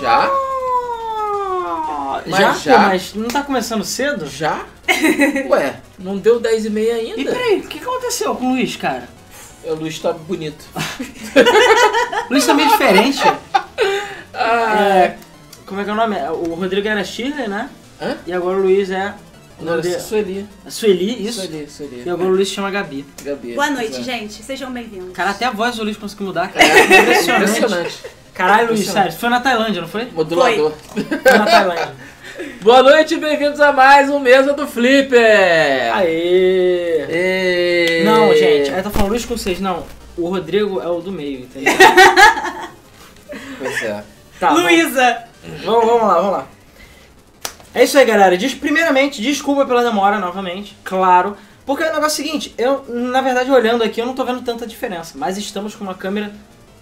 Já? Mas já? já? Pô, mas não tá começando cedo? Já? Ué, não deu 10 e meia ainda? E peraí, o que aconteceu com o Luiz, cara? O Luiz tá bonito. O Luiz tá meio diferente. Ah, É, como é que é o nome? O Rodrigo era Shirley, né? Hã? E agora o Luiz é. O não, era Sueli. é Sueli, isso. Sueli, Sueli. E agora o Luiz se chama Gabi. Gabi. Boa noite, É. gente. Sejam bem-vindos. Cara, até a voz do Luiz conseguiu mudar, cara. É, Impressionante. impressionante. Caralho, Luiz, sério. Foi na Tailândia, não foi? Modulador. Foi na Tailândia. Boa noite e bem-vindos a mais um Mesa do Flipper. Aê! Ê. Não, gente, aí tá falando Luiz com vocês. Não, o Rodrigo é o do meio, entendeu? Pois é. Tá, vamos- Luísa! Vamos, vamos lá, vamos lá. É isso aí, galera. Diz, primeiramente, desculpa pela demora novamente, claro. Porque o negócio é o seguinte, eu, na verdade, olhando aqui, eu não tô vendo tanta diferença. Mas estamos com uma câmera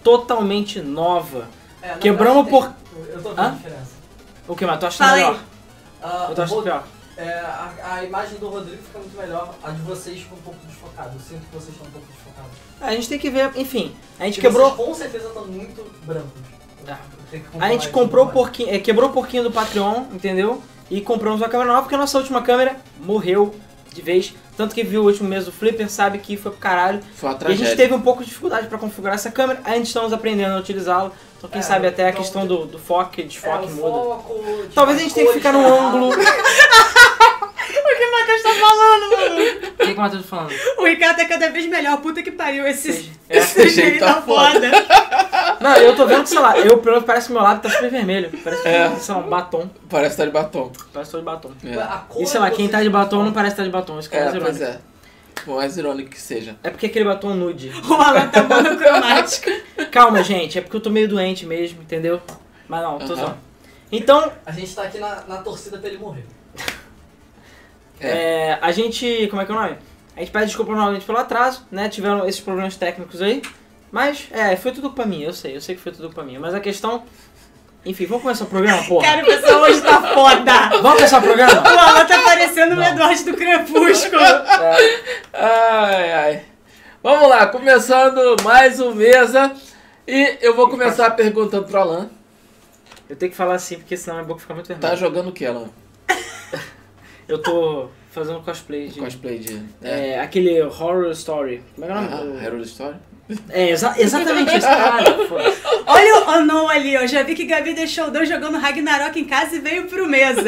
totalmente nova. É, Quebramos tem- Eu tô vendo Hã? a diferença. O que, mas tu acha Fala aí. melhor? Ah, Eu tô achando Rod- pior. é, a, a imagem do Rodrigo fica muito melhor, a de vocês fica um pouco desfocada. Eu sinto que vocês estão um pouco desfocados. A gente tem que ver, enfim. A gente E quebrou. Vocês com certeza estão muito brancos. Ah. Que A gente comprou porquinho, é, quebrou um pouquinho do Patreon, entendeu? E compramos uma câmera nova porque a nossa última câmera morreu de vez. Tanto que viu o último mês do Flipper, sabe que foi pro caralho. Foi uma E a tragédia. gente teve um pouco de dificuldade pra configurar essa câmera, ainda estamos aprendendo a utilizá-la. Então quem É, sabe até a então- questão do, do foco e É, desfoque o muda. foco, tipo, Talvez a gente tenha que ficar num ângulo. O que o Matheus tá falando, mano? O que, que o Matheus tá falando? O Ricardo é cada vez melhor. Puta que pariu. Esse, Seja. esse Esse jeito jeito tá tá foda. Não, eu tô vendo que, sei lá, eu pelo menos parece que meu lábio tá super vermelho. Parece que, É. sei lá, um batom. Parece que tá de batom. Parece que tô de batom. É, E sei lá, que quem tá de batom estão- não parece que tá de batom. Isso que é, é mais pois é. Por mais irônico que seja. É porque aquele batom nude. O Alan tá monocromático. Calma, gente, é porque eu tô meio doente mesmo, entendeu? Mas não, tô Aham. zoando. Então, A gente tá aqui na, na torcida pra ele morrer. É, a gente. Como é que é o nome? A gente pede desculpa novamente pelo atraso, né? Tiveram esses problemas técnicos aí. Mas, é, foi tudo culpa minha, eu sei, eu sei que foi tudo culpa minha. Mas a questão. Enfim, vamos começar o programa, porra? Cara, o pessoal hoje tá foda. Vamos começar o O programa? Alan tá parecendo o. Edward do Crepúsculo. É, Ai, ai. Vamos lá, começando mais um Mesa. E eu vou começar perguntando pro Alan. eu tenho que falar assim, porque senão minha boca fica muito vermelha. Tá jogando o que, Alan? Eu tô fazendo cosplay de. Cosplay de... É, aquele horror story. Como é que é o Ah, nome? Herald Story? É, exa- exatamente esse cara. Olha o Anon ali, ó. Já vi que Gabi deixou o Dan jogando Ragnarok em casa e veio pro mesa.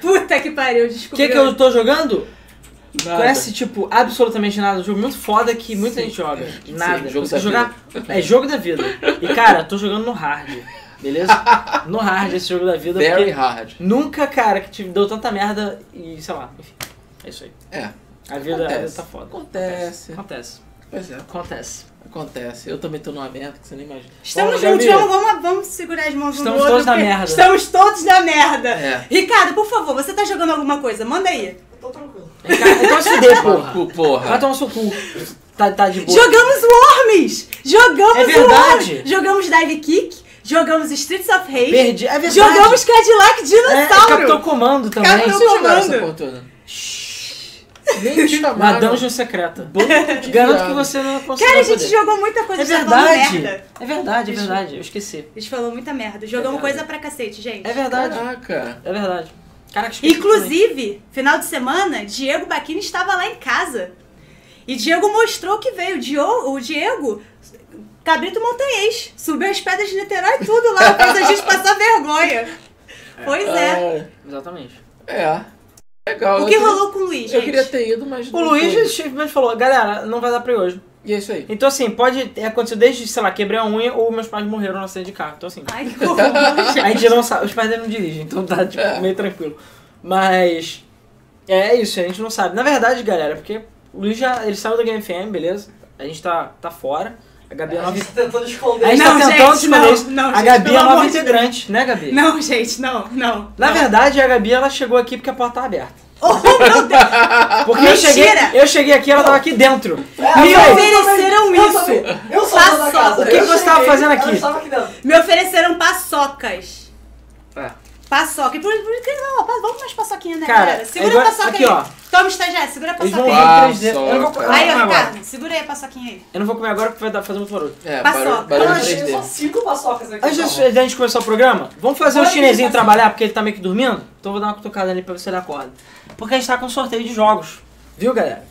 Puta que pariu, O desculpa. que, que eu tô jogando? Nada. Conhece, tipo, absolutamente nada. Um jogo muito foda que muita gente joga. Nada. jogo Você da jogar. É jogo da vida. E cara, tô jogando no hard. Beleza? No hard esse jogo da vida. Very hard. nunca, cara, que te deu tanta merda e sei lá, enfim. É isso aí. É, A vida, a vida Acontece. tá foda. Acontece. Acontece. pois é. Acontece. Acontece. Eu também tô numa merda que você nem imagina. Estamos Bom, juntos, vamos, vamos, vamos segurar as mãos um Estamos no outro. todos na merda. Estamos todos na merda. É. Ricardo, por favor, você tá jogando alguma coisa? Manda aí. Eu tô tranquilo. Vem cá, Então se porra. Porra. Vai tomar seu cu. Tá, tá de boa. Jogamos Worms! Jogamos É verdade. Worms! Jogamos Dive Kick, jogamos Streets of Rage, Perdi. É verdade. jogamos Cadillac É, Dinossauro! Capitão Comando também. Capitão Vocês jogaram essa Comando. porra toda? Nem Uma dungeon secreta. Garanto que você não conseguiu. Cara, a gente jogou muita coisa, É verdade. merda. É verdade, é verdade. Eu esqueci. A gente falou muita merda. Jogamos É coisa pra cacete, gente. É verdade. Caraca. É verdade. Caraca, Inclusive, final de semana, Diego Baquini estava lá em casa. E Diego mostrou que veio. O Diego, cabrito montanhês, subiu as pedras de Niterói e tudo lá, fez a gente passar vergonha. Pois é. também. Exatamente. É. Legal. O eu que queria- rolou com o Luiz, Eu gente? queria ter ido, mas O Luiz fui. simplesmente falou, galera, não vai dar pra ir hoje. E é isso aí. Então assim, pode ter acontecido desde, sei lá, quebrei a unha ou meus pais morreram no acidente de carro. Então assim, Ai, que horror, a gente não sabe, os pais dele não dirigem, então tá tipo, É. meio tranquilo. Mas é isso, a gente não sabe. Na verdade, galera, porque o Luiz já, ele saiu da Game FM, beleza? A gente tá, tá fora. A Gabi é A nova gente tá tentando esconder. A gente Não, tá tentando gente, esconder não, não, a gente, Gabi pelo é nova amor de integrante, né, Gabi? Não, gente, não, não. Na não. verdade, a Gabi ela chegou aqui porque a porta tava aberta. Oh, meu Deus! Porque eu cheguei, eu cheguei aqui ela tava aqui dentro. É, Me ofereceram eu isso. também. Eu sou a casa. O que Eu você tava fazendo aqui? estava aqui dentro. Me ofereceram paçocas. Paçoca. E por, por Vamos mais paçoquinha, né, Cara, galera? Segura agora- a paçoca aqui, aí. ó. Toma, estagiário, segura a paçoca aí. em 3D. Eu não vou, não Aí, ó, comer agora. Ricardo, segura aí a paçoquinha aí. Eu não vou comer agora porque vai dar- fazer muito barulho. É, Paçoca. barulho, barulho Eu de achei 3D. só cinco paçocas aqui. Antes da gente começar o programa, vamos fazer o Pode chinesinho trabalhar porque ele tá meio que dormindo? Então eu vou dar uma cutucada ali pra ver se ele acorda. Porque a gente tá com sorteio de jogos, viu galera?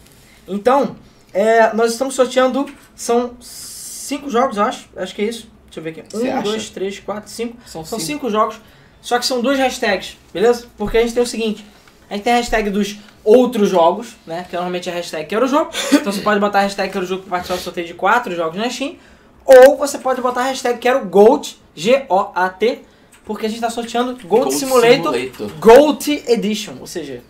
Então, é, nós estamos sorteando, são cinco jogos, eu acho. Acho que é isso. Deixa eu ver aqui. Você Um, acha? dois, três, quatro, cinco. São São cinco. cinco jogos, só que são duas hashtags, beleza? Porque a gente tem o seguinte, a gente tem a hashtag dos outros jogos, né? Que normalmente é a hashtag quero jogo. Então você pode botar a hashtag quero jogo para participar do sorteio de quatro jogos na Steam. Ou você pode botar a hashtag quero GOAT, G-O-A-T, porque a gente tá sorteando Goat, Goat Simulator, Simulator. GOAT Edition, ou seja,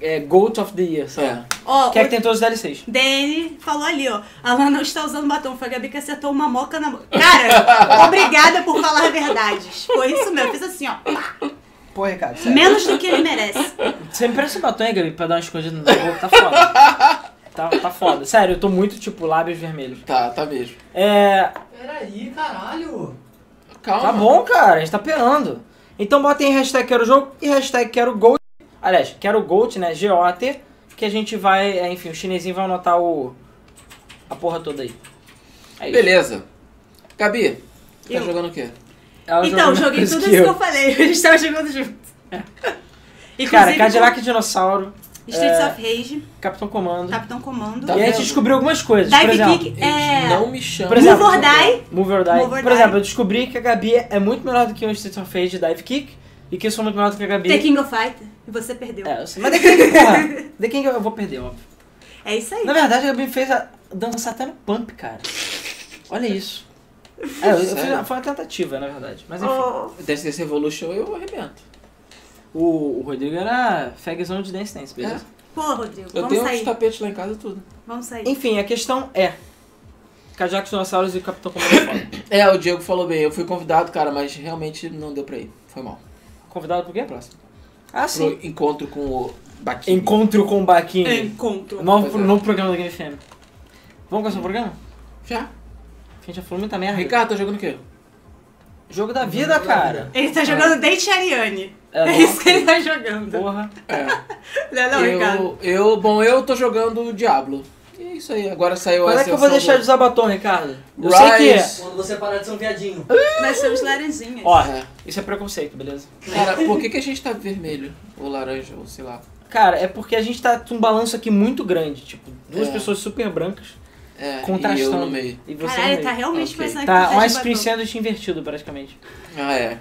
é Goat of the Year, sabe? É. Ó, Que é que tem todos os DLCs. Dani falou ali, ó. A Lana não está usando batom. Foi a Gabi que acertou uma moca na boca. Cara, obrigada por falar verdades. Foi isso mesmo. Fiz assim, ó. Pô, Ricardo, sério. Menos do que ele merece. Você me parece batom, hein, Gabi, pra dar uma escondida no boca, tá foda. tá, tá foda. Sério, eu tô muito, tipo, lábios vermelhos. Tá, tá mesmo. É, Peraí, caralho. Calma. Tá bom, cara, a gente tá penando. Então botem hashtag quero jogo e hashtag quero Goat. Aliás, quero Goat, né? G-O-A-T. Que a gente vai, é, enfim, o chinesinho vai anotar o. a porra toda aí. É isso. Beleza. Gabi, tá Eu. jogando o quê? Ela então, joguei tudo que isso que eu. eu falei. A gente tava jogando junto. Inclusive, Cara, Cadillac Dinossauro, com Streets é, of Rage, Capitão Comando. Capitão Comando, Tá e a gente descobriu algumas coisas. por Dive exemplo, Kick, é... não me chamam. Por exemplo, Move or Die. Move or Die. Move or Por Die. exemplo, eu descobri que a Gabi é muito melhor do que o Street of Rage de Dive Kick. E que eu sou muito melhor do que a Gabi. The King of Fighter. E você perdeu. É, eu sei. Mas The King, porra. The King eu vou perder, óbvio. É isso aí. Na verdade, a Gabi fez a dança até no pump, cara. Olha isso. É, eu, eu fiz, foi uma tentativa, na verdade. Mas enfim. Oh. Dance Dance Evolution eu arrebento. O, o Rodrigo era fagzão de Dance Dance, beleza? Pô, Rodrigo, Eu vamos tenho uns sair. tapetes lá em casa e tudo. Vamos sair. Enfim, a questão é... Cadillacs, Dinossauros e o Capitão Comando é foda. É, o Diego falou bem. Eu fui convidado, cara, mas realmente não deu pra ir. Foi mal. Convidado por quê? Próximo. Ah, sim. Pro encontro com o Baquinho. Encontro com o Baquinho. Encontro. Novo, Pois é. novo programa da Game FM. Vamos começar o programa? Já. A gente já falou muita merda. Ricardo, tá jogando o quê? Jogo da vida, Jogo da cara. Ele tá jogando Date Ariane. É, É, isso que ele tá jogando. Porra. É. Não, não, Ricardo. eu, eu, bom, eu tô jogando o Diablo. E é isso aí. Agora saiu Quando a é que eu vou deixar do- de usar batom, Ricardo? Eu sei que... Rise. Quando você parar de ser um viadinho. Nós somos laranjinhas. Ó, É. isso é preconceito, beleza? Cara, por que, que a gente tá vermelho? Ou laranja, ou sei lá. Cara, é porque a gente tá com um balanço aqui muito grande. Tipo, duas É. pessoas super brancas É, contrastando. e eu no meio. E você no Caralho, meio. tá realmente Ok. pensando Tá que um tá Ice Cream. Sandwich invertido, praticamente. Ah, é.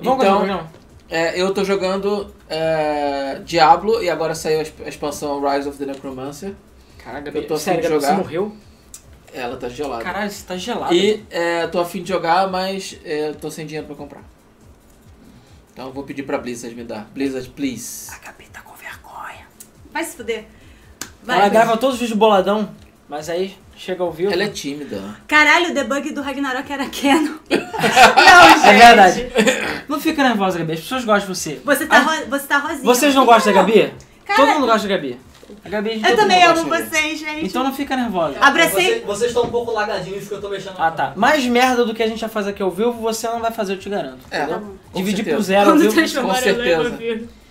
Vamos então, programa? é, eu tô jogando é, Diablo e agora saiu a exp- a expansão Rise of the Necromancer. Caraca, eu tô afim sério, de Gabi, você jogar. morreu? Ela tá gelada. Caralho, você tá gelado. E é, tô afim de jogar, mas é, tô sem dinheiro pra comprar. Então eu vou pedir pra Blizzard me dar. Blizzard, please. A Gabi tá com vergonha. Vai se fuder. Vai. Ela grava todos os vídeos boladão, mas aí chega ao vivo. Ela é tímida. Caralho, o debug do Ragnarok era Canon. não, gente. É verdade. Não fica nervosa, Gabi. As pessoas gostam de você. Você tá, Ah, ro- você tá rosinha. Vocês não gostam da Gabi? Cara, Todo mundo gosta da Gabi. A Gabi, a gente Eu também amo da vocês, gente. Então não fica nervosa. Abracei. Você- vocês estão um pouco lagadinhos porque eu tô mexendo na Ah, tá. Mais merda do que a gente vai fazer aqui ao vivo, você não vai fazer, eu te garanto. É, entendeu? com Dividir certeza. por zero ao Quando vivo. transformaram com certeza.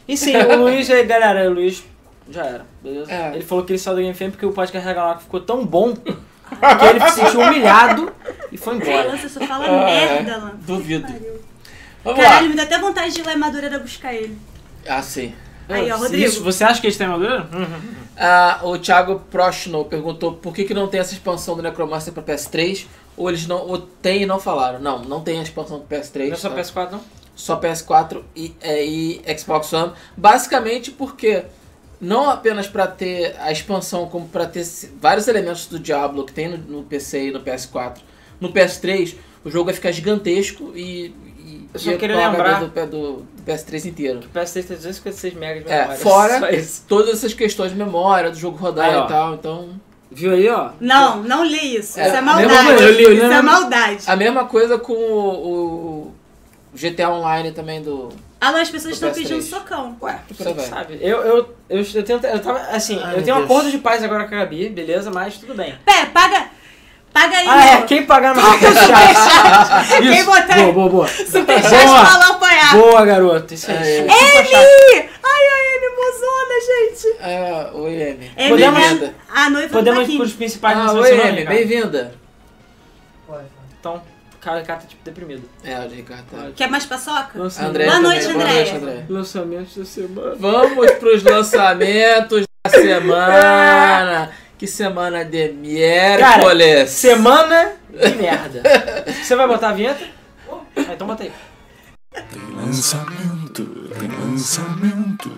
E sim, o Luiz, aí, galera, o Luiz já era, beleza? É. Ele falou que ele saiu do Game FM porque o podcast Ragnarok ficou tão bom que ele se sentiu humilhado e foi embora. Você só fala Ah, é. merda, Lan. Duvido. Vamos Caralho, me dá até vontade de ir lá em Madureira buscar ele. lá. Ah, sim. Aí, ó, Rodrigo. Isso, você acha que eles têm armadura? Uhum. Ah, o Thiago Prochno perguntou por que, que não tem essa expansão do Necromancer pra PS3 ou eles não ou tem e não falaram. Não, não tem a expansão pro PS3. Não é só tá? PS4, não? só PS4 e, é, e Xbox One, basicamente porque não apenas para ter a expansão, como para ter vários elementos do Diablo que tem no, no PC e no PS4, no PS3 o jogo vai ficar gigantesco e Eu só ia queria lembrar- do, do, do PS3 inteiro. O PS3 tem 256 MB de É, memória. fora- Só isso. Todas essas questões de memória, do jogo rodar Aí, e tal, então Viu aí, ó? Não, não li isso. É, isso é maldade. coisa, eu li, isso eu é maldade. a mesma coisa com o, o GTA Online também do Alô, as pessoas estão PS3. pedindo socão. Ué, você que sabe. Eu, eu, eu, eu, tento, eu tava, assim, Ai, eu tenho um acordo de paz agora com a Gabi, beleza, mas tudo bem. Pé, paga. Paga aí, Ah, é, quem pagar no superchat. Quem botar- boa, boa, boa. Superchat Boa. falou apoiar. Boa, garoto. Isso aí. É. Amy! Ai, a Amy mozona, gente. Ah, oi. Amy Podemos- a noiva Podemos do ir Baquinho. pros principais Ah, oi. Ricardo? Bem-vinda. Então, o cara, cara tá tipo deprimido. É, o Ricardo. tá. Quer mais paçoca? André Boa noite, Boa Andréia. noite, André. Lançamentos da semana. Vamos pros lançamentos da semana. Que semana de miércoles. Semana de merda. Você vai botar a vinheta? Ah, então bota aí. Tem lançamento, tem lançamento.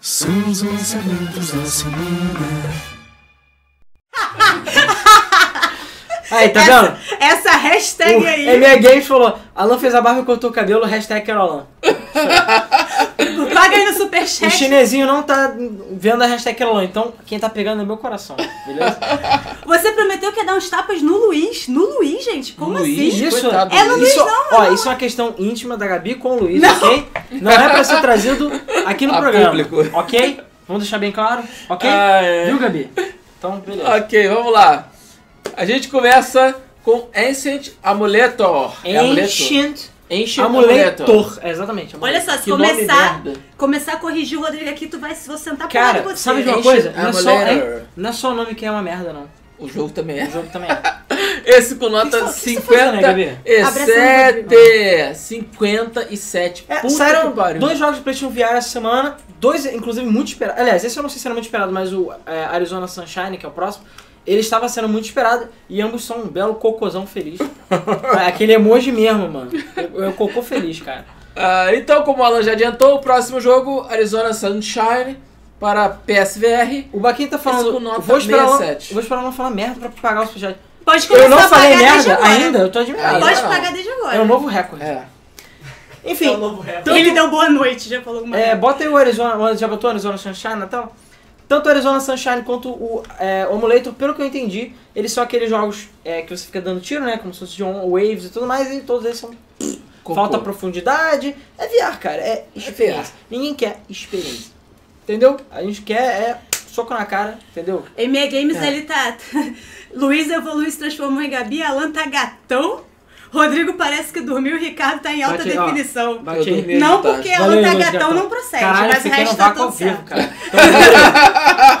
São os lançamentos da semana. Aí, tá vendo? Essa hashtag O aí. MA Games falou, Alan fez a barba e cortou o cabelo, hashtag quero Alan. Paga aí no O superchat. chinesinho não tá vendo a hashtag Alan, então quem tá pegando é meu coração, beleza? Você prometeu que ia dar uns tapas no Luiz. No Luiz, gente? Como Luiz, assim? Isso, coitado É no Luiz. isso, ó, isso é uma questão íntima da Gabi com o Luiz, Não. ok? Não é pra ser trazido aqui no A programa, público. ok? Vamos deixar bem claro, ok? Ah, é. Viu, Gabi? Então, beleza. Ok, vamos lá. A gente começa com Ancient Amuletor. É amuleto? Ancient Ancient Amuletor. Amuletor. É, exatamente. amuletor. Olha só, se Que começar, começar a corrigir o Rodrigo aqui, tu vai se você sentar pro Cara, você. sabe de uma Ancient coisa? Não é, só, Amuletor. é- não é só o nome que é uma merda, não. O jogo também O é. jogo também é. Esse com nota O que que você tá fazendo aí, Gabi? 57. 57. É, Puta saíram que pariu. dois jogos de PlayStation VR essa semana, dois, inclusive, muito esperados. Aliás, esse eu não sei se era muito esperado, mas o é, Arizona Sunshine, que é o próximo, ele estava sendo muito esperado e ambos são um belo cocôzão feliz. É, Aquele emoji mesmo, mano. É o cocô feliz, cara. Ah, então, como o Alan já adiantou, o próximo jogo, Arizona Sunshine, para PSVR. O Baquinho tá falando. Vou esperar ela, 67. vou esperar ela não falar merda pra pagar o superchat. Pode começar Eu não a falei merda agora. ainda, eu tô admirado. Ainda Pode não. pagar desde agora. É um novo recorde. É. Enfim, É o novo rap. tanto- Ele deu boa noite, já falou alguma É, coisa. bota aí o Arizona, já botou o Arizona Sunshine Natal? Tanto o Arizona Sunshine quanto o, é, o Emulator, pelo que eu entendi, eles são aqueles jogos é, que você fica dando tiro, né? Como se fosse John Waves e tudo mais, e todos eles são. Cocô. Falta profundidade. É VR, cara, é experiência. Ninguém quer experiência. Entendeu? A gente quer é soco na cara, entendeu? ME Games, É. ele tá... Luiz evoluiu, se transformou em Gabi, Alan tá gatão, Rodrigo parece que dormiu, Ricardo tá em alta Bate ó. definição. Eu Bate. Não agitado. porque tá Luiz gatão, Gatão. não procede, Caralho, mas o resto tá tudo certo. cara. Então,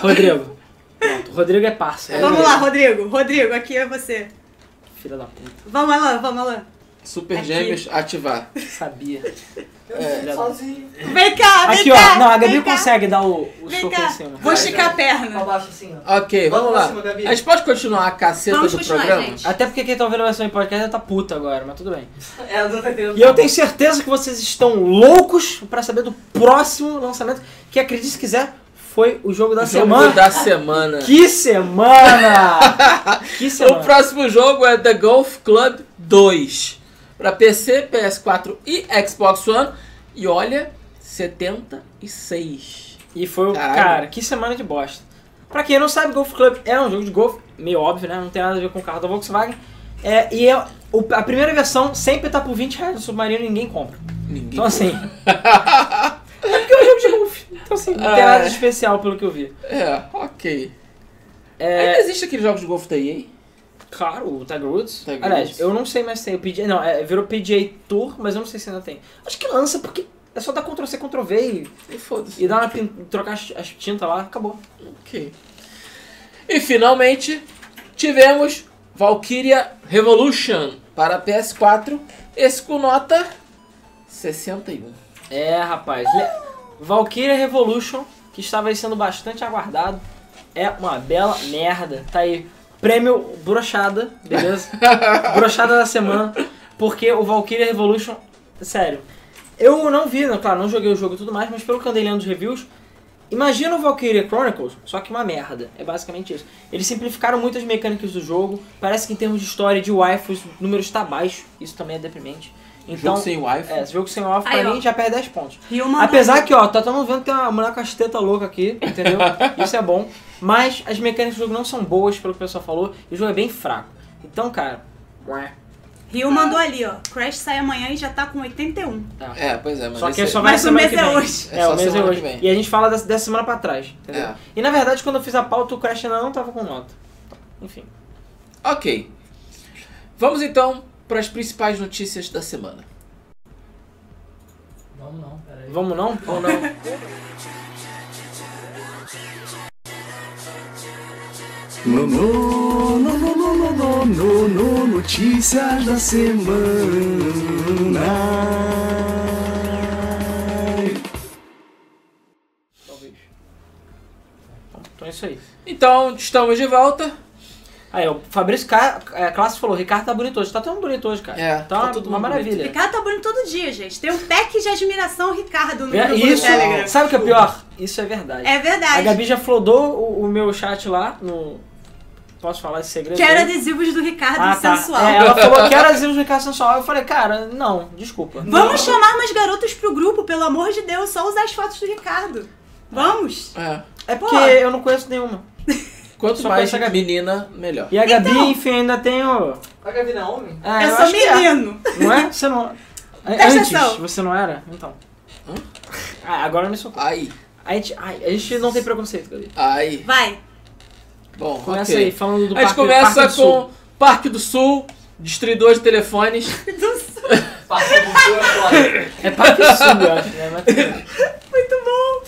Rodrigo. Rodrigo. Pronto, Rodrigo é parça. é Vamos Rodrigo. lá, Rodrigo. Rodrigo, aqui é você. Filha da puta. Vamos, Alan, vamos, Alan. Super Aqui. Gêmeos ativar. Sabia. Eu É. fico sozinho. Vem cá, vem Aqui, cá. ó. Não, a Gabi vem cá. consegue dar o, o soco cá. em cima. Vou esticar a Pra perna. baixo assim, ó. Ok, vamos Vamos pra lá. cima, Gabi. A gente pode continuar a caceta Vamos do programa? gente. Até porque quem tá ouvindo a versão em podcast tá puta agora, mas tudo bem. Ela não tá entendendo. E eu tenho certeza que vocês estão loucos pra saber do próximo lançamento, que acredite se quiser, foi o jogo da O jogo semana. da semana. Que semana! que O semana! próximo jogo é The Golf Club 2. Pra PC, PS4 e Xbox One. E olha, 76. E foi o. Cara, que semana de bosta. Pra quem não sabe, Golf Club é um jogo de golfe, meio óbvio, né? Não tem nada a ver com o carro da Volkswagen. É, e é, o- a primeira versão sempre tá por 20 reais no submarino e ninguém compra. Ninguém. Então assim. é porque é um jogo de golfe. Então assim, não tem Ah, nada é. de especial pelo que eu vi. É, ok. É, Ainda existe aqueles jogos de golfe da EA? Claro, o Tiger Woods. Tiger Aliás, Woods. eu não sei mais se tem o PGA. Não, é, virou PGA Tour, mas eu não sei se ainda tem. Acho que lança porque é só dar Ctrl C, Ctrl V e, E foda-se. e dar uma pin- trocar as, as tintas lá, acabou. Ok. E finalmente tivemos Valkyria Revolution para PS4. Esse com nota 61. É, rapaz. Le- Valkyria Revolution, que estava aí sendo bastante aguardado, é uma bela merda. Tá aí, prêmio brochada, beleza? brochada da semana, porque o Valkyria Revolution, sério, eu não vi, não, claro, não joguei o jogo e tudo mais, mas pelo que eu andei lendo os reviews, imagina o Valkyria Chronicles, só que uma merda. É basicamente isso. Eles simplificaram muitas mecânicas do jogo, parece que em termos de história e de waifus, o número está baixo, isso também é deprimente. Então, jogo sem Wi-Fi. é, esse jogo sem Aí, pra ó. mim já perde 10 pontos. Apesar que, ó, tá todo mundo vendo que tem uma mulher com as tetas loucas aqui, entendeu? Isso é bom. Mas as mecânicas do jogo não são boas, pelo que o pessoal falou, e o jogo é bem fraco. Então, cara, ué, Rio mandou ali, ó. Crash sai amanhã e já tá com 81. tá. É, pois é, mas Só que esse- só vai Mas o mês que é hoje. É É, o mês é hoje. E a gente fala dessa, dessa semana pra trás, entendeu? É. E na verdade, quando eu fiz a pauta, o Crash ainda não tava com nota. Enfim. Ok. Vamos então para as principais notícias da semana. Vamos não, peraí. Vamos não? Ou não? Nono, nono, nono, nono, nono, notícias da semana. Talvez. Então é isso aí. Então, estamos de volta. Aí, o Fabrício Ca... é, Clássico falou, Ricardo tá bonito hoje. Tá tão bonito hoje, cara. É, tá, tá tudo uma maravilha. Bonito. Ricardo tá bonito todo dia, gente. Tem um pack de admiração Ricardo no é, isso, Telegram. Sabe o que é pior? Isso é verdade. É verdade. A Gabi já flodou o, o meu chat lá no Posso falar esse segredo? Quero adesivos do Ricardo Ah, tá. sensual. É, ela falou, quero adesivos do Ricardo sensual. Eu falei, cara, não, desculpa. Vamos chamar mais garotas pro grupo, pelo amor de Deus. Só usar as fotos do Ricardo. Vamos. É. É porque Pô. eu não conheço nenhuma. Quanto Só mais conheço a Gabi. menina, melhor. E a Gabi, Então. enfim, ainda tem o... A Gabi não é homem? É, eu sou é. menino. Não é? Você não... Presta Antes, atenção. você não era? Então. Hã? Ah, agora me socorro. Ai, A gente, ai, a gente não tem preconceito, Gabi. ai. Vai. Bom, Começa ok. aí, falando do A gente Parque, começa Parque do Sul. com Parque do Sul, destruidor de telefones. Passa do seu é foda. É Parque do Sul, eu acho, né? Muito bom.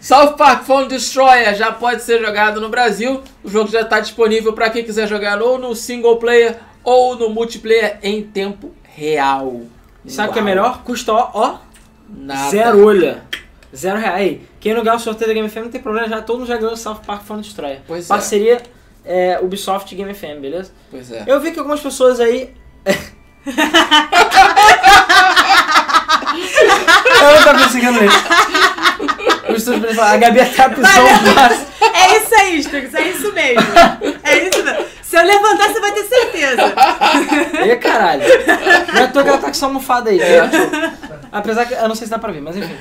South Park Phone Destroyer já pode ser jogado no Brasil. O jogo já está disponível para quem quiser jogar ou no single player ou no multiplayer em tempo real. Sabe o que é melhor? Custa, ó, ó, Nada. zero olha. Zero real. Aí, quem não ganhar o sorteio da Game FM não tem problema, já todo mundo já ganhou o South Park Phone Destroyer. Pois é. Parceria é, Ubisoft e Game FM, beleza? Pois é. Eu vi que algumas pessoas aí. eu não perseguindo ele. As pessoas podem falar, A Gabi até a prisão fácil. É isso aí, Strix. É isso mesmo. É isso mesmo. Se eu levantar, você vai ter certeza. Ê, caralho. Não é que ela tá com essa almofada aí. É. Apesar que eu não sei se dá pra ver, mas enfim.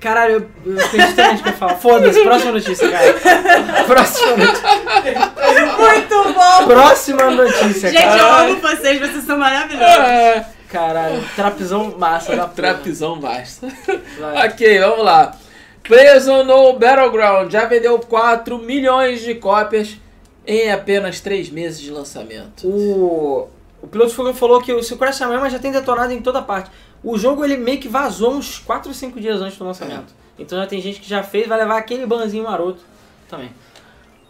Caralho, eu, eu tenho justamente pra falar. Foda-se, próxima notícia, cara. Próxima notícia. Muito bom. Próxima notícia, Gente, eu cara. amo vocês. Vocês são maravilhosos. É, Caralho, trapizão massa da trapizão. Vai. ok, vamos lá. Preso no Battleground já vendeu 4 milhões de cópias em apenas 3 meses de lançamento. O, o piloto de fogo falou que o seu Crash Armama já tem detonado em toda parte. O jogo ele meio que vazou uns 4 ou 5 dias antes do lançamento. Então já tem gente que já fez, vai levar aquele banzinho maroto também.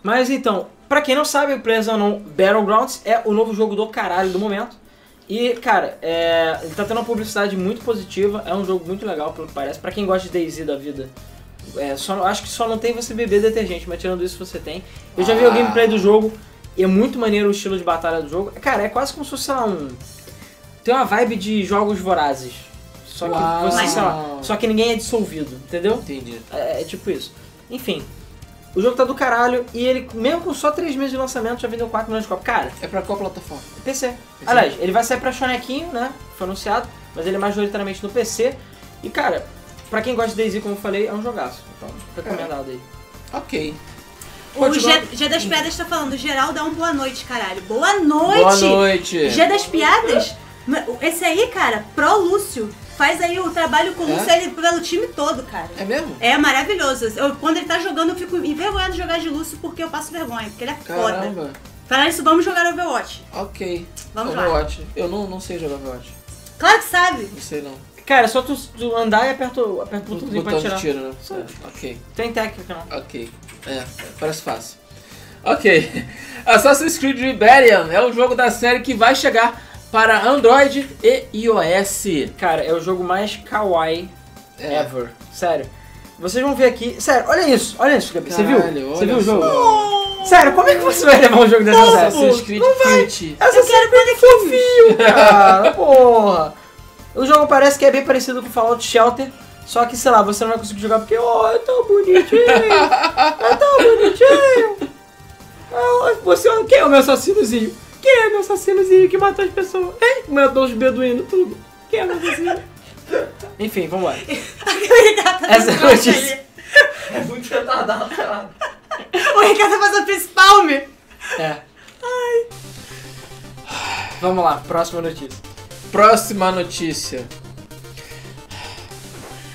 Mas então, pra quem não sabe, o PlayerUnknown Battlegrounds é o novo jogo do caralho do momento. E, cara, é, ele tá tendo uma publicidade muito positiva, é um jogo muito legal, pelo que parece. Pra quem gosta de DayZ da vida, é, só, acho que só não tem você beber detergente, mas tirando isso você tem. Eu já vi o Ah. gameplay do jogo e é muito maneiro o estilo de batalha do jogo. Cara, é quase como se fosse, sei lá, um... Tem uma vibe de jogos vorazes. Só que Uau. você, sei lá, só que ninguém é dissolvido, entendeu? Entendi. É, é tipo isso. Enfim, o jogo tá do caralho e ele, mesmo com só 3 meses de lançamento, já vendeu 4 milhões de cópias. Cara, É pra qual plataforma? PC. Aliás, ele vai sair pra Chonequinho, né? Foi anunciado, mas ele é majoritariamente no PC. E cara, pra quem gosta de DayZ, como eu falei, é um jogaço. Então, recomendado aí. Ok. O Continua. G, G das Piadas tá falando. Geral dá um boa noite, caralho. Boa noite. Boa noite. G das Piadas? Esse aí, cara, Pro Lúcio. Faz aí o trabalho com o É? Ele, pelo time todo, cara. É mesmo? É maravilhoso. Eu, quando ele tá jogando, eu fico envergonhado de jogar de Lúcio porque eu passo vergonha, porque ele é foda. Caramba. Falar isso, vamos jogar Overwatch. Ok. Vamos lá. Overwatch. Eu não, não sei jogar Overwatch. Claro que sabe. Não sei não. Cara, é só tu, tu andar e aperta, o- aperta o Botão pra de tirar. tiro, né? É, ok. Tem técnica, não. Ok. É, parece fácil. Ok. Assassin's Creed Rebellion é o jogo da série que vai chegar para Android e iOS. Cara, é o jogo mais kawaii É. ever. Sério. Vocês vão ver aqui. Sério, olha isso, olha isso, Gabi. Você viu? Você viu o jogo? só. Sério, como é que você vai levar um jogo dessa série? Assassin's Creed Cute. Essa série é fofinho, cara. Porra. O jogo parece que é bem parecido com Fallout Shelter. Só que, sei lá, você não vai conseguir jogar porque, ó, é tão bonitinho. É tão bonitinho. Você quem é o meu assassinozinho? Quem é meu assassinozinho que matou as pessoas? Hein? Matou os beduínos, tudo. Quem é meu assassino? Enfim, vambora. o Ricardo tá Essa é a notícia. É muito retardado, cara. O Ricardo tá fazendo palm. É. Vamos lá, próxima notícia. Próxima notícia.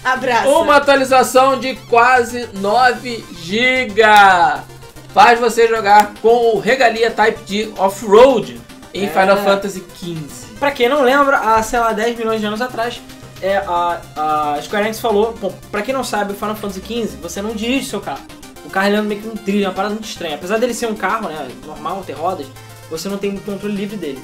Abraço. Uma atualização de quase 9 GB. Faz você jogar com o Regalia Type D Off-Road em É. Final Fantasy XV. Pra quem não lembra, há, sei lá, 10 milhões de anos atrás, é, a, a Square Enix falou, bom, pra quem não sabe, o Final Fantasy XV, você não dirige seu carro. O carro ele anda meio que num trilho, é uma parada muito estranha. Apesar dele ser um carro, né, normal, ter rodas, você não tem controle livre dele.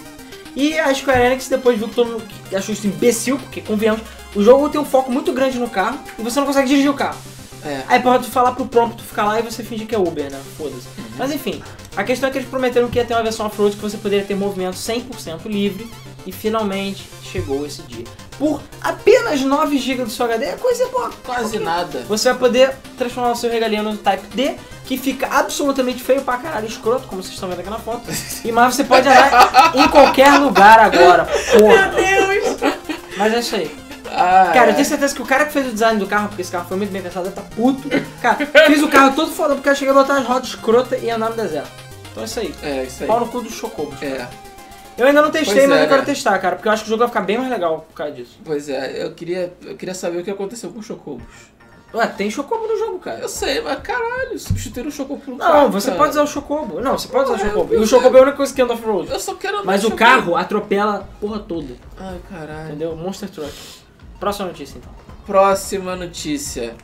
E a Square Enix depois viu que todo mundo achou isso imbecil, porque convenhamos, o jogo tem um foco muito grande no carro e você não consegue dirigir o carro. É. Aí pode falar pro prompt ficar lá e você fingir que é Uber, né? Foda-se. Mas enfim, a questão é que eles prometeram que ia ter uma versão off-road que você poderia ter movimento 100% livre e finalmente chegou esse dia. Por apenas 9 GB do seu HD, é coisa boa. Quase nada. Você vai poder transformar o seu regalinho no Type D, que fica absolutamente feio pra caralho, escroto, como vocês estão vendo aqui na foto. E mais você pode andar em qualquer lugar agora, porra. Meu Deus! Mas é isso aí. Ah, Cara, eu é. tenho certeza que o cara que fez o design do carro, porque esse carro foi muito bem pensado, tá puto. Cara, fez o carro todo foda porque eu cheguei a botar as rodas escrotas e andar no deserto. Então é isso aí. É, isso aí. Pau no cu dos chocobos. É, Eu ainda não testei, Pois mas é, eu quero né? testar, cara, porque eu acho que o jogo vai ficar bem mais legal por causa disso. pois é, eu queria, eu queria saber o que aconteceu com o Chocobos. Ué, tem chocobo no jogo, cara. Eu sei, mas caralho, substituir o Chocobo por um Não, carro, você cara. pode usar o chocobo. Não, você pode usar o chocobo. E o chocobo é a única coisa que anda off-road. Eu só quero andar Mas o Chocobo. carro atropela a porra toda. Ai, caralho. Entendeu? Monster Truck. Próxima notícia, então. Próxima notícia.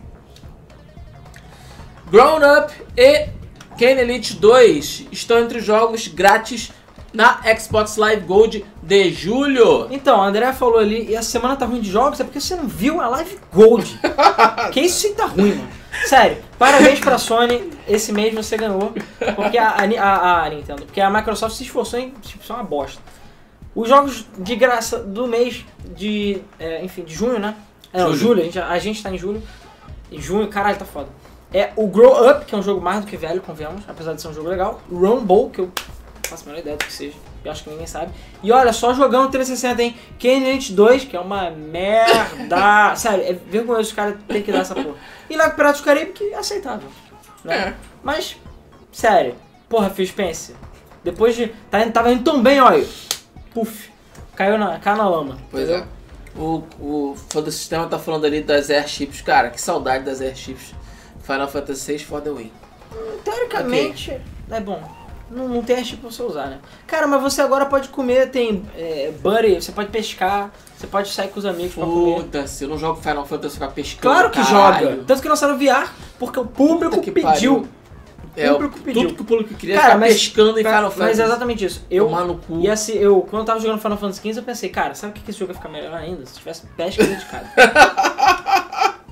Grown Up e Kane Elite 2 estão entre os jogos grátis na Xbox Live Gold de julho. Então, a André falou ali, e a semana tá ruim de jogos, é porque você não viu a Live Gold. que isso sim tá ruim, mano. Sério, parabéns pra Sony, esse mês você ganhou. Porque a, a, a- Nintendo, porque a Microsoft se esforçou em tipo, ser uma bosta. Os jogos de graça do mês de, é, enfim, de junho, né? É, Julho. julho, a gente, a gente tá em julho. Em junho, caralho, tá foda. É o Grow Up, que é um jogo mais do que velho, convenhamos, apesar de ser um jogo legal. Rumble, que eu não faço a menor ideia do que seja. Eu acho que ninguém sabe. E olha, só jogando 360, hein? Kane Elite 2, que é uma merda. Sério, é vergonhoso os caras terem que dar essa porra. E lá Piratas do Caribe, que é aceitável. Né? É. Mas, sério, porra, Phil Spencer. Depois de. Tá, tava indo tão bem, olha. Puf. Caiu na, caiu na lama. Pois é. O, o fã do sistema tá falando ali das airships. Cara, que saudade das airships. Final Fantasy VI for the win. Teoricamente, é bom. Não, não tem chip pra você usar, né? Cara, mas você agora pode comer, tem é, buddy, você pode pescar, você pode sair com os amigos pra comer. Foda-se, eu não jogo Final Fantasy pra pescando. Claro que caralho. joga. Tanto que no VR, porque o público pediu. É, O público pediu. tudo que o público queria Cara, ficar mas- pescando em Final Fantasy. Mas é exatamente isso. Eu, Tomar no cu. e assim, eu, quando eu tava jogando Final Fantasy XV, eu pensei, cara, sabe o que que esse jogo ia ficar melhor ainda? Se tivesse pesca dedicada.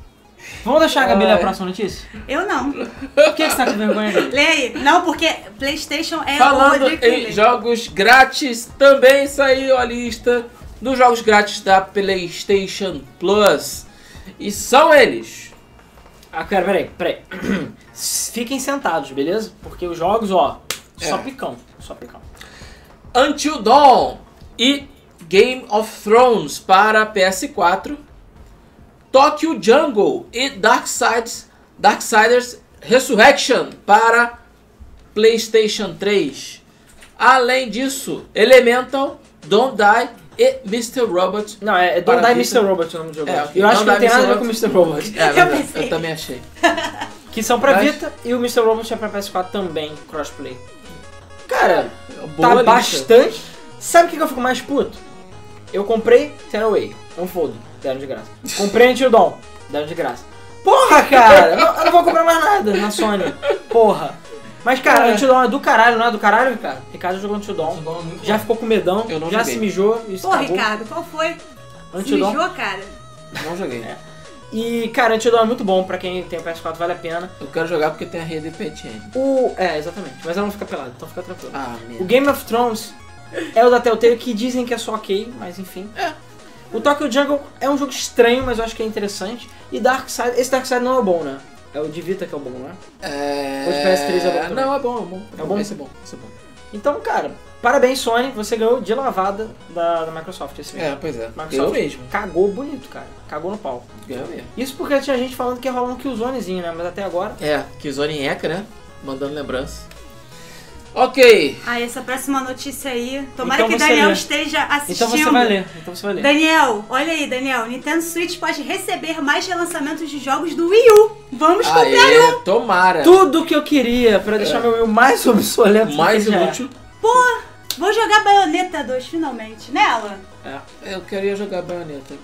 Vamos deixar a Gabi ler a próxima notícia? Eu não. Por que você tá com vergonha dele? Leia. Não, porque PlayStation é o Falando em jogos grátis, também saiu a lista dos jogos grátis da PlayStation Plus. E são eles. Ah, cara, peraí, peraí. Fiquem sentados, beleza? Porque os jogos, ó, só É. picão, só picão. Until Dawn e Game of Thrones para PS4. Tokyo Jungle e Darksides, Darksiders Resurrection para PlayStation 3. Além disso, Elemental, Don't Die e Mr. Robot. Não, é, é Don't Die. Mr. Robot o nome do jogo. É, eu ok. acho que não tem nada a ver com Mr. Robot. É, verdade, pensei. eu também achei. Que são pra Mas- Vita e o Mr. Robot é pra PS4 também, crossplay. Cara, Boa tá lista. bastante. Sabe o que eu fico mais puto? Eu comprei Tearaway, Unfold, deram de graça. Comprei Until Dawn, deram de graça. Porra, cara, eu não vou comprar mais nada na Sony. Porra. Mas, cara, É. Until Dawn é do caralho, não é do caralho, Ricardo? Ricardo jogou Dawn é Já bom. ficou com medão, Eu não já joguei. se mijou se Pô, cagou. Ricardo, qual foi? Se Until Dawn. mijou, cara. Não joguei. E, cara, Until Dawn é muito bom pra quem tem o PS4, vale a pena. Eu quero jogar porque tem a rede PTN. O... É, exatamente. Mas ela não fica pelada, então fica tranquilo. Ah, O. Game of Thrones é o da Telltale que dizem que é só ok, mas enfim. É. O Tokyo Jungle é um jogo estranho, mas eu acho que é interessante. E Darkseid, esse Darkseid não é o bom, né? É o de Vita que é o bom, né? É... O de PS3 é bom. Não, é bom, é bom. É bom? Esse é bom, esse é bom. Então, cara, parabéns Sony, você ganhou de lavada da, da Microsoft esse mês. É, pois é. Microsoft Eu mesmo. cagou bonito, cara. Cagou no pau. Eu mesmo. Isso porque tinha gente falando que ia rolar um Killzonezinho, né? Mas até agora... É, Killzone em Eca, né? Mandando lembrança. Ok. Ah, essa próxima notícia aí. Tomara Então que Daniel lê. esteja assistindo. Então você vai ler. Então você vai ler. Daniel, olha aí, Daniel. Nintendo Switch pode receber mais relançamentos de jogos do Wii U. Vamos comprar Aê, um. tomara. Tudo que eu queria pra deixar meu Wii mais obsoleto. Mais é. inútil. Vou jogar Bayonetta 2 finalmente. Nela. É. Eu queria jogar Bayonetta.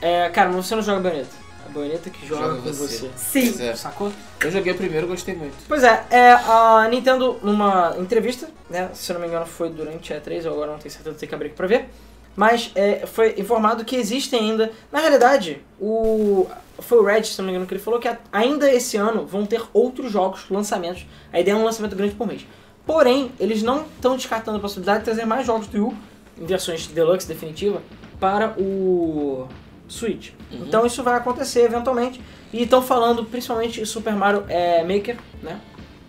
É, cara, mas você não joga baioneta. Baioneta que joga, Joga com você. você. Sim. É. Sacou? Eu joguei o primeiro gostei muito. Pois é, é, a Nintendo, numa entrevista, né, se eu não me engano foi durante a E3, eu agora não tenho certeza, tenho que abrir aqui pra ver, mas é, foi informado que existem ainda, na realidade, o foi o Red, se não me engano, que ele falou que ainda esse ano vão ter outros jogos, lançamentos, a ideia é um lançamento grande por mês. Porém, eles não estão descartando a possibilidade de trazer mais jogos do Wii U, em versões deluxe definitiva, para o Switch. Uhum. Então isso vai acontecer eventualmente. E estão falando principalmente Super Mario é, Maker, né?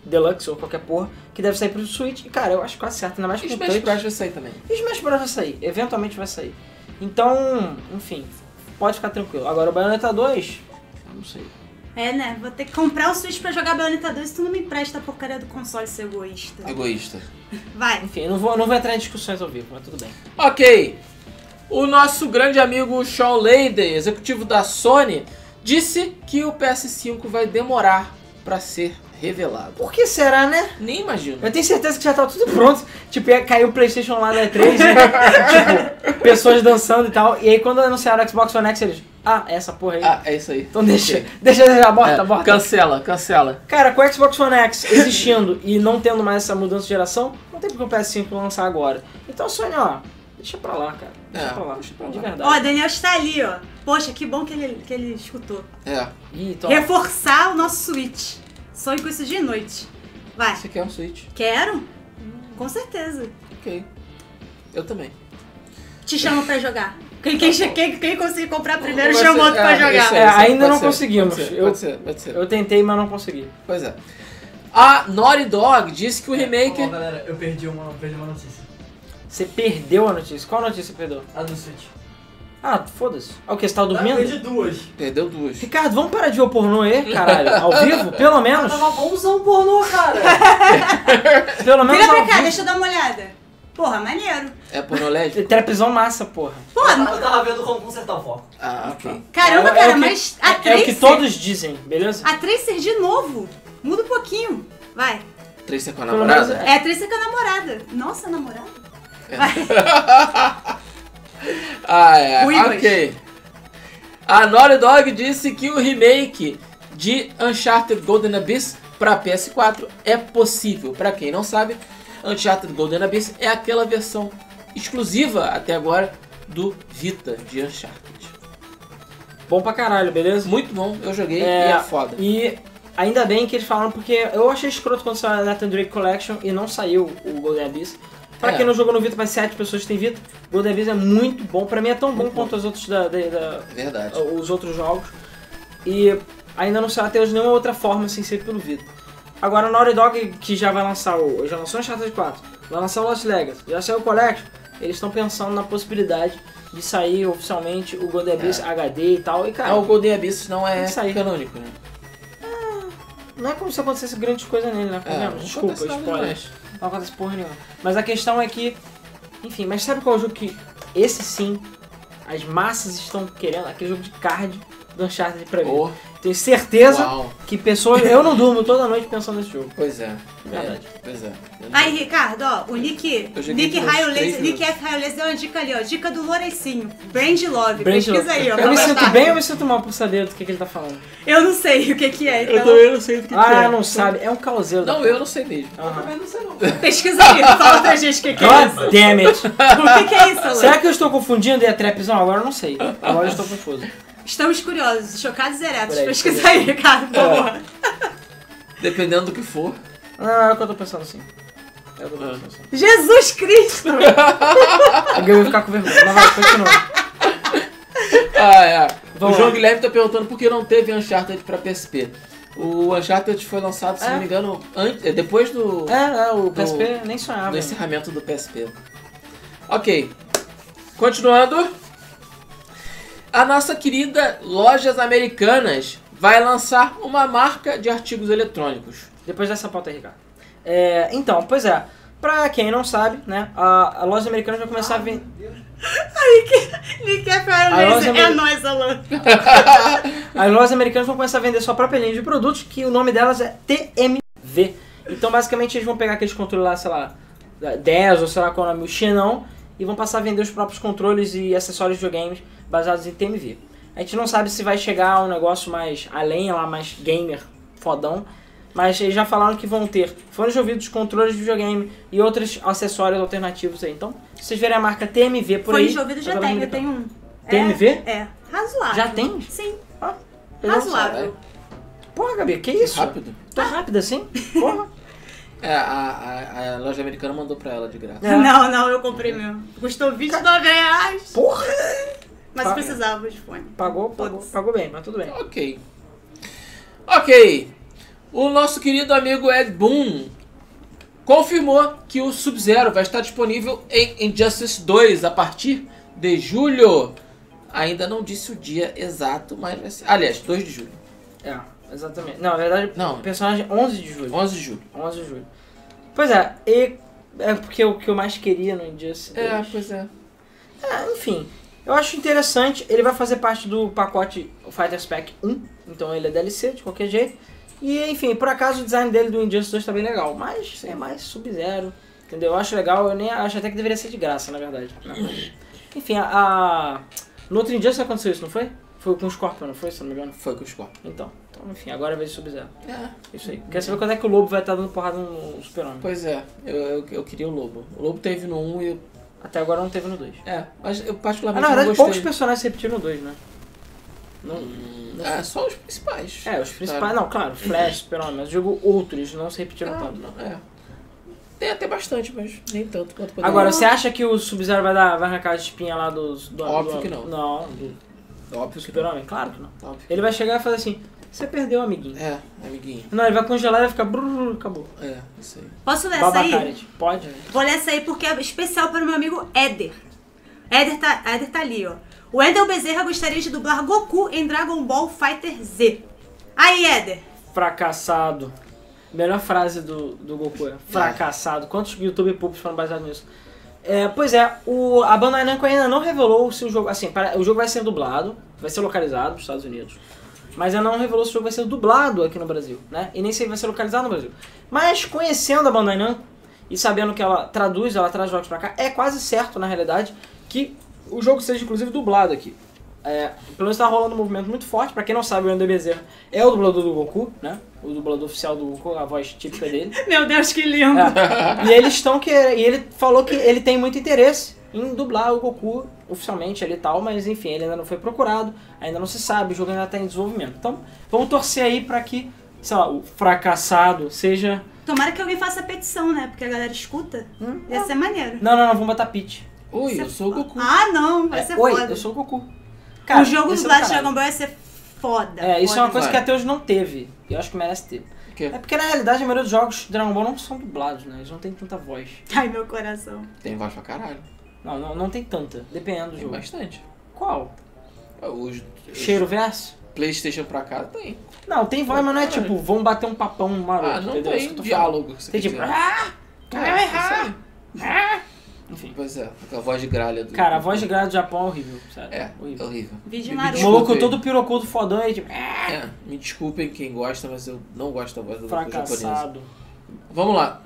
Deluxe ou qualquer porra, que deve sair pro Switch. E cara, eu acho quase certo, ainda mais E com o Smash touch. Bros vai sair também. E Smash Bros vai sair, eventualmente vai sair. Então, enfim, pode ficar tranquilo. Agora o Bayonetta 2, eu não sei. É, né? Vou ter que comprar o Switch pra jogar Bayonetta 2 se tu não me empresta a porcaria do console, seu egoísta. Egoísta. Vai. Enfim, não vou, não vou entrar em discussões ao vivo, mas tudo bem. Ok. O nosso grande amigo Sean Layden, executivo da Sony, disse que o PS5 vai demorar pra ser revelado. Por que será, né? Nem imagino. Eu tenho certeza que já tá tudo pronto. Tipo, ia cair o Playstation lá da E3, né? tipo, pessoas dançando e tal. E aí quando anunciaram o Xbox One X, eles... Ah, é essa porra aí. Ah, é isso aí. Então deixa, deixa, deixa, bota, É, bota. Cancela, cancela. Cara, com o Xbox One X existindo e não tendo mais essa mudança de geração, não tem porque o PS5 lançar agora. Então, Sony, ó, deixa pra lá, cara. Deixa É, pra lá, deixa pra de verdade. Ó, Daniel está ali, ó. Poxa, que bom que ele, que ele escutou. É. Ih, Reforçar o nosso Switch. Sonho com isso de noite. Vai. Você quer um Switch? Quero? Com certeza. Ok. Eu também. Te chamo pra jogar. Quem, quem, quem, quem conseguir comprar primeiro Você- chama outro pra é, jogar. É, ainda não ser, conseguimos. Pode ser, Eu- pode ser. Pode ser. eu tentei, mas não consegui. Pois é. A Naughty Dog disse que o remake... Ó, galera, eu perdi uma, perdi uma notícia. Você perdeu a notícia. Qual notícia você perdeu? A do Switch. Ah, foda-se. Ah, o que? Você tava Eu dormindo? perdi duas. Perdeu duas. Ricardo, vamos parar de ver o pornô aí, caralho. Ao vivo? Pelo menos? Tava bonzão pornô, cara. Pelo menos Vira pra cá, vivo. deixa eu dar uma olhada. Porra, maneiro. É pornolésbico? Trapzão massa, porra. Pô, Eu tava vendo como consertar o foco. Ah, ok. caramba, É é cara, que- mas a É, é o Tracer... que todos dizem, beleza? A Tracer de novo. Muda um pouquinho. Vai. Tracer com a namorada? menos É a Tracer com a namorada. Nossa, namorada? Ah, é. Ok. A Naughty Dog disse que o remake de Uncharted Golden Abyss para PS4 é possível. Para quem não sabe, Uncharted Golden Abyss é aquela versão exclusiva até agora do Vita de Uncharted. Bom pra caralho, beleza? Muito bom, eu joguei É, e é foda. E ainda bem que eles falaram, porque eu achei escroto quando saiu a Nathan Drake Collection e não saiu o Golden Abyss. Pra É. quem não jogou no Vita, para 7 pessoas têm Vita, Golden Abyss é muito bom. Pra mim é tão bom Muito quanto os outros, da, da- da- verdade. os outros jogos. E ainda não saiu até hoje nenhuma outra forma sem ser pelo Vita. Agora a Naughty Dog, que já vai lançar o. Já lançou Uncharted 4, vai lançar o Lost Legacy, já saiu o Collection, eles estão pensando na possibilidade de sair oficialmente o Golden Abyss É. HD e tal. E cara, Ah, o Golden Abyss não é canônico, né? não é como se acontecesse grande coisa nele, né? É, Não, não Desculpa, acontece nada spoiler. demais. Não acontece porra nenhuma. Mas a questão é que. Enfim, mas sabe qual é o jogo que. Esse sim, as massas estão querendo? Aquele jogo de card do Uncharted pra mim. Oh, Tenho certeza uau. que pessoas. Eu não durmo toda noite pensando nesse jogo. Pois é. Verdade. É, pois é. Aí, Ricardo, ó, o Nick, Eu Nick uns Raio três Laser, Nick. F. Raio Laser deu uma dica ali, ó. Dica do Lorecinho. Brand Love. Brand Pesquisa Love. aí, ó. Eu me sinto bem ou me sinto mal por saber do que, que ele tá falando? Eu não sei o que que é, então não sei do que Ah, não sabe. É um causeiro. Não, eu não sei mesmo. Aham. Também não sei não. pesquisa aí. Fala pra gente o que que é isso. God damn it! O que que é isso, Alô? Será que eu estou confundindo e é trapzão? Agora eu não sei. Agora eu estou confuso. Estamos curiosos, chocados e eretos. Peraí, Pesquisa aí, Ricardo, por favor. Dependendo do que for. Não, é o que eu tô pensando assim. É o que eu tô pensando assim. Jesus Cristo! Alguém vai ficar com vergonha. Mas vai, continua. Ah, é. Vamos o João lá. Guilherme tá perguntando por que não teve Uncharted pra PSP. O Uncharted foi lançado, se É. não me engano, antes, é, depois do, É, é, o PSP nem do sonhava. encerramento do PSP. Ok. Continuando. A nossa querida Lojas Americanas vai lançar uma marca de artigos eletrônicos. Depois dessa pauta aí, Ricardo. É, então, pois é. Pra quem não sabe, né, a, a loja americana vai começar a vender. Nick F. Raio A loja é Ameri- nóis, Alô. As lojas americanas vão começar a vender sua própria linha de produtos, que o nome delas é TMV. Então, basicamente, eles vão pegar aqueles controles lá, sei lá, da 10 ou sei lá qual é o nome, o Xenon, e vão passar a vender os próprios controles e acessórios de videogames baseados em TMV. A gente não sabe se vai chegar a um negócio mais além, lá mais gamer, fodão. Mas eles já falaram que vão ter fones de ouvidos, controles de videogame e outros acessórios alternativos aí. Então, se vocês verem a marca TMV por aí... Fone de ouvido já tem, eu tenho um. TMV? É, é. razoável. Já tem? Sim, Ah, razoável. Porra, Gabi, que isso? Rápido. Tô rápido assim? Porra. É, a, a, a loja americana mandou pra ela de graça. É. Não, não, eu comprei mesmo. Custou 29 reais. Porra! Mas eu precisava de fone. Pagou, pagou, pagou bem, mas tudo bem. Ok. Ok. O nosso querido amigo Ed Boon confirmou que o Sub-Zero vai estar disponível em Injustice 2 a partir de julho. Ainda não disse o dia exato, mas vai ser. Aliás, 2 de julho. É, exatamente. Não, na verdade, Não. o personagem 11 de julho. 11 de julho. 11 de julho. Pois é, e é porque o que eu mais queria no Injustice É, 2. pois é. É, enfim, eu acho interessante. Ele vai fazer parte do pacote Fighters Pack 1, então ele é DLC de qualquer jeito. E enfim, por acaso o design dele do Injustice 2 tá bem legal, mas é mais Sub-Zero, entendeu? Eu acho legal, eu nem acho até que deveria ser de graça, na verdade. Enfim, a, a- no outro Injustice aconteceu isso, não foi? Foi com o Scorpion, não foi? Se não me engano. Foi com o Scorpion. Então, então enfim, agora é vez de Sub-Zero. É, Isso aí. Quer saber quando é que o Lobo vai estar dando porrada no Super-Homem? pois é. Eu, eu, eu queria o Lobo. O Lobo teve no 1 e eu. Até agora não teve no 2. É, mas eu Ah, particularmente na verdade, não poucos personagens se repetiram no 2, né? Não, Hum, É, só os principais. É, os principais, não, claro, Flash, Super-Homem, mas eu digo outros, não se repetiram Ah, tanto. não, é. Tem até bastante, mas nem tanto quanto poderia. Agora, você acha que o Sub-Zero vai, dar- vai arrancar a espinha lá dos, do Óbvio do- que não. Não, do Óbvio que Super-Homem? Claro que não. não. Óbvio. Ele vai chegar e fazer assim, você perdeu, amiguinho. É, amiguinho. Não, ele vai congelar e vai ficar brrr, acabou. É, isso aí. Posso ler essa aí? Pode? Vou ler essa aí porque é especial para o meu amigo Éder. Éder tá, Éder tá ali, ó. O Éder Bezerra gostaria de dublar Goku em Dragon Ball Fighter Z. Aí, Éder. Fracassado. Melhor frase do, do Goku é fracassado. Quantos YouTube pubs foram baseados nisso? É, pois é, o, a Bandai Namco ainda não revelou se o jogo... Assim, para- o jogo vai ser dublado, vai ser localizado nos Estados Unidos. Mas ainda não revelou se o jogo vai ser dublado aqui no Brasil, né? E nem se vai ser localizado no Brasil. Mas conhecendo a Bandai Namco e sabendo que ela traduz, ela traz jogos pra cá, é quase certo, na realidade, que o jogo seja inclusive dublado aqui. É, pelo menos tá rolando um movimento muito forte. Pra quem não sabe, o André Bezerra é o dublador do Goku, né? O dublador oficial do Goku, a voz típica dele. Meu Deus, que lindo. É. E eles estão que e ele falou que ele tem muito interesse em dublar o Goku oficialmente ali e tal, mas enfim, ele ainda não foi procurado, ainda não se sabe, o jogo ainda tá em desenvolvimento. Então, vamos torcer aí pra que, sei lá, o fracassado seja. Tomara que alguém faça a petição, né? Porque a galera escuta. Hum? Ia ser maneiro. Não, não, não, vamos botar Peach. Oi, eu é sou o foda. Goku. Ah, não. Vai É, ser Oi, foda. eu sou o Goku. o jogo do é do Blast. Dragon Ball ia ser foda. É, isso é uma foda. coisa Vai. que até hoje não teve. E eu acho que merece ter. É porque na realidade a maioria dos jogos de Dragon Ball não são dublados, né? Eles não têm tanta voz. Ai, meu coração. Tem voz pra caralho. Não, não, não tem tanta, dependendo do Tem jogo. bastante. Qual? Os, Cheiro verso? os Playstation pra cá tem. Não, tem voz, mas não é Caralho. tipo, vão bater um papão maroto, Ah, não entendeu? Isso que tem eu tô diálogo. que você Tem quer tipo, dizer. ah! É, isso aí. Enfim. Pois é, aquela voz de gralha do. Cara, a voz de grade do Japão é horrível, sério. É, é horrível. horrível. Vídeo Me Naruto. O maluco todo pirocudo fodão e tipo, ah, É, me desculpem quem gosta, mas eu não gosto da voz do Goku japonesa. fracassado. Vamos lá.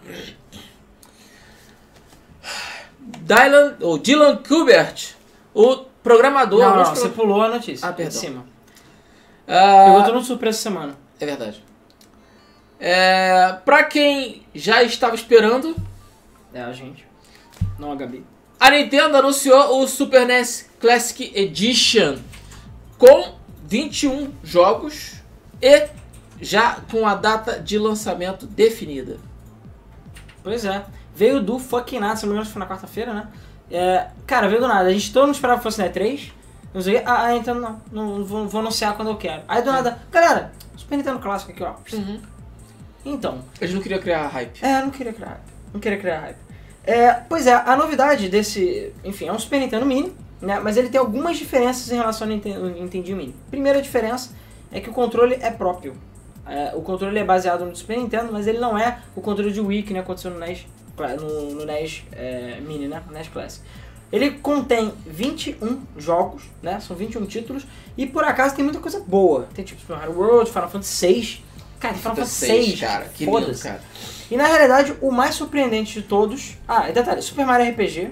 Dylan, ou Dylan Kubert, o programador. Não, não, alguns você pulou a notícia. Ah, de perdão. cima. Ah, Pegou surpresa essa semana. É verdade. É, pra quem já estava esperando, É, a gente. Não a Gabi. a Nintendo anunciou o Super NES Classic Edition com 21 jogos e já com a data de lançamento definida. Pois é. Veio do fucking nada, se não me engano foi na quarta-feira, né? É, cara, veio do nada. A gente todo mundo esperava que fosse na E3. Não sei. Ah, ah, então não. Não vou, vou anunciar quando eu quero. Aí do nada, galera, Super Nintendo clássico aqui, ó. Então, Eles não queriam criar hype. é, não queria criar hype. Não queria criar hype. É, pois é, a novidade desse. Enfim, é um Super Nintendo Mini, né? Mas ele tem algumas diferenças em relação ao Nintendo, Nintendo Mini. Primeira diferença é que o controle é próprio. É, o controle é baseado no Super Nintendo, mas ele não é o controle de Wii que né, aconteceu no NES, no, no NES é, Mini, né? NES Classic. Ele contém 21 jogos, né? São 21 títulos. E por acaso tem muita coisa boa. Tem tipo Super Mario World, Final Fantasy VI. Cara, tem Final Fantasy Seis, VI. cara. Que lindo, cara. E na realidade, o mais surpreendente de todos. Ah, e detalhe: Super Mario RPG.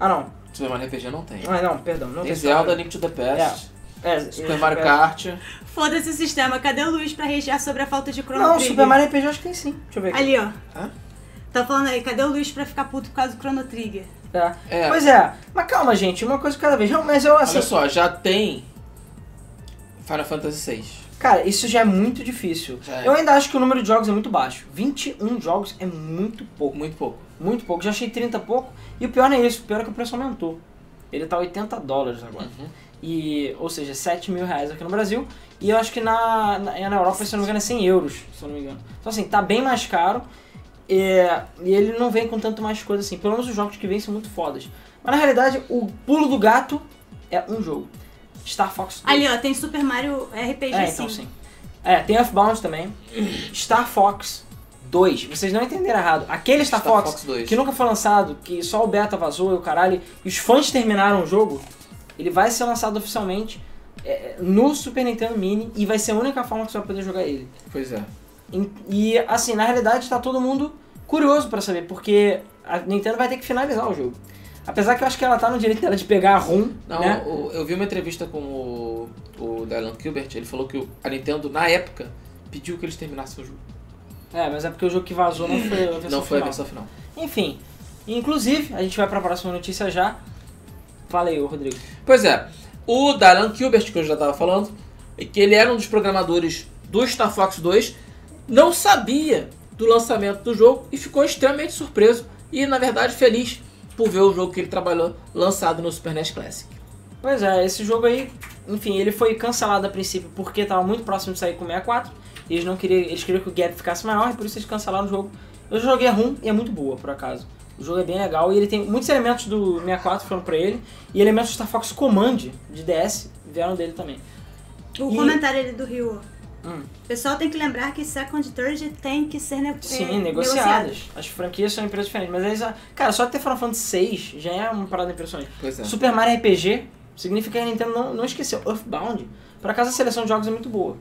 Ah, não. Super Mario RPG não tem. Ah, não, perdão. Não Tem tem Zelda. Link to the Past, É, Super é, Mario é. Kart. Foda-se o sistema. Cadê o Luiz pra regiar sobre a falta de Chrono Não, Trigger? Super Mario RPG eu acho que tem sim. Deixa eu ver aqui. Ali, ó. Hã? Tá falando aí, cadê o Luiz pra ficar puto por causa do Chrono Trigger? Tá. É. Pois é, mas calma, gente, uma coisa cada vez. Não, Mas eu, assim, Olha só, já tem Final Fantasy VI. cara, isso já é muito difícil. É. Eu ainda acho que o número de jogos é muito baixo. 21 jogos é muito pouco. Muito pouco. Muito pouco. Já achei 30 pouco. E o pior não é isso, o pior é que o preço aumentou. Ele tá 80 dólares agora. Uhum. E, ou seja, 7 mil reais aqui no Brasil. E eu acho que na, na, na Europa, se eu não me engano, é 100 euros, se eu não me engano. Então, assim, tá bem mais caro. É, e ele não vem com tanto mais coisa assim. Pelo menos os jogos que vêm são muito fodas. Mas na realidade, o pulo do gato é um jogo. Star Fox 2. Ali, ó, tem Super Mario RPG É, sim. então sim. É, tem Earthbound também. Star Fox 2. Vocês não entenderam errado. Aquele Star, Star Fox, Fox 2. que nunca foi lançado, que só o beta vazou e o caralho, e os fãs terminaram o jogo, ele vai ser lançado oficialmente é, no Super Nintendo Mini e vai ser a única forma que você vai poder jogar ele. Pois é. E, assim, na realidade tá todo mundo curioso pra saber, porque a Nintendo vai ter que finalizar o jogo. Apesar que eu acho que ela tá no direito dela de pegar a ROM, Não, né? o- eu vi uma entrevista com o, o Dylan Gilbert, ele falou que a Nintendo, na época, pediu que eles terminassem o jogo. É, mas é porque o jogo que vazou não foi a versão Não foi a final. versão final. Enfim, inclusive, a gente vai pra próxima notícia já. Fala aí, ô Rodrigo. Pois é, o Dylan Gilbert, que eu já estava falando, e que ele era um dos programadores do Star Fox 2, não sabia do lançamento do jogo e ficou extremamente surpreso e, na verdade, feliz por ver o jogo que ele trabalhou lançado no Super NES Classic. Pois é, esse jogo aí, enfim, ele foi cancelado a princípio porque estava muito próximo de sair com o 64. E eles não queriam, eles queriam que o gap ficasse maior e por isso eles cancelaram o jogo. Eu joguei a ROM e é muito boa, por acaso. O jogo é bem legal e ele tem muitos elementos do 64 foram pra ele e elementos do Star Fox Command de DS vieram dele também. O E- comentário ali do Rio. Hum. O pessoal tem que lembrar que Second Third tem que ser ne Sim, é, negociadas. As franquias são empresas diferentes, mas eles, cara, só ter Final Fantasy VI já é uma parada impressionante. Pois é. Super Mario RPG significa que a Nintendo não, não esqueceu. Earthbound, por acaso a seleção de jogos é muito boa.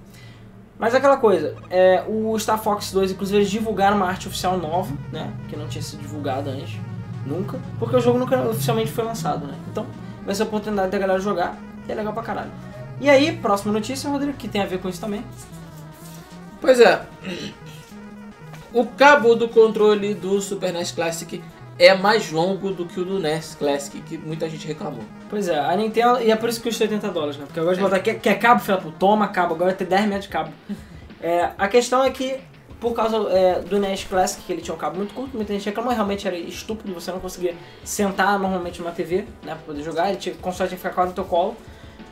Mas é aquela coisa, é, o Star Fox 2, inclusive, eles divulgaram uma arte oficial nova, né? Que não tinha sido divulgada antes, nunca, porque o jogo nunca oficialmente foi lançado, né? Então, vai ser a oportunidade da galera jogar, e é legal pra caralho. E aí, próxima notícia, Rodrigo, que tem a ver com isso também. Pois é. O cabo do controle do Super NES Classic é mais longo do que o do NES Classic, que muita gente reclamou. Pois é, a Nintendo, e é por isso que custa 80 dólares, né? Porque gosto de botar, quer, quer cabo, filha, toma cabo, agora tem 10 metros de cabo. É, a questão é que, por causa é, do NES Classic, que ele tinha um cabo muito curto, muita gente reclamou, realmente era estúpido, você não conseguia sentar normalmente numa TV, né, pra poder jogar, ele tinha, que ficar quase no teu colo.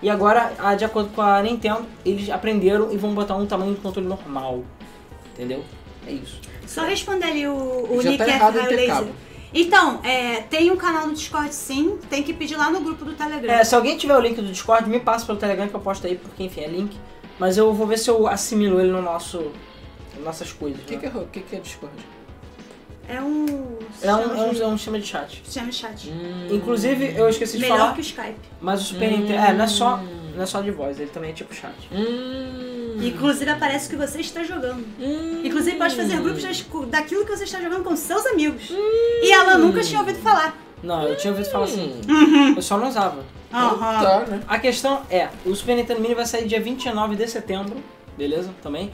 E agora, ah, de acordo com a Nintendo, eles aprenderam e vão botar um tamanho de controle normal, entendeu? É isso. Só responder ali o, o Já Nick tá F. errado Laser. cabo. Então, é, tem um canal no Discord sim, tem que pedir lá no grupo do Telegram. É, se alguém tiver o link do Discord, me passa pelo Telegram que eu posto aí, porque enfim, é link. Mas eu vou ver se eu assimilo ele no nosso. nas nossas coisas. O que, né? que, é, que, que é Discord? É um. É um, é, sistema um, de- é um sistema de chat. sistema de chat. Hum. Inclusive, eu esqueci de Melhor falar, que o Skype. mas o Super Hum. Nintendo. É, não é, só, não é só de voz, ele também é tipo chat. Hum. Inclusive aparece o que você está jogando. Hum. Inclusive pode fazer grupos daquilo que você está jogando com seus amigos. E ela nunca tinha ouvido falar. Não, eu tinha ouvido falar assim. Hum. Eu só não usava. Aham. Tá, né? A questão é, o Super Nintendo Mini vai sair dia 29 de setembro, beleza? Também.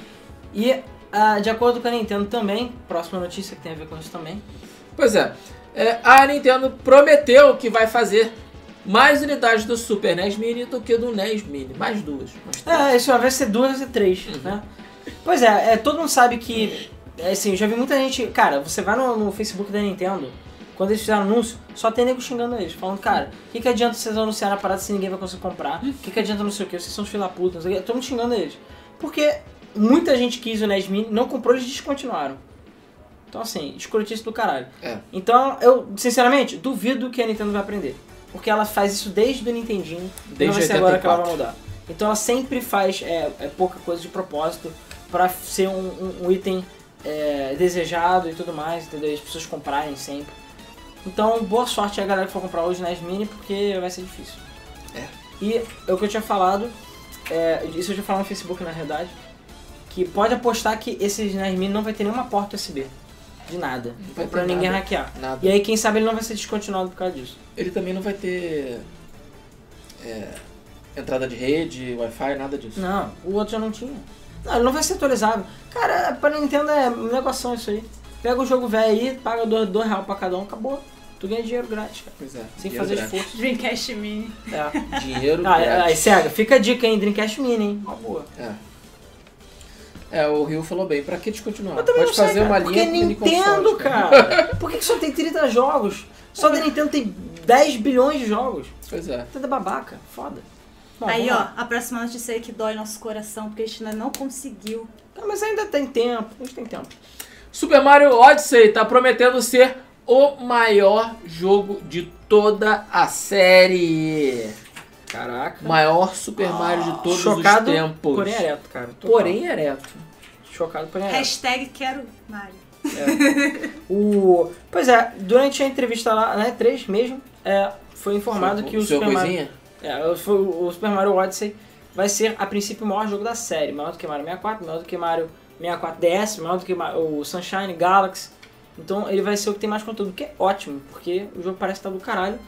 E, ah, de acordo com a Nintendo também, próxima notícia que tem a ver com isso também, Pois é, é, a Nintendo prometeu que vai fazer mais unidades do Super NES Mini do que do NES Mini. Mais duas. Mais. É, isso vai ser duas, ser três, Uhum. né? Pois é, é, todo mundo sabe que, é, assim, já vi muita gente, cara, você vai no, no Facebook da Nintendo, quando eles fizeram anúncio, só tem nego xingando eles, falando, cara, o que, que adianta vocês anunciarem a parada se ninguém vai conseguir comprar? O que, que adianta não sei o que, vocês são os da puta, não sei o que, todo mundo xingando eles. Porque muita gente quis o NES Mini, não comprou, eles descontinuaram. Então, assim, escrotice do caralho. É. Então, eu, sinceramente, duvido que a Nintendo vai aprender. Porque ela faz isso desde o Nintendinho. e não Desde vai ser agora que ela vai 84. mudar. Então ela sempre faz é, é pouca coisa de propósito pra ser um, um- um item é, desejado e tudo mais, entendeu? As pessoas comprarem sempre. Então, boa sorte a galera que for comprar hoje NES Mini, porque vai ser difícil. É. E é o que eu tinha falado, é, isso eu já falei no Facebook na realidade, que pode apostar que esse NES Mini não vai ter nenhuma porta USB. de nada. Não vai pra ninguém nada. hackear. Nada. E aí, quem sabe ele não vai ser descontinuado por causa disso. Ele também não vai ter é, entrada de rede, Wi-Fi, nada disso. Não, o outro já não tinha. Não, ele não vai ser atualizável. Cara, pra Nintendo é um negócio isso aí. Pega o jogo velho aí, paga 2 reais pra cada um, acabou. Tu ganha dinheiro grátis, cara. Pois é. Sem fazer grátis. esforço. Dreamcast Mini. É. Dinheiro Ah, é, aí, grátis. Sega, fica a dica, hein? Dreamcast Mini, hein? Uma boa. É. É, o Rio falou bem, pra que descontinuar? Também Pode não sei, fazer cara. uma Porque linha é mini Nintendo, cara. Por que, que só tem 30 jogos? Só da Nintendo tem 10 bilhões de jogos. Pois é. É babaca. Foda. Bom, Aí, ó, a próxima notícia aí que dói nosso coração, porque a gente ainda não conseguiu. Ah, Mas ainda tem tempo. A gente tem tempo. Super Mario Odyssey tá prometendo ser o maior jogo de toda a série. Caraca. Maior Super Mario de todos Chocado, os tempos. porém ereto, cara. Porém ereto. Chocado, porém ereto. Hashtag quero Mario. O... Pois é, durante a entrevista lá, né, 3 mesmo, é, foi informado que o Seu Super Mario... coisinha? É, o o Super Mario Odyssey vai ser, a princípio, o maior jogo da série. Maior do que Mario 64, maior do que Mario 64 DS, maior do que o Sunshine, Galaxy. Então ele vai ser o que tem mais conteúdo, que é ótimo, porque o jogo parece estar do caralho.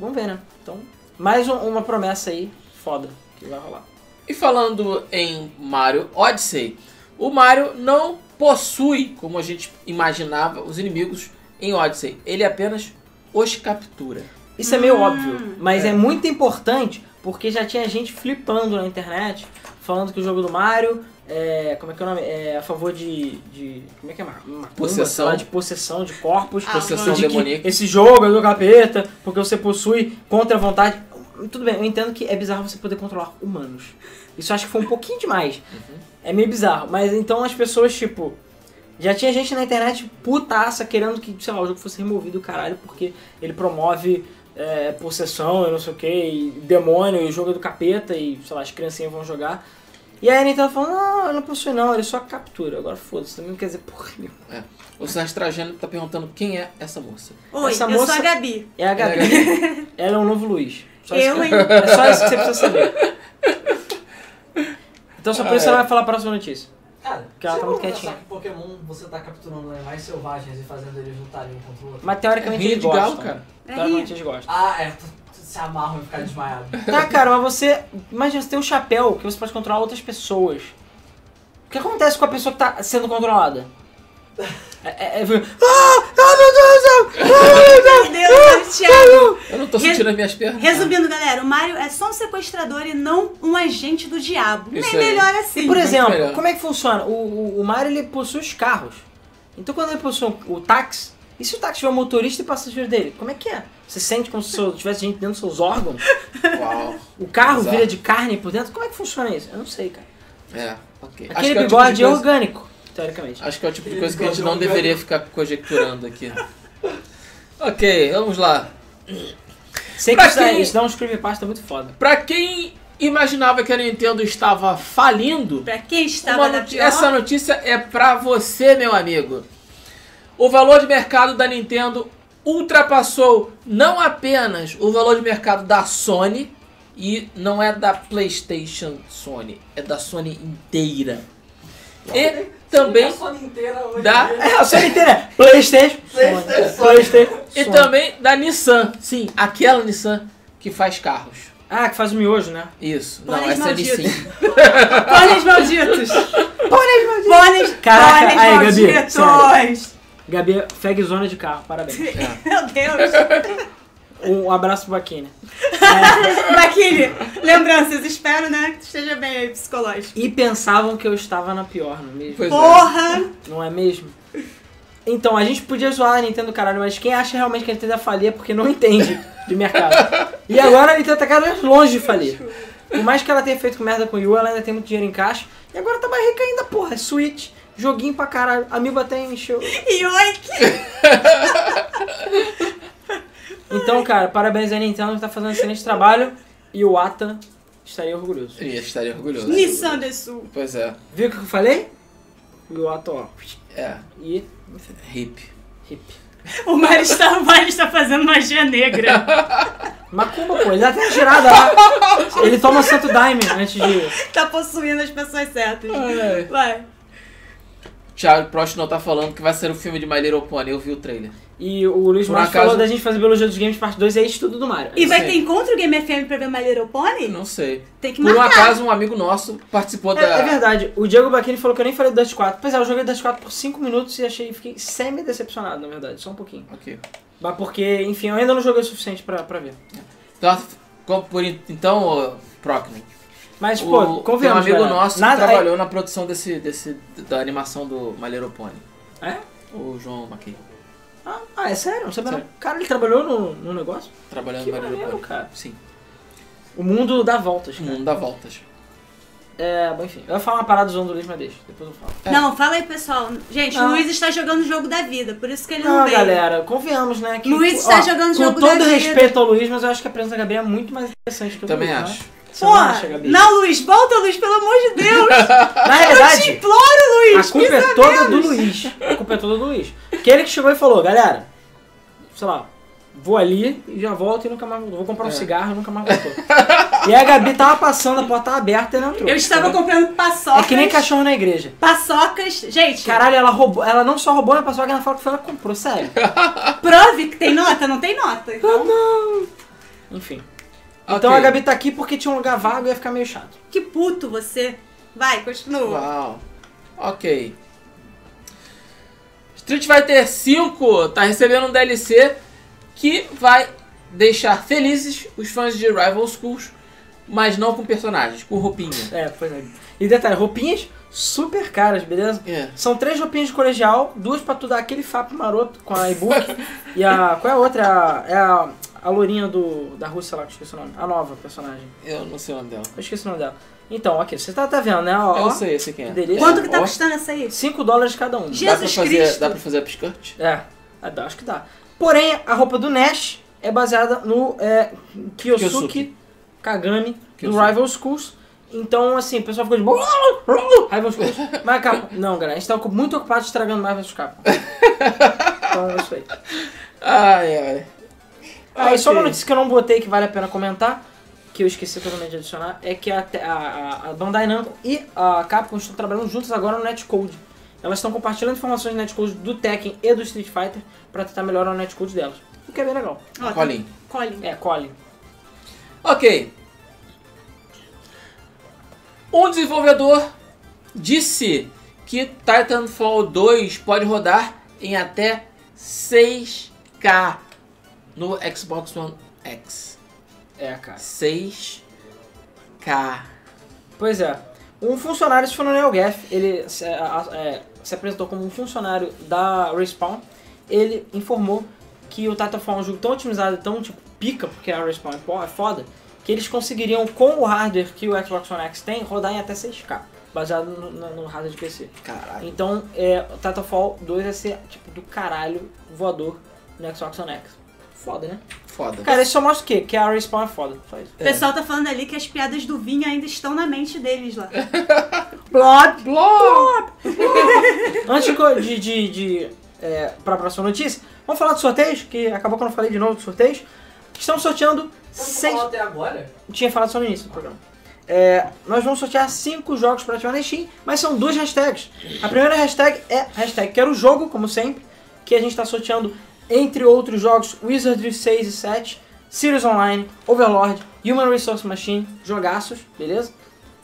Vamos ver, né? Então, mais um- uma promessa aí, foda, que vai rolar. E falando em Mario Odyssey, o Mario não possui, como a gente imaginava, os inimigos em Odyssey. Ele apenas os captura. Isso é meio Hum. óbvio, mas é. É. muito importante porque já tinha gente flipando na internet, falando que o jogo do Mario é. Como é que é o nome? É a favor de. de como é que é? Uma, Possessão. lá, de possessão de corpos. Ah, Possessão de que demoníaca. esse jogo é do capeta, porque você possui contra a vontade. Tudo bem, eu entendo que é bizarro você poder controlar humanos. Isso eu acho que foi um pouquinho demais. É meio bizarro, mas então as pessoas, tipo. Já tinha gente na internet putaça querendo que, sei lá, o jogo fosse removido, caralho, porque ele promove é, possessão e não sei o que, e demônio, e o jogo é do capeta, e sei lá, as criancinhas vão jogar. E aí a Nintendo falou, não, ele não possui não, ele só captura. Agora foda-se, também não quer dizer porra nenhuma. O Sérgio Trajano tá perguntando quem é essa moça. Oi, Essa eu moça- sou a Gabi. É a Gabi. Ela é um novo Luiz. Só Eu, hein? É só isso que você precisa saber. Então só por isso Ah, é. ela vai falar a próxima notícia. Cara, Porque ela tá muito quietinha. que Pokémon você tá capturando animais selvagens e fazendo eles lutarem um contra o outro? Mas teoricamente Rinha eles de gostam. galo, cara. É Teoricamente eles gostam. Ah, é. Tu, tu se amarram e ficar desmaiado. Tá, cara, mas você. Imagina, você tem um chapéu que você pode controlar outras pessoas. O que acontece com a pessoa que tá sendo controlada? É, é, é- Ah! Ah, meu Deus! Ah, Meu Deus, Thiago. Eu não tô Re- sentindo as minhas pernas. Resumindo, galera, o Mario é só um sequestrador e não um agente do diabo. Isso Nem aí. melhor assim. E por Muito exemplo, melhor. como é que funciona? O, o, o Mario ele possui os carros. Então quando ele possui o táxi, e se o táxi tiver o motorista e passageiro dele? Como é que é? Você sente como se tivesse gente dentro dos seus órgãos? Uau. O carro Exato. vira de carne por dentro? Como é que funciona isso? Eu não sei, cara. É, ok. Acho Aquele que é tipo bigode de é coisa- orgânico, teoricamente. Acho que é o tipo de coisa que a gente não deveria ficar conjecturando aqui. ok, vamos lá. Sei que Pra isso, dá- quem- isso dá uns creepypasta muito foda. Pra quem imaginava que a Nintendo estava falindo, Pra quem estava na pior... essa notícia é pra você, meu amigo. O valor de mercado da Nintendo ultrapassou não apenas o valor de mercado da Sony, e não é da PlayStation Sony, é da Sony inteira. E também A Sony inteira hoje dá- em dia- É, a série inteira é Playstation, PlayStation, Sony, Playstation, E Sony. também da Nissan. Sim, aquela Nissan que faz carros. Ah, que faz o miojo, né? Isso. Não, essa é malditos. Nissan. Pôneis malditos. Pôneis malditos. Pôneis, Caraca, pôneis aí, Gabi, malditos. Gabi, fag zona de carro, parabéns. Meu Deus. Um abraço pro Baquina. Maquile, lembranças. Espero, né, que esteja bem aí, psicológico. E pensavam que eu estava na pior, não é mesmo? Pois é. Porra. Não é mesmo? Então, a gente podia zoar a Nintendo caralho, mas quem acha realmente que a Nintendo ia falir é porque não entende de mercado. E agora a Nintendo tá cada vez longe de falir. Por mais que ela tenha feito com merda com o Yu, ela ainda tem muito dinheiro em caixa. E agora tá mais rica ainda, porra. Switch, joguinho pra caralho. Amiibo até encheu. Yoink. Então, cara, parabéns à Nintendo que tá fazendo um excelente trabalho. E o Ata estaria orgulhoso. Eu estaria orgulhoso. Nissan Sul. Pois é. Viu o que eu falei? E o Ata, ó. É. E. Hip. Hip. O Mario está, o Mario está fazendo magia negra. Macumba, pô, ele dá até uma girada lá. Ele toma santo daime antes de. tá possuindo as pessoas certas. Ai. Vai. Thiago Prost não tá falando que vai ser o filme de My Little Pony. Eu vi o trailer. E o Luiz Por Marcos acaso- falou da gente fazer Biologia dos Games parte 2 e é estudo do Mario. E vai sei. ter encontro Game FM pra ver My Little Pony? Não sei. Tem que Por um marcar. acaso, um amigo nosso participou É, da. é verdade, o Diego Bacchini falou que eu nem falei do Dust 4. Pois é, eu joguei Dust 4 por 5 minutos e achei, fiquei semi-decepcionado, na verdade, só um pouquinho. Ok. Mas porque, enfim, eu ainda não joguei o suficiente pra, pra ver. Então, por então ô, Procno. Mas, o- pô, tem um convenhamos, amigo galera, nosso nada, que trabalhou na produção desse, desse, da animação do Little Pony. É? O João Mackey. Ah, ah, é sério? Não sabia não. Sério. Cara, ele trabalhou no, no negócio? Trabalhando Que no maneiro, Pony. cara. Sim. O mundo dá voltas, O cara. mundo dá voltas. É, bom, enfim. Eu ia falar uma parada do Luiz, mas deixa. Depois eu falo. É. Não, fala aí, pessoal. Gente, Não. o Luiz está jogando o jogo da vida, por isso que ele não, Não, veio. galera, convenhamos, né? Que, Luiz está jogando o com jogo todo da vida. respeito ao Luiz, mas eu acho que a presença da Gabi é muito mais interessante que o Também Luiz, acho. Né? Não Porra, acha, Gabi? não, Luiz, volta, Luiz, pelo amor de Deus. Na Eu te verdade, imploro, Luiz. a culpa é toda do menos. Luiz. A culpa é toda do Luiz. Que ele que chegou e falou, galera, sei lá, vou ali e já volto e nunca mais voltou. Vou comprar um É. cigarro e nunca mais voltou. e a Gabi tava passando, a porta tava aberta e não entrou. Eu estava comprando paçocas. É que nem cachorro na igreja. Paçocas. Gente, Caralho, ela roubou. Ela não só roubou, ela passou a falou que foi ela comprou, sério. prove que tem nota, não tem nota. Então, Enfim. Então a Gabi tá aqui porque tinha um lugar vago e ia ficar meio chato. que puto você. Vai, continua. Uau. Ok. Street Fighter V tá recebendo um DLC que vai deixar felizes os fãs de Rival Schools, mas não com personagens, com roupinha. É, pois é. E detalhe, roupinhas super caras, beleza? É. São três roupinhas de colegial, duas pra tu dar aquele fapo maroto com a e-book. e a. Qual é a outra? É a, é a, a lourinha do, da Rússia lá, que eu esqueci o nome. A nova personagem. Eu não sei o nome dela. Eu esqueci o nome dela. Então, ok, você tá, tá vendo, né? Ó, Eu sei esse quem é. que delícia. Quanto que tá Ó, custando essa aí? 5 dólares cada um. Je- Dá pra Jesus fazer, Cristo. dá pra fazer upskirt? É, é, dá, acho que dá. Porém, a roupa do Nash é baseada no é, Kyosuke, Kyosuke. Kagami do Kyosuke. Rival Schools. Então, assim, o pessoal ficou de boa. Rival Schools. Mas, Capcom, não, galera, a gente tá muito ocupado estragando Marvel vs Capcom. Então, é isso aí. Ai, ai. Ah, e só uma notícia que eu não botei que vale a pena comentar, que eu esqueci totalmente de adicionar, é que a, a, a Bandai Namco e a Capcom estão trabalhando juntas agora no Netcode. Elas estão compartilhando informações de netcode do Tekken e do Street Fighter pra tentar melhorar o netcode delas. O que é bem legal. Tá- Colin. Colin. É, Colin. Ok. Um desenvolvedor disse que Titanfall 2 pode rodar em até 6K no Xbox One X. É, cara. 6K. Pois é. Um funcionário, esse foi no NeoGaf, ele se, a- é, se apresentou como um funcionário da Respawn. Ele informou que o Titanfall é um jogo tão otimizado e tão tipo pica, porque a Respawn é é foda, que eles conseguiriam, com o hardware que o Xbox One X tem, rodar em até 6K, baseado no, no- no hardware de PC. Caralho. Então, é, o Titanfall 2 vai ser tipo do caralho voador no Xbox One X. Foda, né? Foda. Cara, isso só mostra o quê? Que a Respawn é foda. Isso. O pessoal tá falando ali que as piadas do Vinho ainda estão na mente deles lá. Blob, blob. Antes de, de, de, é, para a próxima notícia, vamos falar de sorteios, que acabou que eu não falei de novo de sorteios. Estamos sorteando não seis. até agora? Tinha falado só no início do programa. É, nós vamos sortear cinco jogos para ativar na Steam, mas são duas hashtags. A primeira hashtag é hashtag quero jogo, como sempre, que a gente está sorteando, entre outros jogos, Wizardry 6 e 7, Series Online, Overlord, Human Resource Machine, jogaços, beleza?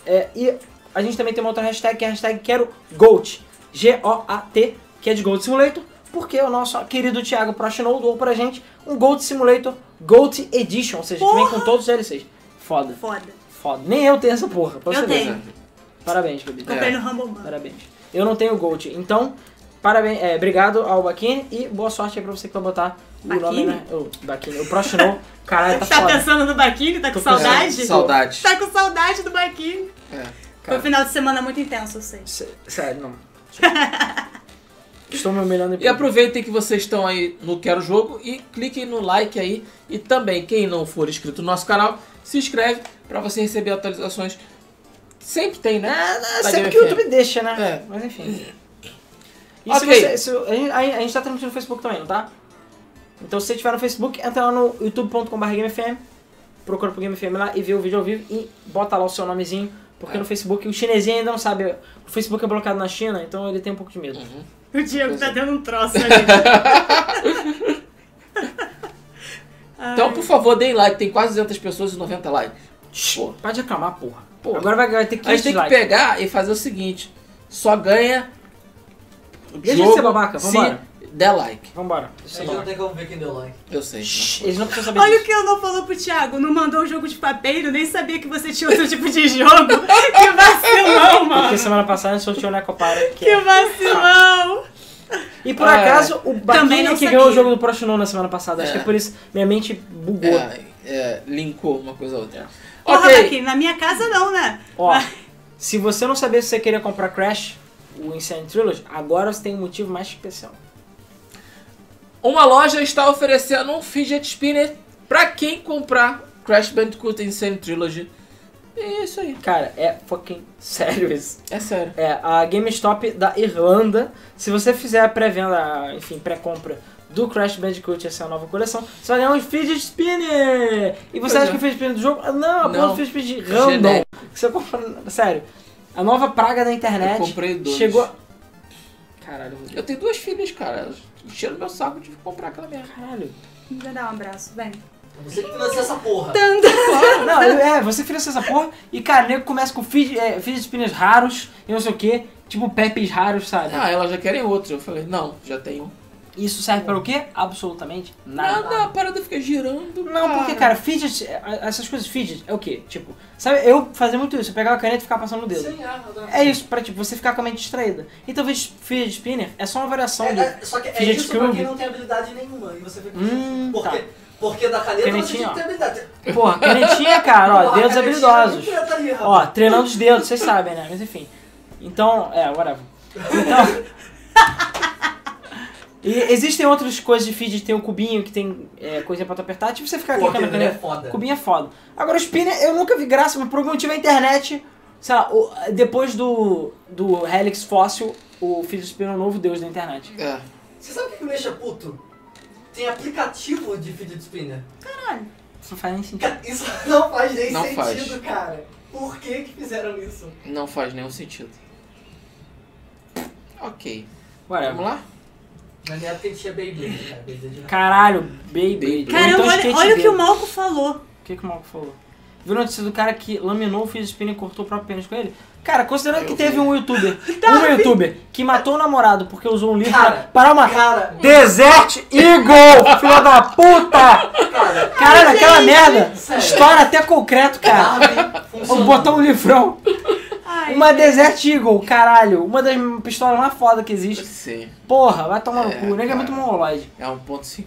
É, e a gente também tem uma outra hashtag, que é a hashtag quero GOAT, G-O-A-T, que é de Goat Simulator, porque o nosso querido Thiago Prochnow doou pra gente um Goat Simulator GOAT Edition, ou seja, que vem com todos os DLCs. Foda. Foda. Foda. Nem eu tenho essa porra. pra Eu você ver. tenho. Parabéns, Gabi. Comprei É. no Humble Man. Parabéns. Eu não tenho Gold. Então, parabéns, é, obrigado ao Baquini e boa sorte aí pra você que vai botar o nome na. O Baquini. O Prochnow. Caralho, tá Tá foda. pensando no Baquini? Tá com Tô saudade? É, Saudade. Tá com saudade do Baquini. É. Foi um final de semana muito intenso, eu sei. Sério, não. Estou me humilhando E aproveitem que vocês estão aí no Quero Jogo e cliquem no like aí. E também, quem não for inscrito no nosso canal, se inscreve para você receber atualizações. Sempre tem, né? É, Da sempre que o. YouTube deixa, né? É. Mas enfim. E Ok. se você, se, a, gente, a gente tá transmitindo no Facebook também, não tá? Então se você estiver no Facebook, entra lá no youtube.com.br GameFM, procura pro GameFM lá e vê o vídeo ao vivo e bota lá o seu nomezinho, Porque no Facebook, o chinesinho ainda não sabe. O Facebook é bloqueado na China, então ele tem um pouco de medo. O Diego tá é. dando um troço ali. Então, por favor, deem like. Tem quase 200 pessoas e 90 likes. Shhh, Para de reclamar, porra. Porra. Agora vai, vai ter que A gente tem que likes. pegar e fazer o seguinte: só ganha. O Deixa de jogo ser babaca, se vambora. der like. Vambora. Deixa eu não tem como ver quem deu like. Eu sei. Shhh. Eles não precisam saber Olha o disso. que eu não falou pro Thiago. Não mandou um jogo de papeiro, nem sabia que você tinha outro tipo de jogo. Que vacilão, mano. Porque semana passada a gente sorteou o Necopara. Que Que é... vacilão. E por Ah, acaso, o Também Baquinha não que ganhou o jogo do Proxinon na semana passada. Acho É. que é por isso minha mente bugou. É, é, linkou uma coisa a outra. Porra, Ok. Baquinha, na minha casa não, né? Ó, se você não sabia se você queria comprar Crash, o Insane Trilogy, agora você tem um motivo mais especial. Uma loja está oferecendo um fidget spinner pra quem comprar Crash Bandicoot Insane Trilogy. É isso aí. Cara, é fucking sério isso. É sério. É, a GameStop da Irlanda, se você fizer a pré-venda, enfim, pré-compra do Crash Bandicoot, essa nova coleção, você vai ganhar um fidget spinner! E você Pois acha é. que o fidget spinner do jogo? Não, a porra do fidget spinner random. Genérico. Que você compra, sério. A nova praga da internet Eu comprei dois. chegou... Caralho. Eu tenho duas filhas, cara. Elas encheram meu saco de comprar aquela merda. Caralho. Me dá um abraço, vem. Você que financia essa porra. Não, é, você financia essa porra e, cara, o nego começa com fidget, é, fidget spinners raros e não sei o que, tipo Pepes raros, sabe? Ah, elas já querem outro. Eu falei, não, já tenho. Isso serve para o quê? Absolutamente nada. Nada, a parada fica girando. Não, porque, cara, fidget, essas coisas fidget é o quê? Tipo, sabe, eu fazia muito isso, eu pegava a caneta e ficava passando no dedo. Sim, é. É isso, pra tipo, você ficar com a mente distraída. E talvez fidget spinner é só uma variação É, do. é, só que é isso pra quem não tem habilidade nenhuma. E você fica. Hum, porque, tá. porque da caneta Canetinha, você tem habilidade. Porra, canetinha, cara, ó, Porra, dedos habilidosos. ali. Ó, treinando os dedos, vocês sabem, né? Mas enfim. Então, é, whatever. Então. E existem outras coisas de feed, tem um cubinho que tem é, coisa pra tu apertar, tipo você ficar Pô, clicando aquele na é foda. Cubinho é foda. Agora o spinner eu nunca vi graça, mas por algum motivo a internet, sei lá, o- depois do, do Helix Fóssil, o feed spinner é o novo deus da internet. É. Você sabe o que me deixa puto? Tem aplicativo de fidget spinner. Isso não faz nem sentido. Isso não faz nem Não sentido, faz. cara. Por que que fizeram isso? Não faz nenhum sentido. Ok. Whatever. Vamos lá? Na minha época a gente tinha Beyblade, cara. Beyblade não. Caralho, Beyblade. Caramba, então olha, olha o que o Malco falou. O que, que o Malco falou? Viu a notícia do cara que laminou o fidget spinner e cortou o próprio pênis com ele? Cara, considerando Eu que vi. teve um youtuber, um youtuber que matou o namorado porque usou um livro Cara, para uma Cara, Desert Eagle, filho da puta! cara, Caralho, aquela merda Sério. estoura até concreto, cara. Vou funciona. botar um livrão. Ai, Uma Desert Eagle, caralho. Uma das pistolas mais foda que existe. Sim. Porra, vai tomar no É, cu. O nego é muito mongoloide. É 1.5.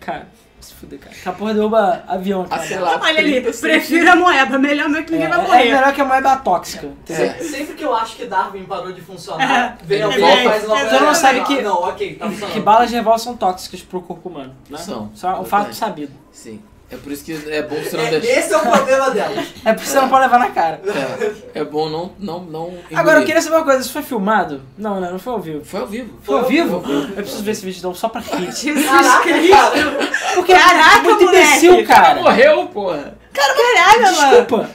Cara, se fuder, cara. Essa porra derruba avião, Ah, cara. sei lá. Olha ali, 30 prefiro a moeba, melhor não que É, ninguém vai é morrer. melhor que a moeda tóxica. entendeu? É. Sempre que eu acho que Darwin parou de funcionar, É, vem alguém e faz uma Você não sabe Ah, que- Não, ok, tá. Que balas de revólver são tóxicas pro corpo humano. Né? São. É um fato sabido. Sim. É por isso que é bom você não É, deixar. esse é o problema dela. É por isso que você não pode levar na cara. É, é bom não. não, não Agora, eu queria saber uma coisa. Isso foi filmado? Não, né? Não foi ao vivo. Foi ao vivo. Foi ao Foi vivo? ao vivo. Eu preciso ver esse vídeo então, só pra rir. Jesus Caraca, Cristo. cara. Porque Caraca, é muito moleque. imbecil, cara. Morreu, porra. Caralho, mano. Desculpa.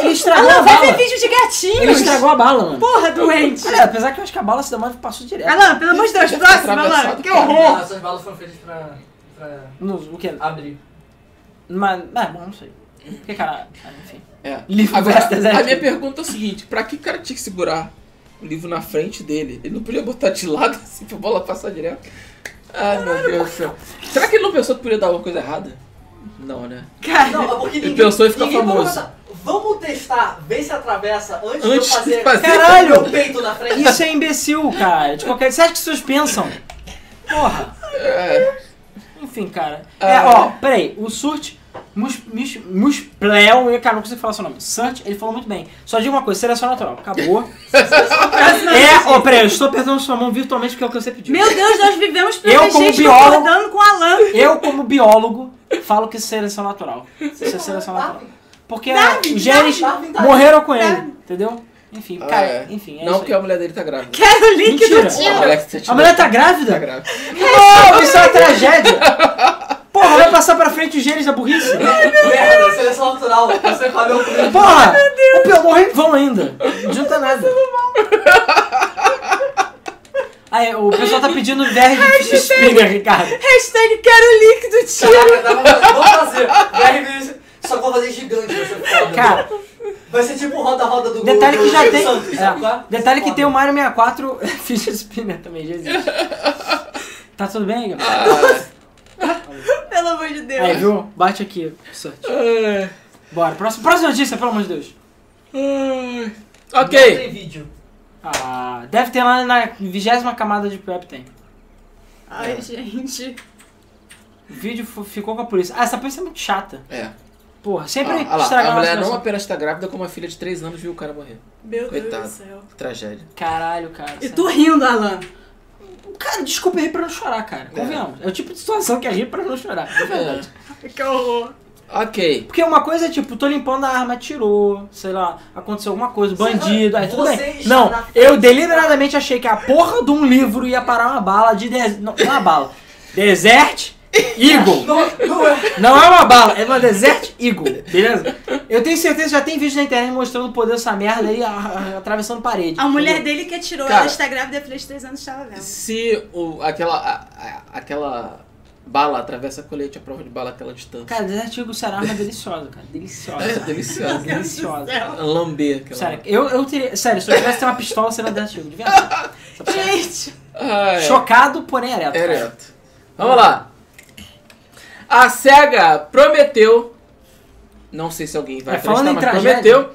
Ele estragou Alan, a vai bala. ver vídeo de gatinhos. Ele estragou a bala, mano. Porra, doente. Olha, apesar que eu acho que a bala se demora passou direto. Alan, pelo amor de Deus, próximo, Alan. Que cara. horror. Essas balas foram feitas pra, pra No, o que? abrir. Mas, ah, bom, não sei. Porque, cara, enfim. É. Livro Agora, Desert a minha pergunta é o seguinte: pra que o cara tinha que segurar o livro na frente dele? Ele não podia botar de lado assim pra bola passar direto? Ai, meu Deus do céu. Será que ele não pensou que podia dar alguma coisa errada? Não, né? Cara, Não, é porque Ele ninguém, pensou em ficar famoso. Vamos testar, ver se atravessa antes, Antes de eu fazer, de fazer. Caralho! meu peito na frente. Isso é imbecil, cara. De qualquer... Você acha que as pessoas pensam? Porra. É. Enfim, cara. Ah. É, ó, peraí. O Surt Mus, mus, Musplel, eu, cara, não consigo falar seu nome. Surt, ele falou muito bem. Só diga uma coisa, seleção natural. Acabou. é, ó, peraí, eu estou apertando sua mão virtualmente porque é o que você pediu. meu Deus, nós vivemos Eu, como biólogo- com o Alan. Eu, como biólogo, falo que isso é seleção natural. Isso é seleção natural. Porque Darwin, os genes Darwin, Darwin. morreram com ele, entendeu? Enfim, Ah, cara, é. enfim, é Não, isso porque aí. a mulher dele tá grávida. Quero o link Mentira. do A tio. mulher, que você A mulher tá Tá grávida? grávida. Não, isso é uma tragédia. Porra, vai passar pra frente os genes da burrice? Merda, seleção natural. Você falhou comigo. Porra! O pior, morrer ainda. Não junta nada. Aí, o pessoal tá pedindo VR de Fish Spinner, Ricardo. Hashtag quero o link do tio. Caraca, dá pra- vamos fazer. VR, só que eu vou fazer gigante, foda. Cara, Vai ser tipo roda-roda do detalhe do que já tem. Santos, é, é? detalhe que tem o Mario 64 Fish Spinner também, já existe. Tá tudo bem, Igor? Pelo amor de Deus. Aí, viu? Bate aqui. Sorte. Bora, próxima, próxima notícia, pelo amor de Deus. Não Ok. tem vídeo. Ah, deve ter lá na vigésima camada de prep tem. Ai, gente. O vídeo ficou com a polícia. Ah, essa polícia é muito chata. É. Porra, sempre Ah, ah lá, estragar a uma mulher não apenas está grávida, como a filha de 3 anos viu o cara morrer. Meu Coitado. Deus do céu. Tragédia. Caralho, cara. E sério. tu rindo, Alan. Cara, desculpa rir pra não chorar, cara. Convenhamos. É o tipo de situação que é rir pra não chorar. É verdade. Que horror. Ok. Porque uma coisa é tipo, tô limpando a arma, atirou, sei lá, aconteceu alguma coisa, bandido, aí tudo bem. Não, eu deliberadamente achei que a porra de um livro ia parar uma bala de. Des... Não, é uma bala. Desert Eagle. Não, não é. Não é uma bala, é uma Desert Eagle, beleza? Eu tenho certeza que já tem vídeo na internet mostrando o poder dessa merda aí a- a- atravessando parede. A mulher entendeu? dele que atirou, Cara. ela está grávida, de 3 anos estava vendo. Se o, aquela, a- a- aquela bala atravessa colete a prova de bala àquela distância. Cara, Desert Eagle será arma deliciosa, cara. Deliciosa. É deliciosa. Deliciosa. Lamber aquela. Sério, eu, eu teria. Sério, se eu tivesse uma pistola, seria Desert Eagle, de verdade. Gente, Ah, é. Chocado, porém ereto. cara. Ereto. Vamos lá. A SEGA prometeu. Não sei se alguém vai É, em mas tragédia- prometeu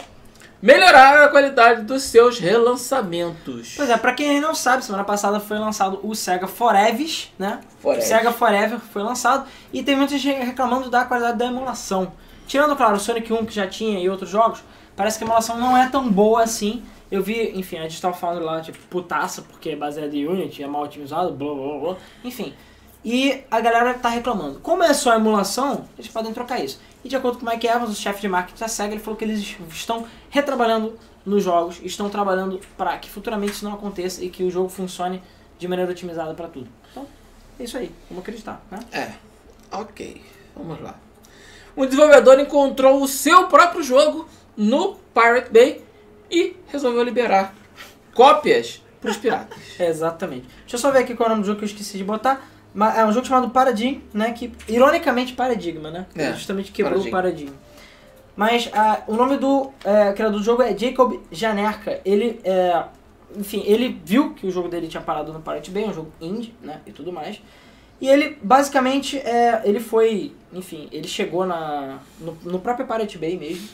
melhorar a qualidade dos seus relançamentos. Pois é, pra quem não sabe, semana passada foi lançado o Sega Forever, né? Forever. O Sega Forever foi lançado e tem muita gente reclamando da qualidade da emulação. Tirando, claro, o Sonic 1 que já tinha e outros jogos, parece que a emulação não é tão boa assim. Eu vi, enfim, a gente tava falando lá, tipo, putaça, porque é baseado em Unity, é mal otimizado, blá blá blá, enfim. E a galera tá reclamando. Como é só emulação, eles podem trocar isso. E de acordo com o Mike Evans, o chefe de marketing da SEGA, ele falou que eles estão retrabalhando nos jogos, estão trabalhando para que futuramente isso não aconteça e que o jogo funcione de maneira otimizada para tudo. Então, é isso aí, vamos acreditar, né? É. Ok. Vamos lá. Um desenvolvedor encontrou o seu próprio jogo no Pirate Bay e resolveu liberar cópias para os piratas. Exatamente. Deixa eu só ver aqui qual é o nome do jogo que eu esqueci de botar. É um jogo chamado Paradigm, né? Que, ironicamente, Paradigma, né? É, justamente quebrou Paradigm. o Paradigma. Mas ah, o nome do é, criador do jogo é Jacob Janerka. Ele, é, enfim, ele viu que o jogo dele tinha parado no Pirate Bay, um jogo indie, né? E tudo mais. E ele, basicamente, é, ele foi, enfim, ele chegou na, no, no próprio Pirate Bay mesmo.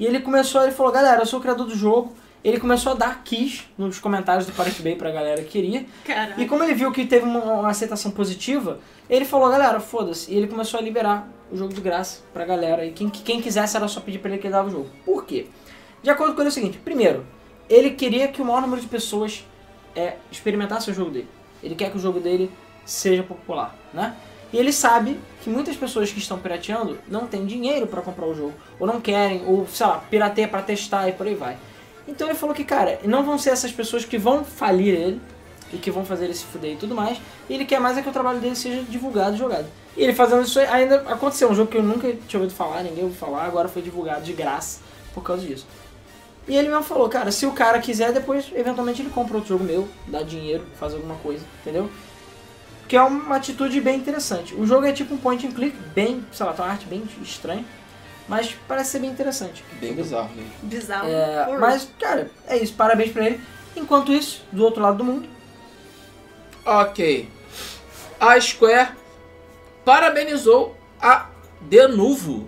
E ele começou, ele falou, galera, eu sou o criador do jogo. Ele começou a dar keys nos comentários do Pirate Bay pra galera que queria. E como ele viu que teve uma, uma aceitação positiva, ele falou, galera, foda-se. E ele começou a liberar o jogo de graça pra galera. E quem, quem quisesse era só pedir pra ele que ele dava o jogo. Por quê? De acordo com ele é o seguinte, primeiro, ele queria que o maior número de pessoas é, experimentasse o jogo dele. Ele quer que o jogo dele seja popular, né? E ele sabe que muitas pessoas que estão pirateando não têm dinheiro pra comprar o jogo, ou não querem, ou sei lá, pirateia pra testar e por aí vai. Então ele falou que, cara, não vão ser essas pessoas que vão falir ele e que vão fazer ele se fuder e tudo mais. E ele quer mais é que o trabalho dele seja divulgado e jogado. E ele fazendo isso ainda aconteceu. Um jogo que eu nunca tinha ouvido falar, ninguém ouviu falar, agora foi divulgado de graça por causa disso. E ele mesmo falou, cara, se o cara quiser, depois eventualmente ele compra outro jogo meu, dá dinheiro, faz alguma coisa, entendeu? Que é uma atitude bem interessante. O jogo é tipo um point and click, bem, sei lá, tem uma arte bem estranha, mas parece ser bem interessante. Bem bizarro mesmo. Bizarro. É, mas, cara, é isso, parabéns pra ele. Enquanto isso, do outro lado do mundo, Ok. A Square parabenizou a Denuvo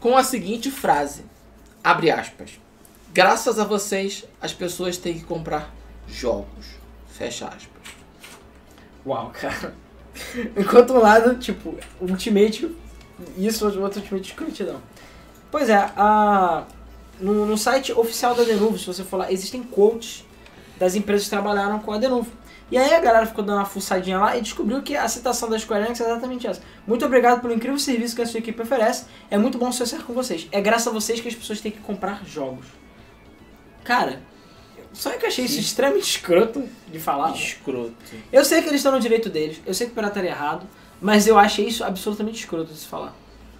com a seguinte frase: abre aspas. Graças a vocês, as pessoas têm que comprar jogos. Fecha aspas. Uau, cara. Enquanto um lado, tipo, Ultimate, isso o outro Ultimate de escrutidão. Pois é, a, no, no site oficial da Denuvo, se você for lá, existem quotes das empresas que trabalharam com a Denuvo. E aí a galera ficou dando uma fuçadinha lá e descobriu que a citação da Square Enix é exatamente essa. Muito obrigado pelo incrível serviço que a sua equipe oferece. É muito bom associar com vocês. É graças a vocês que as pessoas têm que comprar jogos. Cara, só que eu achei isso extremamente escroto de falar. Escroto. Eu sei que eles estão no direito deles, eu sei que pirataria é errado, mas eu achei isso absolutamente escroto de se falar.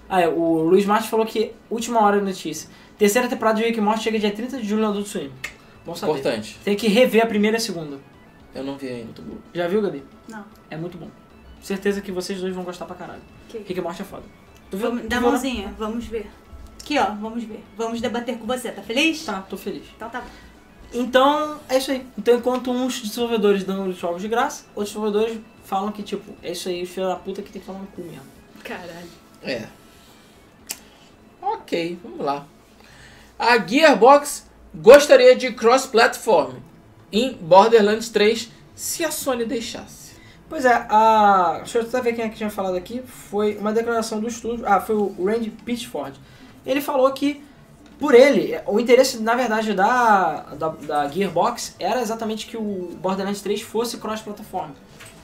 Ah, é, o Luiz Martins falou que, última hora de notícia, Terceira temporada de Rick and Morty chega dia 30 de julho no Adult Swim. Bom saber. Importante. Tem que rever a primeira e a segunda. Eu não vi ainda, muito bom. Já viu, Gabi? Não. É muito bom. Certeza que vocês dois vão gostar pra caralho. Que- Rick and Morty é foda. Tu viu? Vamos, Tu dá a viu, né? mãozinha, vamos ver. Aqui, ó, vamos ver. Vamos debater com você, tá feliz? Tá, tô feliz. Então tá bom. Então, é isso aí. Então, enquanto uns desenvolvedores dão os jogos de graça, outros desenvolvedores falam que, tipo, é isso aí, os filhos da puta que tem que tomar no cu mesmo. Caralho. É. Ok, vamos lá. A Gearbox gostaria de cross-platform em Borderlands 3 se a Sony deixasse. Pois é, a. Deixa eu até ver quem é que tinha falado aqui. Foi uma declaração do estúdio. Ah, foi o Randy Pitchford. Ele falou que, por ele, o interesse, na verdade, da, da, da Gearbox era exatamente que o Borderlands 3 fosse cross-plataforma.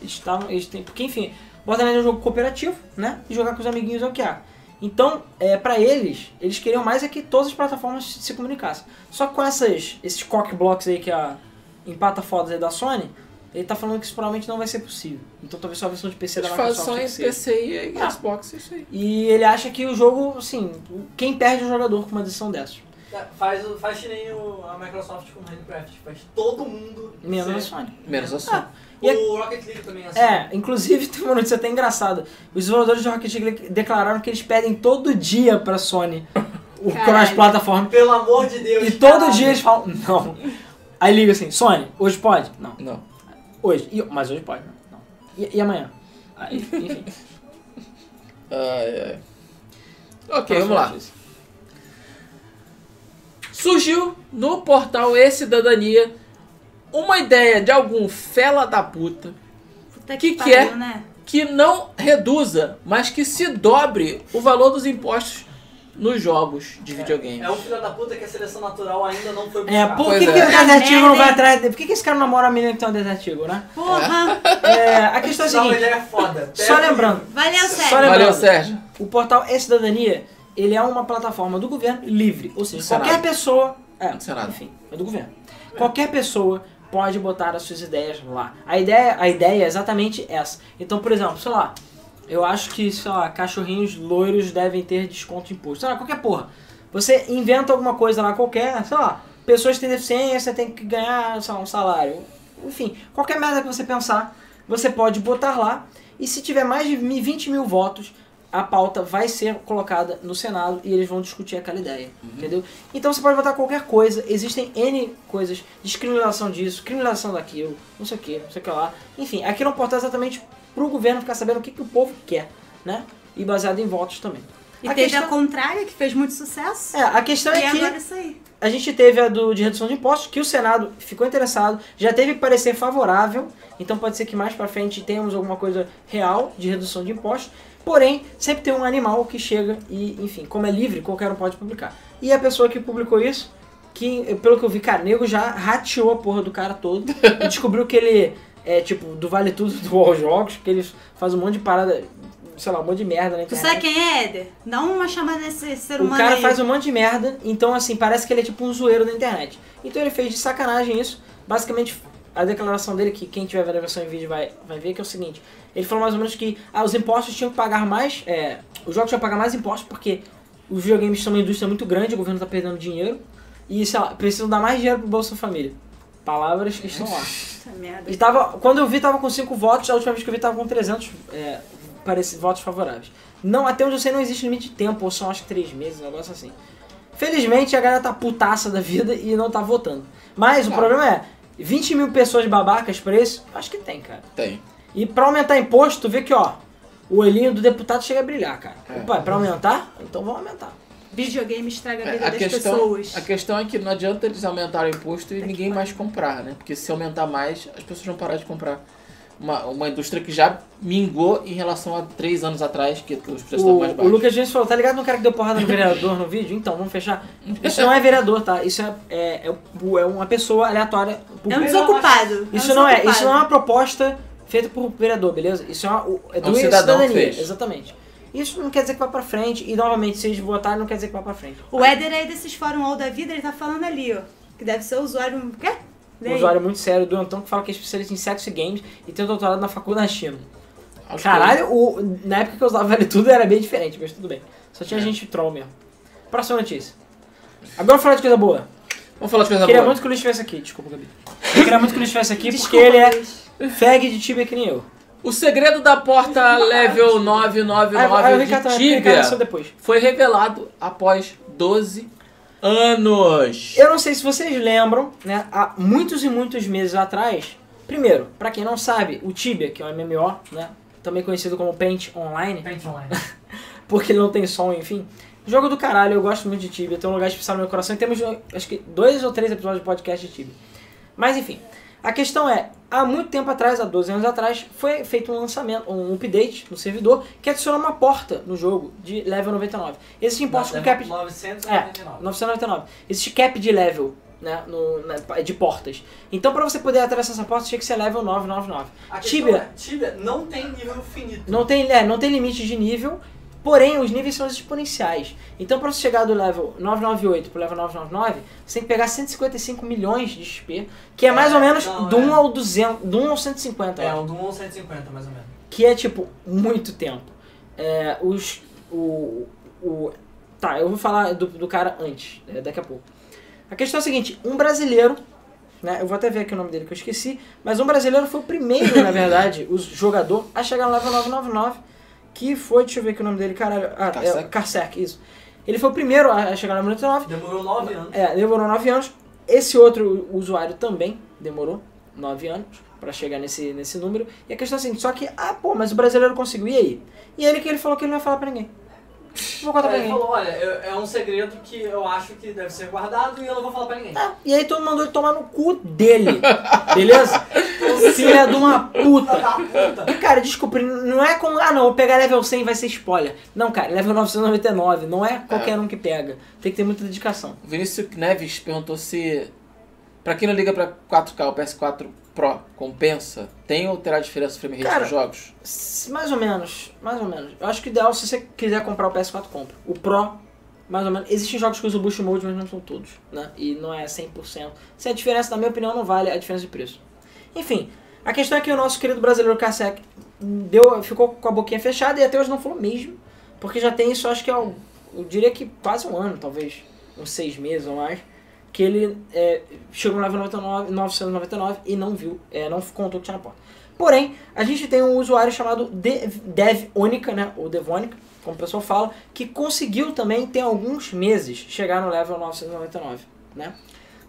Eles estavam. Eles têm, porque, enfim, Borderlands é um jogo cooperativo, né? E jogar com os amiguinhos é o que há. Então, é, para eles, eles queriam mais é que todas as plataformas se se comunicassem. Só que com essas, esses cock blocks aí que a empata fodas aí da Sony, ele tá falando que isso provavelmente não vai ser possível. Então talvez só a versão de PC Eles da Microsoft só em. PC e Ah. Xbox, isso aí. E ele acha que o jogo, assim, quem perde é o jogador com uma decisão dessas. É, Faz, o- faz que nem o- a Microsoft com o Minecraft. Faz todo mundo. Menos a ser- Sony. Menos a Sony. E a- O Rocket League também é assim. É, inclusive tem uma notícia até engraçada. Os desenvolvedores de Rocket League declararam que eles pedem todo dia pra Sony o cross-plataforma. Pelo amor de Deus. E todo caralho. dia eles falam, não. Aí liga assim, Sony, hoje pode? Não. Não. Hoje. E- mas hoje pode, né? Não. E, e amanhã? Aí, enfim. Ai, ai. Ok, Próxima vamos lá. notícia. Surgiu no portal E-Cidadania uma ideia de algum fela da puta Puta Que que, que pariu, é? né? que não reduza, mas que se dobre o valor dos impostos nos jogos de videogame. É o filho da puta que a seleção natural ainda não foi É, buscar. por Pois que, é. que o Desert Eagle não vai atrás dele? Por que, que esse cara namora a menina que tem um Desert Eagle, né? Porra! É, a questão é a Não, seguinte, ele é foda. só Pega lembrando, Valeu, Só Sérgio. lembrando. Valeu, Sérgio. o portal E-Cidadania, ele é uma plataforma do governo livre, ou seja, qualquer pessoa... É, Senado. enfim, é do governo. Qualquer pessoa pode botar as suas ideias lá. A ideia, a ideia é exatamente essa. Então, por exemplo, sei lá, eu acho que, sei lá, cachorrinhos loiros devem ter desconto de imposto. Sei lá, qualquer porra. Você inventa alguma coisa lá qualquer, sei lá, pessoas têm deficiência têm que ganhar, sei lá, um salário. Enfim, qualquer merda que você pensar, você pode botar lá. E se tiver mais de mi- 20 mil votos, a pauta vai ser colocada no Senado e eles vão discutir aquela ideia, entendeu? Então você pode botar qualquer coisa, existem N coisas, descriminalização disso, criminalização daquilo, não sei o que, não sei o que lá. Enfim, aqui é um portal exatamente pro governo ficar sabendo o que, que o povo quer, né? E baseado em votos também. E a teve questão, a contrária, que fez muito sucesso. é, a questão e é que agora isso aí. a gente teve a do, de redução de impostos, que o Senado ficou interessado, já teve parecer favorável, então pode ser que mais pra frente tenhamos alguma coisa real de redução de impostos, porém, sempre tem um animal que chega e, enfim, como é livre, qualquer um pode publicar. E a pessoa que publicou isso, que, pelo que eu vi, cara, nego já rateou a porra do cara todo e descobriu que ele é, tipo, do Vale Tudo do All Jogos, que eles fazem um monte de parada, sei lá, um monte de merda na Tu sabe quem é, Éder? Dá uma chamada nesse ser O humano cara aí. faz um monte de merda, então assim, parece que ele é tipo um zoeiro da internet. Então ele fez de sacanagem isso. Basicamente, a declaração dele, que quem tiver a versão em vídeo vai, vai ver, que é o seguinte. Ele falou mais ou menos que ah, os impostos tinham que pagar mais, é, os jogos tinham que pagar mais impostos porque os videogames são uma indústria muito grande, o governo tá perdendo dinheiro. E, sei lá, precisam dar mais dinheiro pro Bolsa Família. Palavras que estão lá. E tava, quando eu vi, tava com 5 votos, a última vez que eu vi, tava com 300 é, parece, votos favoráveis. Não, até onde eu sei, não existe limite de tempo, ou são acho que 3 meses, um negócio assim. Felizmente, a galera tá putaça da vida e não tá votando. Mas o Ah. problema é, 20 mil pessoas babacas pra isso, acho que tem, cara. Tem. E pra aumentar imposto, tu vê que, ó, o olhinho do deputado chega a brilhar, cara. É. Opa, é pra aumentar? Então vamos aumentar. Videogame estraga a vida É, a, das questão, pessoas. a questão é que não adianta eles aumentarem o imposto e Tá ninguém mais comprar, né? Porque se aumentar mais, as pessoas vão parar de comprar. Uma, uma indústria que já mingou em relação a três anos atrás, que os preços estavam O, mais o baixos. Lucas James falou, tá ligado no cara que deu porrada no vereador no vídeo? Então, vamos fechar. Isso não é vereador, tá? Isso é, é, é, é uma pessoa aleatória. É um desocupado. Isso é um não é, desocupado. isso não é uma proposta feita por vereador, beleza? Isso é, uma, o- é do um cidadão fez. exatamente. Isso não quer dizer que vai pra frente, e novamente, se eles votarem, não quer dizer que vai pra frente. O Éder aí desses fórum all da vida, ele tá falando ali, ó. Que deve ser usuário. O quê? Um usuário muito sério do Antão que fala que é especialista em sexo e games e tem um doutorado na faculdade na China. Acho Caralho, o, na época que eu usava Vale Tudo era bem diferente, mas tudo bem. Só tinha É. gente troll mesmo. Próxima notícia. que Agora vamos falar de coisa boa. Vamos falar de coisa queria boa. muito que o Luiz estivesse aqui. Desculpa, Gabi. Eu queria muito que o Luiz estivesse aqui porque Desculpa, ele é fag de Tibia que nem eu. O segredo da porta level Aí, 999 aí o Ricardo de Tibia foi revelado após 12 anos. Eu não sei se vocês lembram, né? Há muitos e muitos meses atrás. Primeiro, pra quem não sabe, o Tibia, que é um MMO, né? Também conhecido como Paint Online, Paint online. porque ele não tem som, enfim. Jogo do caralho, eu gosto muito de Tibia, tem um lugar especial no meu coração. E temos, acho que, dois ou três episódios de podcast de Tibia. Mas enfim, a questão é, há muito tempo atrás, há 12 anos atrás, foi feito um lançamento, um update no servidor que adicionou uma porta no jogo de level 99. Existem portas com cap... 999. 999. Existe cap de level, né, no, na- de portas. Então pra você poder atravessar essa porta, tinha que ser level 999. A Tibia é, Tibia não tem nível finito. não tem, é, não tem limite de nível, porém os níveis são exponenciais. Então pra você chegar do level 998 pro level 999, você tem que pegar 155 milhões de XP, que é mais É, ou menos não, do 1 é. ao 200, do 1 ao 150, eu É, um do 1 150 mais ou menos. que é tipo muito tempo. É, os o, o tá, eu vou falar do, do cara antes, é, daqui a pouco. A questão é a seguinte, um brasileiro, né, eu vou até ver aqui o nome dele que eu esqueci, mas um brasileiro foi o primeiro, na verdade, o jogador a chegar no level 999, que foi, deixa eu ver aqui o nome dele, caralho, ah, é, Karsak. Isso. Ele foi o primeiro a chegar no level 99, Demorou 9 anos. é, demorou 9 anos. Esse outro usuário também demorou 9 anos pra chegar nesse, nesse número. E a questão é assim, só que, ah, pô, mas o brasileiro conseguiu, e aí? E ele que ele falou que ele não ia falar pra ninguém. Não vou contar pra Ele ninguém. falou, olha, eu- é um segredo que eu acho que deve ser guardado e eu não vou falar pra ninguém. Ah, e aí todo mundo mandou ele tomar no cu dele. Beleza? Filha de uma puta. Da puta. E, cara, desculpa, não é como, ah não, vou pegar level 100 vai ser spoiler. Não, cara, level 999, não é qualquer um que pega. Tem que ter muita dedicação. O Vinícius Neves perguntou se. Pra quem não liga pra 4K, o PS4 Pro compensa? Tem ou terá diferença frame rate Cara, dos jogos? Mais ou menos, mais ou menos. Eu acho que o ideal, se você quiser comprar o PS4, compra. O Pro, mais ou menos. Existem jogos que usam o Boost Mode, mas não são todos, né? E não é 100%. Se a diferença, na minha opinião, não vale a diferença de preço. Enfim, a questão é que o nosso querido brasileiro Kasek deu, ficou com a boquinha fechada e até hoje não falou mesmo. Porque já tem isso, acho que é, um- eu diria que quase um ano, talvez, uns seis meses ou mais, que ele é, chegou no level 99, 999 e não viu, é, não contou que tinha na porta. Porém, a gente tem um usuário chamado Dev- Devonica, né, ou Devonica, como o pessoal fala, que conseguiu também, tem alguns meses, chegar no level 999, né?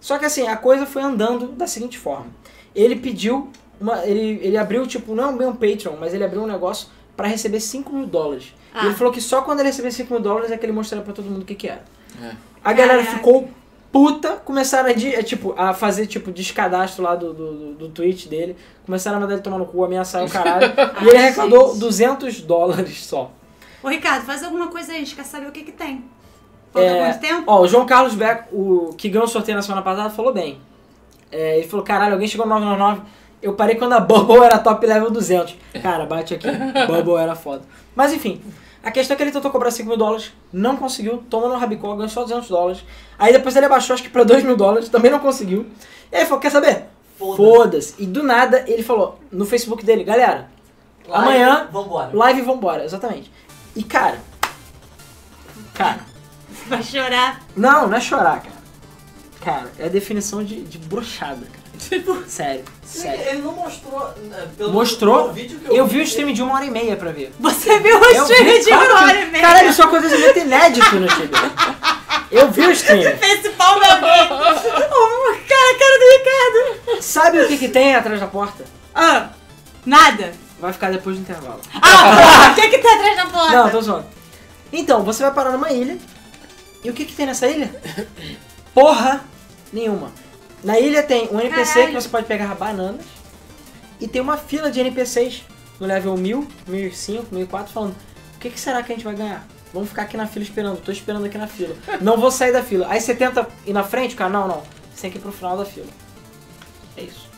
Só que assim, a coisa foi andando da seguinte forma. Ele pediu, uma, ele, ele abriu, tipo, não é bem um Patreon, mas ele abriu um negócio para receber 5 mil dólares. E Ah. ele falou que só quando ele receber 5 mil dólares é que ele mostraria pra todo mundo o que que era. É. A galera Caraca. ficou puta, começaram a, de- é, tipo, a fazer tipo descadastro lá do, do, do, do tweet dele, começaram a mandar ele tomar no cu, ameaçar o caralho, e ele arrecadou gente. 200 dólares só. Ô, Ricardo, faz alguma coisa aí, a gente quer saber o que que tem. Falta É, quanto tempo? Ó, o João Carlos Beck, o que ganhou o sorteio na semana passada, falou bem. É, ele falou, caralho, alguém chegou no 999, eu parei quando a Bubble era top level 200. Cara, bate aqui, Bubble era foda. Mas enfim, a questão é que ele tentou cobrar 5 mil dólares, não conseguiu, tomou no Rabicó, ganhou só 200 dólares. Aí depois ele abaixou, acho que pra 2 mil dólares, também não conseguiu. E aí ele falou, quer saber? Foda-se. Foda-se. E do nada ele falou no Facebook dele, galera, Live, Amanhã- Vambora. live e vambora, exatamente. E cara, cara, Vai chorar. não, não é chorar, cara. Cara, é a definição de, de brochada, cara. Sério, sério. Ele não mostrou. né, Pelo, Mostrou? vídeo eu, Eu vi o stream de uma hora e meia pra ver. Você viu o Eu stream vi, de claro uma hora e meia? Caralho, isso é uma acontecimento inédito no time. Eu vi o stream. Principal meu amigo. Oh, cara, cara do Ricardo. Sabe o que, que tem atrás da porta? Ah, nada. Vai ficar depois do intervalo. Ah, porra, o que que tá atrás da porta? Não, tô zoando. Então, você vai parar numa ilha. E o que, que tem nessa ilha? Porra nenhuma. Na ilha tem um NPC Caralho. que você pode pegar bananas. E tem uma fila de NPCs no level 1000, 1005, 1004 falando: O que, que será que a gente vai ganhar? Vamos ficar aqui na fila esperando. Tô esperando aqui na fila. Não vou sair da fila. Aí você tenta ir na frente, cara? Não, não. Você tem que ir pro final da fila. É isso.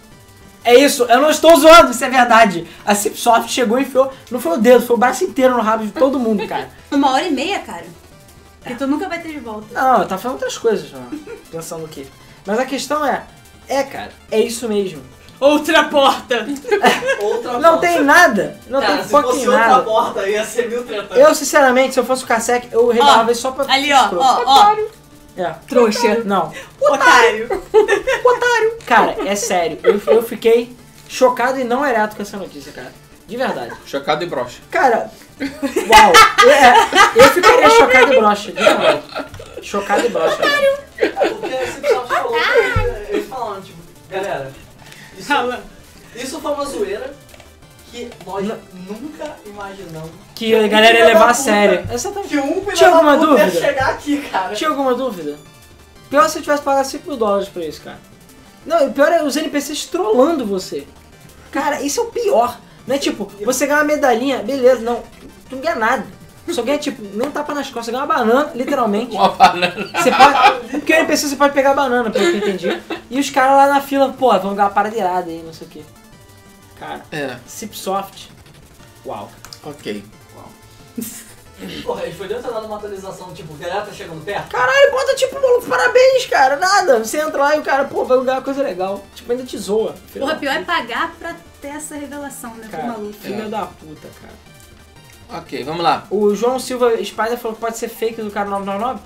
É isso, eu não estou zoando, isso é verdade. A Cipsoft chegou e enfiou. Não foi o dedo, foi o braço inteiro no rabo de todo mundo, cara. Uma hora e meia, cara. Que tu nunca vai ter de volta. Não, tá falando outras coisas já. Pensando o quê? Mas a questão é. É, cara, é isso mesmo. Outra porta. Outra Não porta. tem nada. Não Cara, tem se fosse outra nada. porta, ia ser mil tretando. Eu, sinceramente, se eu fosse o Kasek, eu revelava isso só pra. Ali, ó, ó, ó. É. Trouxa. Não. Otário. Otário. Cara, é sério. Eu, eu fiquei chocado e não ereto com essa notícia, cara. De verdade. Chocado e broxa. Cara, uau. É, eu ficaria chocado e broxa, de verdade. Chocado e broxa. Porque esse pessoal falou, eles falaram, tipo, galera, isso, isso foi uma zoeira que nós nunca imaginamos Que a galera ia levar a sério. Exatamente. que um filho Tinha da alguma puta ia dúvida? chegar aqui, cara. Tinha alguma dúvida? Pior se eu tivesse pagado 5 mil dólares pra isso, cara. Não, o pior é os NPCs trollando você. Cara, isso é o pior. Não é tipo, você ganha uma medalhinha, beleza, não. Tu não ganha nada. Só ganha, tipo, nem um tapa nas costas, você ganha uma banana, literalmente. Uma banana. Você pode. Porque o NPC você pode pegar banana, pelo que eu entendi. E os caras lá na fila, pô, vão ganhar uma parada irada aí, não sei o que. Cara, É, Cipsoft. Uau. ok. Porra, eles podiam ter dado uma atualização, tipo, galera tá chegando perto. Caralho, bota tipo, maluco, parabéns, cara. Nada. Você entra lá e o cara, pô, vai ganhar uma coisa legal. Tipo, ainda te zoa. Porra, pior é pagar pra ter essa revelação, né? Pro Cara, maluco. filho É. da puta, cara. Ok, vamos lá. O João Silva Spider falou que pode ser fake do cara 999.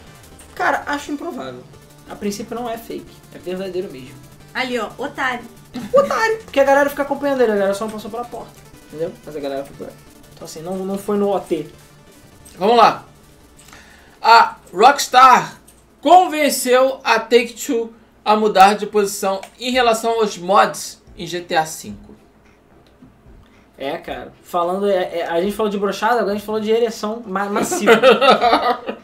Cara, acho improvável. A princípio não é fake. É verdadeiro mesmo. Ali, ó, otário. Otário. Porque a galera fica acompanhando ele, a galera só não passou pela porta. Entendeu? Mas a galera foi por aí. Então assim, não, não foi no OT. Vamos lá. A Rockstar convenceu a Take-Two a mudar de posição em relação aos mods em GTA V. É, cara. Falando. é- é- a gente falou de brochada, agora a gente falou de ereção ma massiva.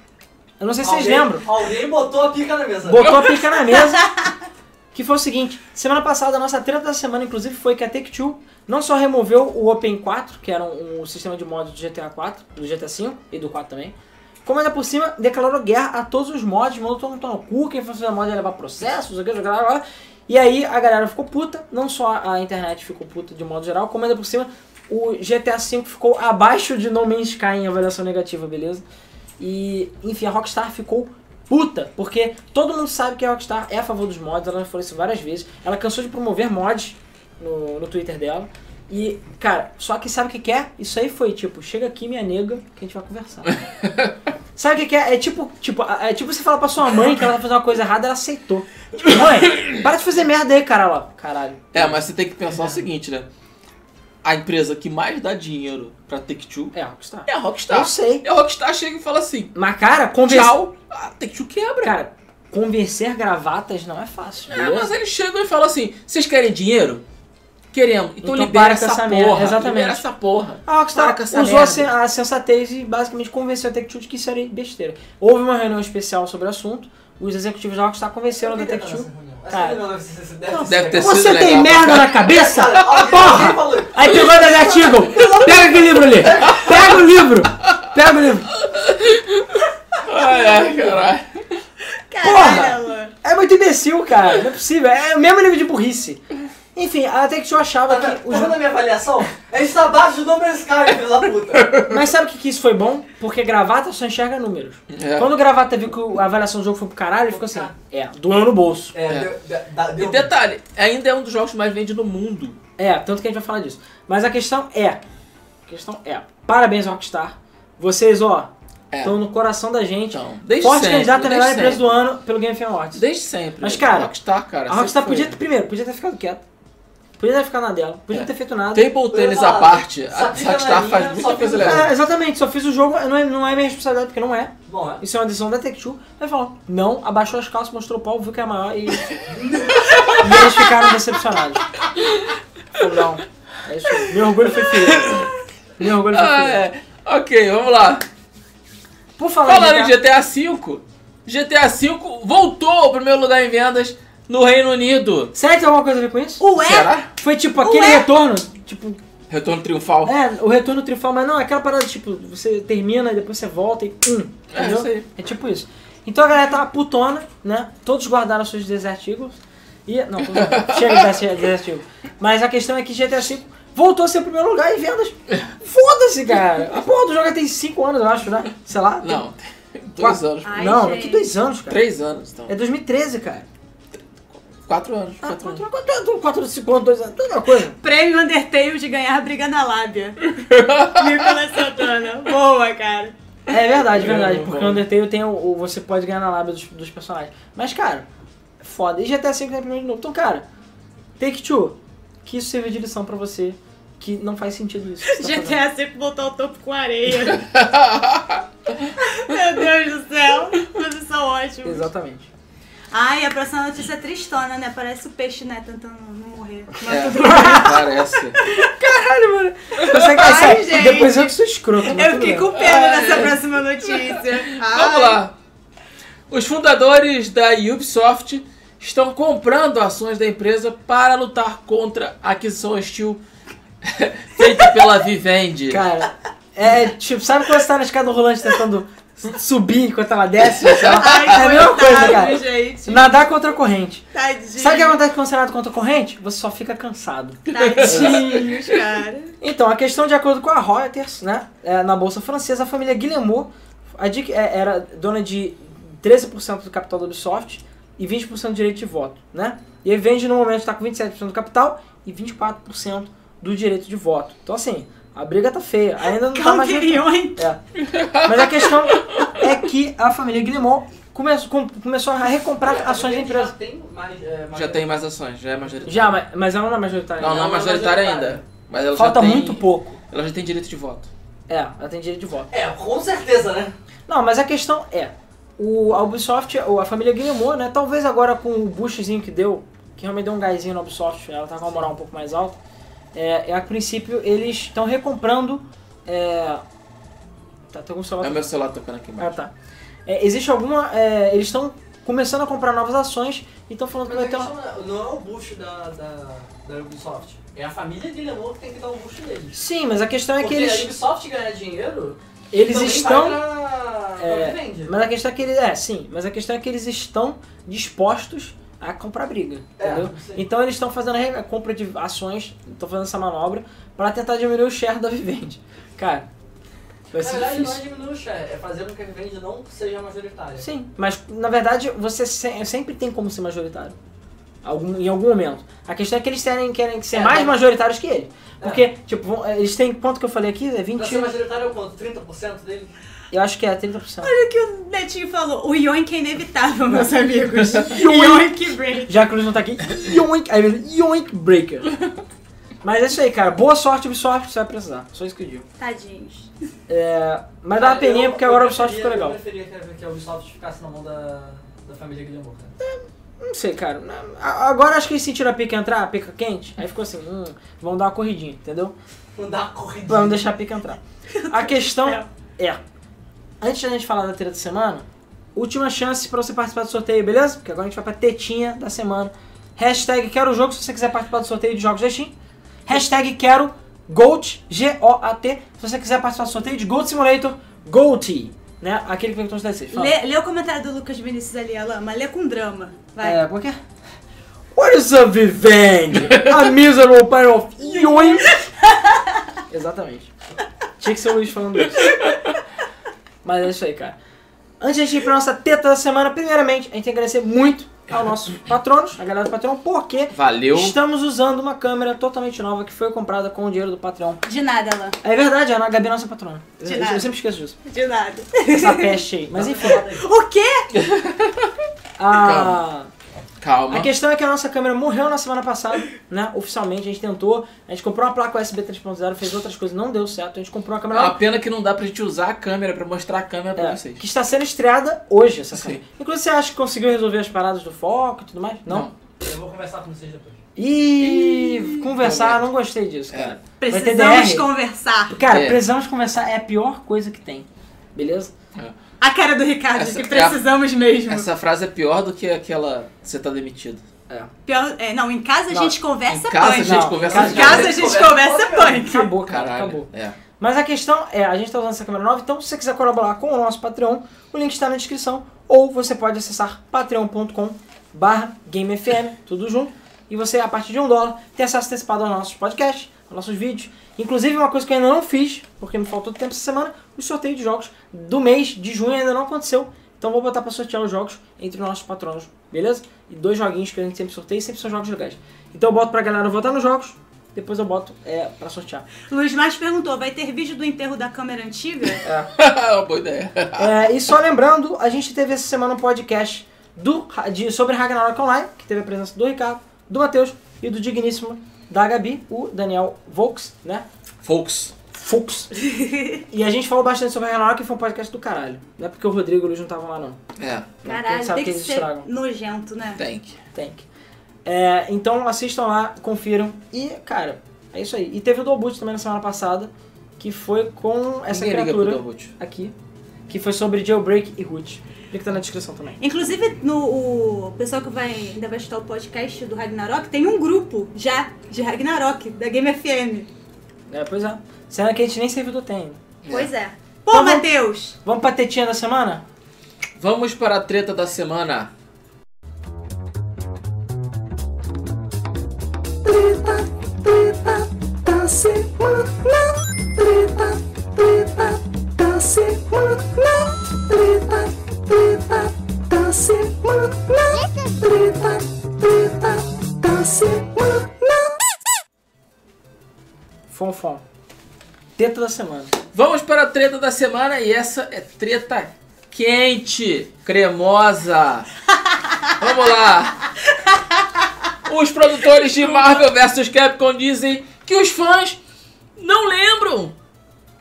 Eu não sei se vocês Alguém- lembram. Alguém botou a pica na mesa. Botou a pica na mesa. Que foi o seguinte, semana passada a nossa treta da semana, inclusive, foi que a Take-Two não só removeu o Open 4, que era um, um sistema de mods do GTA 4, do GTA 5 e do 4 também, como ainda por cima declarou guerra a todos os mods, mandou todo mundo no cu, quem for fazer mod ia levar processos, aquilo, aquilo, aquilo, e aí a galera ficou puta, não só a internet ficou puta de modo geral, como ainda por cima o GTA 5 ficou abaixo de No Man's Sky em avaliação negativa, beleza? E, enfim, a Rockstar ficou puta, porque todo mundo sabe que a Rockstar é a favor dos mods, ela já falou isso várias vezes. Ela cansou de promover mods no, no Twitter dela. E, cara, só que sabe o que que é? Isso aí foi tipo, chega aqui minha nega, que a gente vai conversar. sabe o que que é? É tipo, tipo, é tipo você falar pra sua mãe que ela tá fazendo uma coisa errada, ela aceitou. Tipo, mãe, para de fazer merda aí, cara. Ela, caralho. É, mas você tem que pensar o seguinte, né? A empresa que mais dá dinheiro pra Take-Two É a Rockstar. é a Rockstar. Eu sei. E a Rockstar chega e fala assim, Mas, cara, convencer... tchau, a Take-Two quebra. Cara, convencer gravatas não é fácil. É, beleza? mas eles chegam e falam assim, vocês querem dinheiro? Queremos. Então, Então libera essa essa porra. merda, exatamente. Libera essa porra. A Rockstar Para com essa usou a, a sensatez e basicamente convenceu a Take-Two de que isso era besteira. Houve uma reunião especial sobre o assunto, os executivos da Rockstar convenceram Take-Two. Essa Cara. reunião deve ter sido Você legal tem merda na cabeça? Porra! Aí pegou da Eagle! Pega aquele livro ali! Pega o livro! Pega o livro! Ai, ai, caralho. Caralho, mano. É muito imbecil, cara. Não é possível. É o mesmo nível de burrice. Enfim, a Take-Two achava Tá que o tá vendo jogo... a minha avaliação? A gente tá abaixo do No Man's Sky, filho da puta. Mas sabe o que, que isso foi bom? Porque gravata só enxerga números. É. Quando o gravata viu que a avaliação do jogo foi pro caralho, ele ficou assim, é, doeu no bolso. É, É. deu, deu, dá- E deu detalhe, ainda é um dos jogos mais vendidos no mundo. É, tanto que a gente vai falar disso. Mas a questão é, a questão é, parabéns Rockstar. Vocês, ó, É. estão no coração da gente. Então, desde Forte sempre, candidato a melhor empresa do ano pelo Game Fan Awards. Desde sempre. Mas, cara, Rockstar, cara. A Rockstar podia, foi. primeiro, podia ter ficado quieto. Podia ter ficado na dela. Podia É. ter feito nada. Table tennis à parte, a Rockstar na faz muita coisa legal. É, exatamente, só fiz o jogo, não é, não é minha responsabilidade, porque não é. Bom, é. Isso é uma decisão da Take-Two. Aí falou, não, abaixou as calças, mostrou o pau, viu que é maior e... e eles ficaram decepcionados. Falou, não, é isso. Meu orgulho foi ferido. Meu orgulho foi Ah, ferido. é. Ok, vamos lá. Por falar Falando em GTA V, GTA V voltou ao primeiro lugar em vendas no Reino Unido. Será que tem alguma coisa a ver com isso? Ué? Será? Foi tipo aquele Ué? retorno, tipo, Retorno triunfal. é, o retorno triunfal, mas não, aquela parada tipo, você termina e depois você volta e hum, É, entendeu? isso aí. É tipo isso. Então a galera tava putona, né? Todos guardaram seus Desert Eagles. E. Não, chega de Desert Eagles. Mas a questão é que GTA V voltou a ser o primeiro lugar em vendas. Foda-se, cara. A porra do jogo já tem 5 anos, eu acho, né? Sei lá. tem- Não, dois anos. Ai, não, gente. que dois anos, cara. Três anos, então. É 2013, cara. Quatro anos. Ah, Quatro anos. 4, 4, 4, 5 anos, 2 anos, tudo uma coisa. Prêmio Undertale de ganhar briga na lábia. Nicolas Santana. Boa, cara. É verdade, verdade. É, Porque o Undertale tem o, o- Você pode ganhar na lábia dos, dos personagens. Mas, cara, é foda. E GTA V é primeiro de novo. Então, cara, Take Two, que isso sirva de lição pra você. Que não faz sentido isso. você tá fazendo. GTA sempre botar o topo com areia. Meu Deus do céu. Vocês são ótimos. Exatamente. Ai, a próxima notícia é tristona, né? Parece o peixe, né? Tentando não morrer. Mas É, tudo bem. parece. Caralho, mano. Você, Ai, gente. Depois eu que sou escroto. Eu fiquei com pena Ai. dessa próxima notícia. Vamos Ai. lá. Os fundadores da Ubisoft estão comprando ações da empresa para lutar contra a aquisição hostil feita pela Vivendi. Cara, é tipo, sabe quando você tá na escada rolante tentando subir enquanto ela desce? Ai, é a mesma coisa, cara. gente. Nadar contra a corrente. Tadinho. Sabe o que acontece quando você nada contra a corrente? Você só fica cansado. Tadinhos, cara. Então, a questão de acordo com a Reuters, né, é, na Bolsa Francesa, a família Guillemot é, era dona de 13% do capital da Ubisoft e 20% do direito de voto, né? E a Vende no momento está com 27% do capital e 24% do direito de voto. Então, assim, a briga tá feia. Ainda não tá mais... É. Mas a questão é que a família Guillemot começou, com- começou a recomprar ações da Já empresa. tem mais. é, Já tem mais ações, já é majoritária. Já, mas, mas ela não é majoritária. Não, não é Não, não é majoritária ainda. Mas ela Falta já tem, muito pouco. Ela já tem direito de voto. É, ela tem direito de voto. É, com certeza, né? Não, mas a questão é, o, a Ubisoft, ou a família Guillemot, né, talvez agora com o boostzinho que deu, que realmente deu um gásinho na Ubisoft, ela tá com uma moral um pouco mais alta, é, é, a princípio eles estão recomprando, é... Tá, tem algum celular... É o meu celular tocando aqui Ah, embaixo. tá. É, existe alguma... é, eles estão começando a comprar novas ações e estão falando que Mas vai a ter uma... questão não é o boost da, da, da Ubisoft. É a família Guillemot que tem que dar o boost deles. Sim, mas a questão é que Porque a eles... Ubisoft ganhar dinheiro, Eles estão... vai pra, É. Mas a questão é que eles. É, sim, mas a questão é que eles estão dispostos a comprar briga. É, Entendeu? sim. Então eles estão fazendo a compra de ações, estão fazendo essa manobra para tentar diminuir o share da Vivendi. Cara, vai Na ser verdade, não é difícil. diminuir o share, é fazer com que a Vivendi não seja majoritária. Sim, mas na verdade você se- sempre tem como ser majoritário. Algum, em algum momento. A questão é que eles querem, querem ser É, mais mas- majoritários que ele. Porque, tipo, eles têm quanto que eu falei aqui? É Pra 20. ser majoritário é o quanto? 30% dele? Eu acho que é 30%. Olha o que o Netinho falou. O yoink é inevitável, meus amigos. yoink break. Já que o Luiz não tá aqui, yoink, aí ele, yoink breaker. Mas é isso aí, cara. Boa sorte, Ubisoft, você vai precisar. Só isso que eu digo. Tadinhos. É, mas dá uma Ah, peninha porque agora o Ubisoft preferia- ficou legal. Eu preferia que a- Ubisoft ficasse na mão da, da família Guillemot, cara. Não sei, cara. Agora acho que eles sentiram a pica entrar, a pica quente. Aí ficou assim, hum, vamos dar uma corridinha, entendeu? Não dá uma corridinha. Vamos deixar a pica entrar. A questão é, antes da gente falar da treta da semana, última chance pra você participar do sorteio, beleza? Porque agora a gente vai pra tetinha da semana. Hashtag quero o jogo se você quiser participar do sorteio de jogos da Steam. Hashtag quero GOAT, G-O-A-T, se você quiser participar do sorteio de Goat Simulator, GOAT, né? Aquele que vem com os DLCs. Lê, lê o comentário do Lucas Vinícius ali, Alama. Lê com drama. Vai. É, como é que é? What is a Vivendi? A miserable pile of yoink! Exatamente. Tinha que ser o Luiz falando isso. Mas é isso aí, cara. Antes de a gente ir pra nossa teta da semana, primeiramente, a gente tem que agradecer muito aos nossos patronos, a galera do Patreon, porque Valeu. estamos usando uma câmera totalmente nova que foi comprada com o dinheiro do Patreon. De nada, Alan. É verdade, a Gabi é nossa patrona. Eu, De eu nada. sempre esqueço disso. De nada. Essa peste aí. Mas enfim, O quê? a... Calma. A questão é que a nossa câmera morreu na semana passada, né? Oficialmente, a gente tentou. A gente comprou uma placa USB 3.0, fez outras coisas, não deu certo. A gente comprou uma É câmera uma pena que não dá pra gente usar a câmera pra mostrar a câmera pra é, vocês. que está sendo estreada hoje, essa Sim. câmera. Inclusive, você acha que conseguiu resolver as paradas do foco e tudo mais? Não. Eu vou conversar com vocês depois. E conversar, não gostei disso, É. cara. Ter Precisamos conversar. Cara, É. precisamos conversar, é a pior coisa que tem. Beleza? A cara do Ricardo, Essa- que precisamos mesmo. Essa frase é pior do que aquela você tá demitido. É. Pior- é, não, em casa a Não, gente conversa em casa a punk. gente Não, conversa em casa- Em casa a gente Conversa conversa punk. Acabou, cara, Caralho. acabou. É. Mas a questão é, a gente está usando essa câmera nova, então se você quiser colaborar com o nosso Patreon, o link está na descrição, ou você pode acessar patreon.com barra GameFM, tudo junto, e você, a partir de um dólar, tem acesso antecipado aos nossos podcasts, nossos vídeos. Inclusive, uma coisa que eu ainda não fiz, porque me faltou tempo essa semana, o sorteio de jogos do mês de junho ainda não aconteceu, então vou botar para sortear os jogos entre os nossos patronos, beleza? E dois joguinhos que a gente sempre sorteia, sempre são jogos legais. Então eu boto pra galera votar nos jogos, depois eu boto é, pra sortear. Luiz Marques perguntou: vai ter vídeo do enterro da câmera antiga? Boa ideia. É, e só lembrando, a gente teve essa semana um podcast do, de, sobre Ragnarok Online, que teve a presença do Ricardo, do Matheus e do digníssimo da Gabi, o Daniel Volks, né? Folks. Fux. e a gente falou bastante sobre Ragnarok e foi um podcast do caralho. Não é porque o Rodrigo e o Luiz não estavam lá, não. É, Caralho, sabe tem que que eles ser estragam. nojento, né? tem que. Tem que. É, então assistam lá, confiram. E, cara, é isso aí. E teve o Dolboot também na semana passada, que foi com essa Ninguém criatura Dolboot. aqui, que foi sobre Jailbreak e Root. Link tá na descrição também. Inclusive, no o pessoal que vai, ainda vai escutar o podcast do Ragnarok, tem um grupo já de Ragnarok, da Game FM. É, pois é. Cena que a gente nem servidor tem. Pois é. Pô, Então vamos- Matheus! Vamos pra tetinha da semana? Vamos para a treta da semana. Treta, treta da semana. Treta, treta da semana. Treta, treta da semana. Treta, treta da semana. Fonfon. Teta da semana. Vamos para a treta da semana e essa é treta quente, cremosa. Vamos lá. Os produtores de Marvel vs Capcom dizem que os fãs não lembram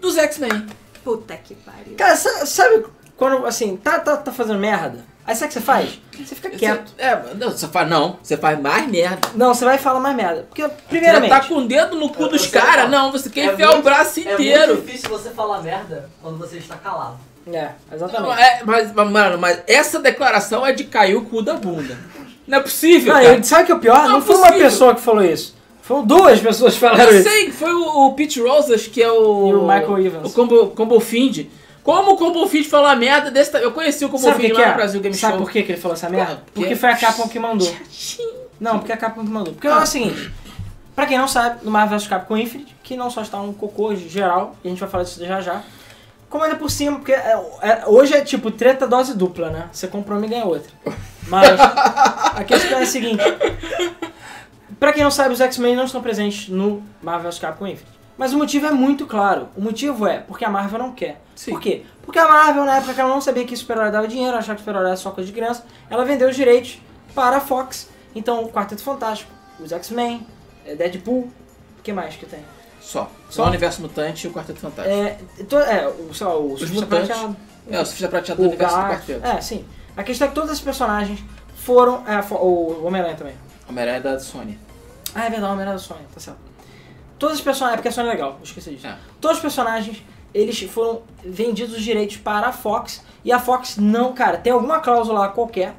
dos X-Men. Puta que pariu. Cara, sa- sabe quando, assim, tá, tá, tá fazendo merda? Aí sabe o que você faz? Você fica quieto. Você, é, não, você faz não, você faz mais merda. Não, você vai falar mais merda. Porque, Você primeiramente... tá com o dedo no cu Eu- dos eu sei caras? não. Não, você quer É enfiar o muito- braço É inteiro. muito difícil você falar merda quando você está calado. É, Não, exatamente. é, mas, mano, mas essa declaração é de cair o cu da bunda. Não é possível, Não, cara. e sabe o que é o pior? Não, Não é foi uma possível. pessoa que falou isso. Foram duas pessoas que falaram Eu isso. sei que foi o, o Pete Rosas, que é o. E o Michael Evans. O Combo, Combo Find. Como o Combo Find falou a merda desse. Eu conheci o que, lá que no é? Brasil Game Sabe Show. por que, que ele falou essa merda? Porque- Porque foi a Capcom que mandou. Não, porque é a Capcom que mandou. Porque é o seguinte, pra quem não sabe, no Marvel vs Capcom Infinite, que não só está um cocô geral, e a gente vai falar disso já já, como ainda por cima, porque é- é- hoje é tipo treta dose dupla, né? Você compra uma e ganha outra. Mas a questão é a seguinte, pra quem não sabe, os X-Men não estão presentes no Marvel vs Capcom Infinite. Mas o motivo é muito claro. O motivo é porque a Marvel não quer. Sim. Por quê? Porque a Marvel, na época que ela não sabia que super-herói dava dinheiro, achava que super-herói era só coisa de criança, ela vendeu os direitos para a Fox. Então, o Quarteto Fantástico, os X-Men, é, Deadpool, o que mais que tem? Só. Só? Só o Universo Mutante e o Quarteto Fantástico. É, to- é o, lá, o Surfista Mutantes. Prateado, É, o Surfista Prateado do Universo do. Quarteto. É, sim. A questão é que todos esses personagens foram... É, o Homem-Aranha também. Homem-Aranha da Sony. Ah, é verdade, o Homem-Aranha da Sony, tá certo. Todos os personagens... É porque a Sony é legal, esqueci disso. É. Todos os personagens, eles foram vendidos os direitos para a Fox. E a Fox não, cara, tem alguma cláusula lá qualquer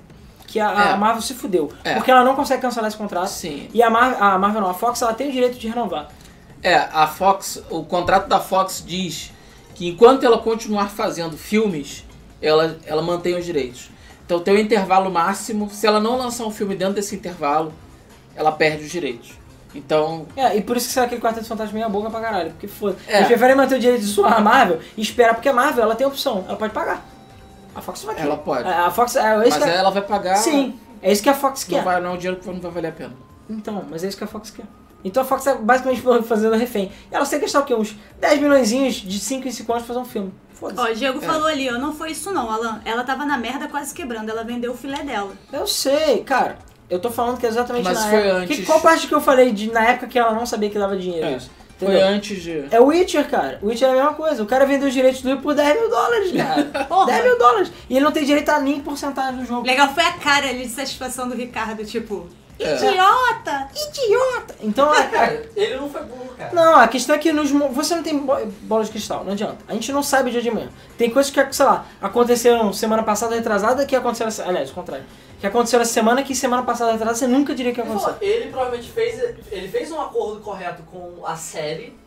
que a, a É. Marvel se fudeu. É. Porque ela não consegue cancelar esse contrato. Sim. E a, Mar a Marvel não, a Fox, ela tem o direito de renovar. É, a Fox, o contrato da Fox diz que enquanto ela continuar fazendo filmes, ela, ela mantém os direitos. Então tem um intervalo máximo. Se ela não lançar um filme dentro desse intervalo, ela perde os direitos. Então, É, e por isso que saiu aquele Quarteto Fantástico meia boca pra caralho. Porque foda. É. Eles preferem manter o direito de zoar a Marvel e esperar, porque a Marvel, ela tem opção, ela pode pagar. A Fox não vai querer. Ela pode. A a Fox, é, é isso mas que ela vai pagar. Sim, é isso que a Fox Não, quer. vai, não é um dinheiro que não vai valer a pena. Então, mas é isso que a Fox quer. Então a Fox tá basicamente fazendo refém. E ela tem que gastar o quê? Uns 10 milhões de 5 em 5 anos pra fazer um filme. Foda-se. Ó, o Diego É. falou ali, ó, não foi isso não, Alan. Ela tava na merda quase quebrando, ela vendeu o filé dela. Eu sei, cara. Eu tô falando que é exatamente Mas na foi época. antes. Que, qual parte que eu falei de na época que ela não sabia que dava dinheiro? É, isso? Foi Entendeu? antes de. É o Witcher, cara. O Witcher é a mesma coisa. O cara vendeu os direitos do jogo por 10 mil dólares, cara. Porra. 10 mil dólares. E ele não tem direito a nem porcentagem do jogo. Legal foi a cara ali de satisfação do Ricardo, tipo. Idiota! Idiota! Então, a- a- Cara, ele não foi burro, cara. Não, a questão é que nos, você não tem bo- bola de cristal, não adianta. A gente não sabe o dia de amanhã. Tem coisas que, sei lá, aconteceram semana passada retrasada que aconteceram. Aliás, o contrário. Que aconteceram essa semana que semana passada retrasada você nunca diria que ia Ele, provavelmente fez. Ele fez um acordo correto com a série,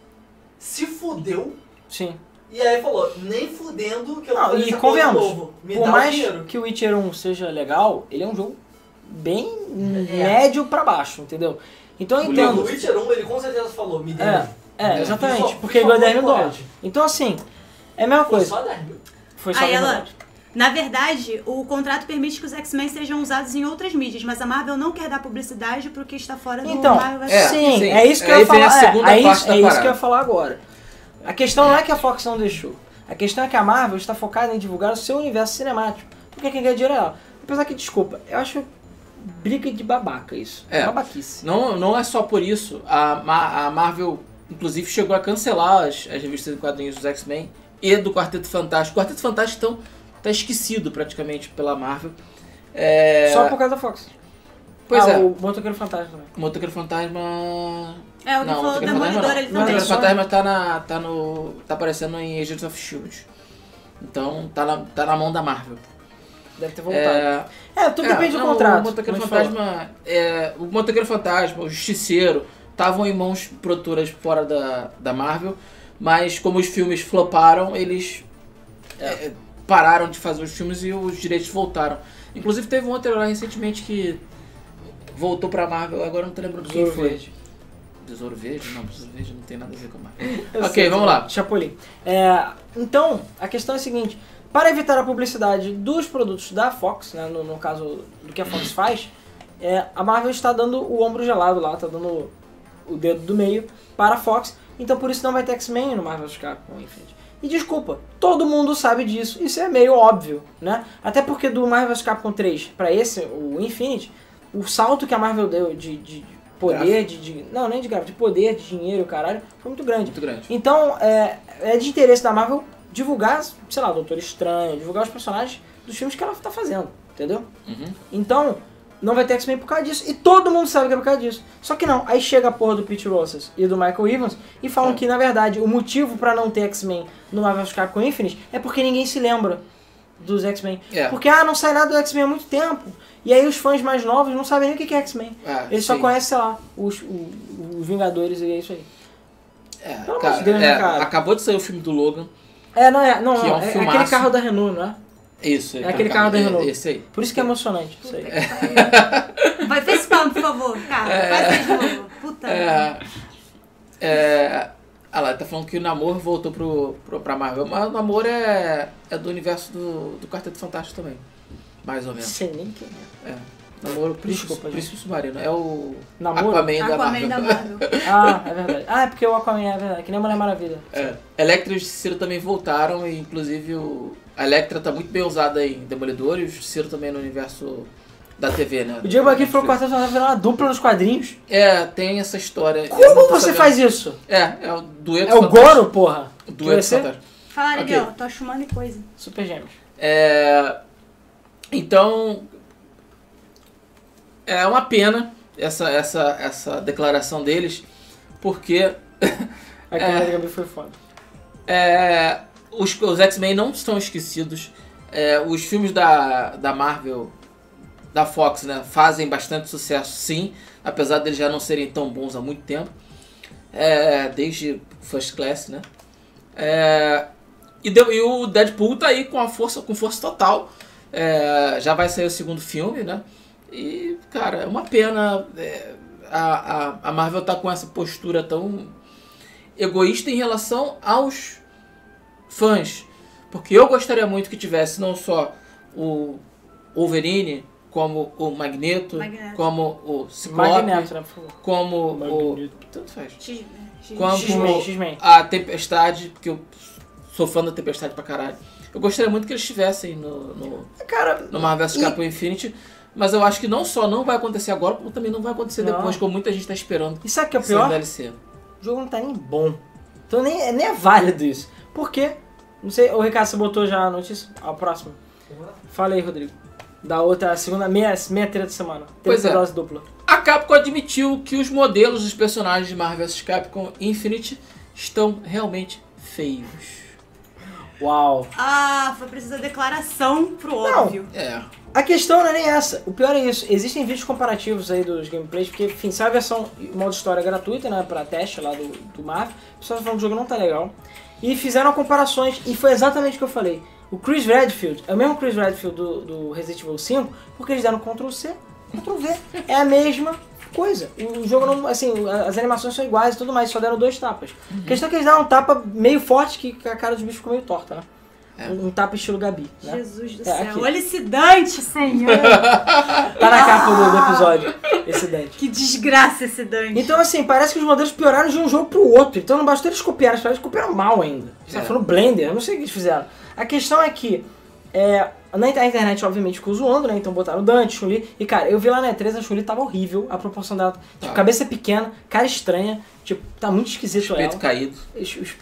se fudeu, Sim. e aí falou, nem fudendo que eu vou Não, fazer e convenhamos, novo. Me por mais dinheiro. que o Witcher 1 seja legal, ele é um jogo bem É. médio pra baixo, entendeu? Então eu O entendo. Witcher 1, ele com certeza falou, me dê. É, é, É. exatamente. Só- porque ele ganhou 10 mil foi dólares. Então assim, é a mesma Foi coisa. só 10 mil. Foi só Aí 10 mil ela-. Na verdade, o contrato permite que os X-Men sejam usados em outras mídias, mas a Marvel não quer dar publicidade pro que está fora do Então, Marvel vs. é, sim, sim. é isso que eu ia falar. é, é isso, é isso que eu ia falar agora. A questão não é que a Fox não deixou. A questão é que a Marvel está focada em divulgar o seu universo cinemático. Porque quem ganha dinheiro é ela. Apesar que, desculpa, eu acho briga de babaca isso. É. Babaquice. Não, não é só por isso. A, a Marvel, inclusive, chegou a cancelar as, as revistas em quadrinhos dos X-Men e do Quarteto Fantástico. O Quarteto Fantástico, então, tá esquecido praticamente pela Marvel. É... Só por causa da Fox. Pois ah, é. o Motoqueiro Fantasma também. O Motoqueiro Fantasma... É, o que Não, falou Motoqueiro Fantasma Demolidor, não. ele O também. Motoqueiro Fantasma tá, na, tá, no, tá aparecendo em Agents of S.H.I.E.L.D. Então, tá na, tá na mão da Marvel. Deve ter voltado. É, É, tudo depende do não, contrato. O Motoqueiro Fantasma, é, o Motoqueiro Fantasma, o Justiceiro, estavam em mãos produtoras fora da, da Marvel, mas como os filmes floparam, eles é, pararam de fazer os filmes e os direitos voltaram. Inclusive teve um outro lá recentemente que voltou pra Marvel, agora não tô lembrando quem foi. Verde. Besouro Verde? Não, Besouro Verde não tem nada a ver com a Marvel. Ok, sei, vamos lá. Chapolin. É, então, a questão é a seguinte: para evitar a publicidade dos produtos da Fox, né, no, no caso do que a Fox faz, é, a Marvel está dando o ombro gelado lá, está dando o dedo do meio para a Fox. Então, por isso não vai ter X-Men no Marvel. Capcom Infinite. E desculpa, todo mundo sabe disso. Isso é meio óbvio, né? Até porque do Marvel. Capcom 3 para esse, o Infinite, o salto que a Marvel deu de, de- de poder, de, de- Não, nem de gráfico, de poder, de dinheiro, caralho, foi muito grande. Muito grande. Então, é, é de interesse da Marvel divulgar, sei lá, Doutor Estranho, divulgar os personagens dos filmes que ela tá fazendo, entendeu? Uhum. Então, não vai ter X-Men por causa disso. E todo mundo sabe que é por causa disso. Só que não, aí chega a porra do Pete Rosas e do Michael Evans e falam É. que, na verdade, o motivo pra não ter X-Men no Marvel. Capcom Infinite é porque ninguém se lembra dos X-Men. É. Porque, ah, não sai nada do X-Men há muito tempo. E aí os fãs mais novos não sabem nem o que é X-Men. Ah, Eles só sim. conhecem, sei lá, os, o- os Vingadores e é isso aí. É, Pelo cara, de Deus, né, é, cara? Acabou de sair o filme do Logan. É, não é, não, Que é não, um é, filmaço. aquele carro da Renault, não é? Isso. É aquele carro da é- Renault. Esse aí. Por isso que é emocionante. Isso aí. Vai face spam, por favor, cara. Faz isso de novo. Puta. É, é, ah lá, tá falando que o Namor voltou pro, pro, pra Marvel. Mas o Namor é, é do universo do, do Quarteto Fantástico também. Mais ou Não menos. sei nem quem é. É. Namor, Príncipe, Desculpa. Príncipe Submarino. É o Namoro? Aquaman da Aquaman Marvel. da Marvel. Ah, é verdade. Ah, é porque o Aquaman é verdade, que nem a Mulher Maravilha. É. Electra e o Justiceiro também voltaram. E inclusive o, a Electra tá muito bem usada em Demolidor. E o Justiceiro também no universo da TV, né? O Diego aqui falou que o Quarteto virou uma dupla nos quadrinhos. É, tem essa história. Como você sabendo. faz isso? É, é o dueto É o fantástico. Goro, porra? O dueto fantástico. Fala, Ok. Ariel, tô chamando e coisa. Super Gêmeos. É, então, é uma pena essa, essa, essa declaração deles, porque A câmera da Gabi foi foda. é, os, os X-Men não estão esquecidos. É, os filmes da, da Marvel, da Fox, né, fazem bastante sucesso, sim, apesar deles já não serem tão bons há muito tempo, é, desde First Class, né? É, e, deu- e o Deadpool tá aí com a força, com força total. É, já vai sair o segundo filme, né? E, cara, é uma pena. é, a, a, a Marvel tá com essa postura tão egoísta em relação aos fãs. Porque eu gostaria muito que tivesse não só o Wolverine, como o Magneto, Magneto. como o Ciclope, Magneto, né, como o... Magneto. Tanto faz. X? X- Como- X-Men, X-Men. A Tempestade, porque eu sou fã da Tempestade pra caralho. Eu gostaria muito que eles estivessem no, no, Cara, no Marvel vs. E- Capcom Infinity, mas eu acho que não só não vai acontecer agora, como também não vai acontecer Não. depois, como muita gente tá esperando. e sabe o que é pior? DLC. O jogo não tá nem bom. Então nem, nem é válido isso. Por quê? Não sei, o Ricardo, você botou já a notícia? A próxima. Fala aí, Rodrigo. Da outra, segunda, meia, meia treta semana. Pois é. dose dupla. A Capcom admitiu que os modelos dos personagens de Marvel vs. Capcom Infinite estão realmente feios. Uau. Ah, foi preciso a declaração pro Não. óbvio. É. A questão não é nem essa. O pior é isso. Existem vídeos comparativos aí dos gameplays, porque, enfim, sai a versão modo história gratuita, né, pra teste lá do, do Marvel. O pessoal tá falando que o jogo não tá legal. E fizeram comparações, e foi exatamente o que eu falei. O Chris Redfield é o mesmo Chris Redfield do, do Resident Evil 5, porque eles deram Ctrl C, Ctrl V. É a mesma coisa. O jogo não, assim, as animações são iguais e tudo mais, só deram dois tapas. A questão é que eles deram um tapa meio forte que a cara dos bichos ficou meio torta, né? É. Um, tapa estilo Gabi, né? Jesus do É, céu. aqui. Olha esse Dante, senhor. Tá na capa do, do episódio, esse Dante. que desgraça esse Dante. Então, assim, parece que os modelos pioraram de um jogo pro outro. Então não bastou eles copiarem, eles copiaram mal ainda. Você É. tá falando Blender, eu não sei o que eles fizeram. A questão é que é, na internet, obviamente, ficou zoando, né? Então botaram o Dante, Chun-Li. E, cara, eu vi lá na E3, a Chun-Li tava horrível, a proporção dela. Tipo, Tá. cabeça pequena, cara estranha. Tipo, tá muito esquisito ela. Peito caído.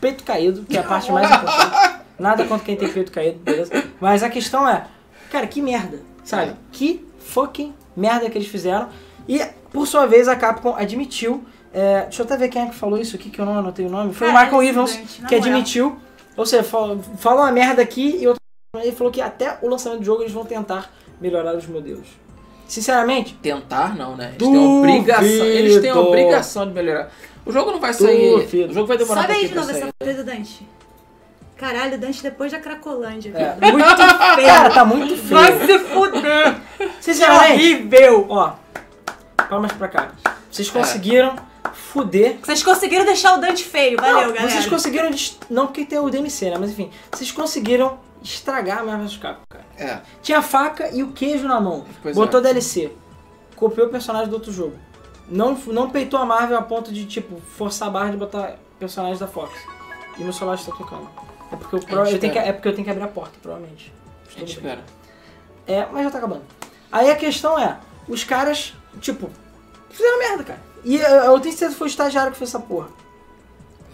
Peitos caídos, que é a parte mais importante. Nada contra quem tem peito caído, beleza? Mas a questão é, cara, que merda, sabe? É. Que fucking merda que eles fizeram. E, por sua vez, a Capcom admitiu. é, deixa eu até ver quem é que falou isso aqui, que eu não anotei o nome. Foi o Michael esse Evans, que moral. admitiu. Ou seja, falou, falou uma merda aqui e outra. Ele falou que até o lançamento do jogo eles vão tentar melhorar os modelos. Sinceramente, Tentar não, né? Eles têm a obrigação. Eles têm obrigação de melhorar. O jogo não vai sair. Duvido. O jogo vai demorar Sobe um aí pouquinho de novo essa do Dante. Caralho, Dante depois da Cracolândia, É. Muito feio. cara, tá muito feio. Vai se fuder. Sinceramente, horrível. ó, palmas pra cá. Vocês É. conseguiram fuder Vocês conseguiram deixar o Dante feio. Valeu, Não, galera. Vocês conseguiram. Não porque tem o DMC, né? Mas enfim, vocês conseguiram estragar a Marvel Capcom, cara. É. Tinha a faca e o queijo na mão. Pois botou é. DLC. Copiou o personagem do outro jogo. Não, não peitou a Marvel a ponto de, tipo, forçar a barra de botar personagens da Fox. E meu celular está tocando. É porque eu, prova- eu tenho que, é porque eu tenho que abrir a porta, provavelmente. A Estou espera. É, mas já tá acabando. Aí a questão é, os caras, tipo, fizeram merda, cara. E eu, eu tenho certeza que foi o estagiário que fez essa porra.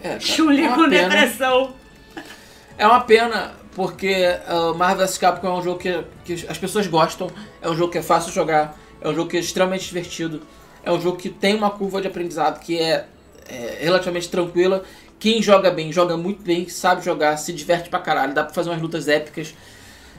É, cara, Chuli é uma com pena. depressão. É uma pena, porque uh, Marvel vs Capcom é um jogo que, que as pessoas gostam, é um jogo que é fácil de jogar, é um jogo que é extremamente divertido, é um jogo que tem uma curva de aprendizado que é, é relativamente tranquila. Quem joga bem, joga muito bem, sabe jogar, se diverte pra caralho, dá pra fazer umas lutas épicas.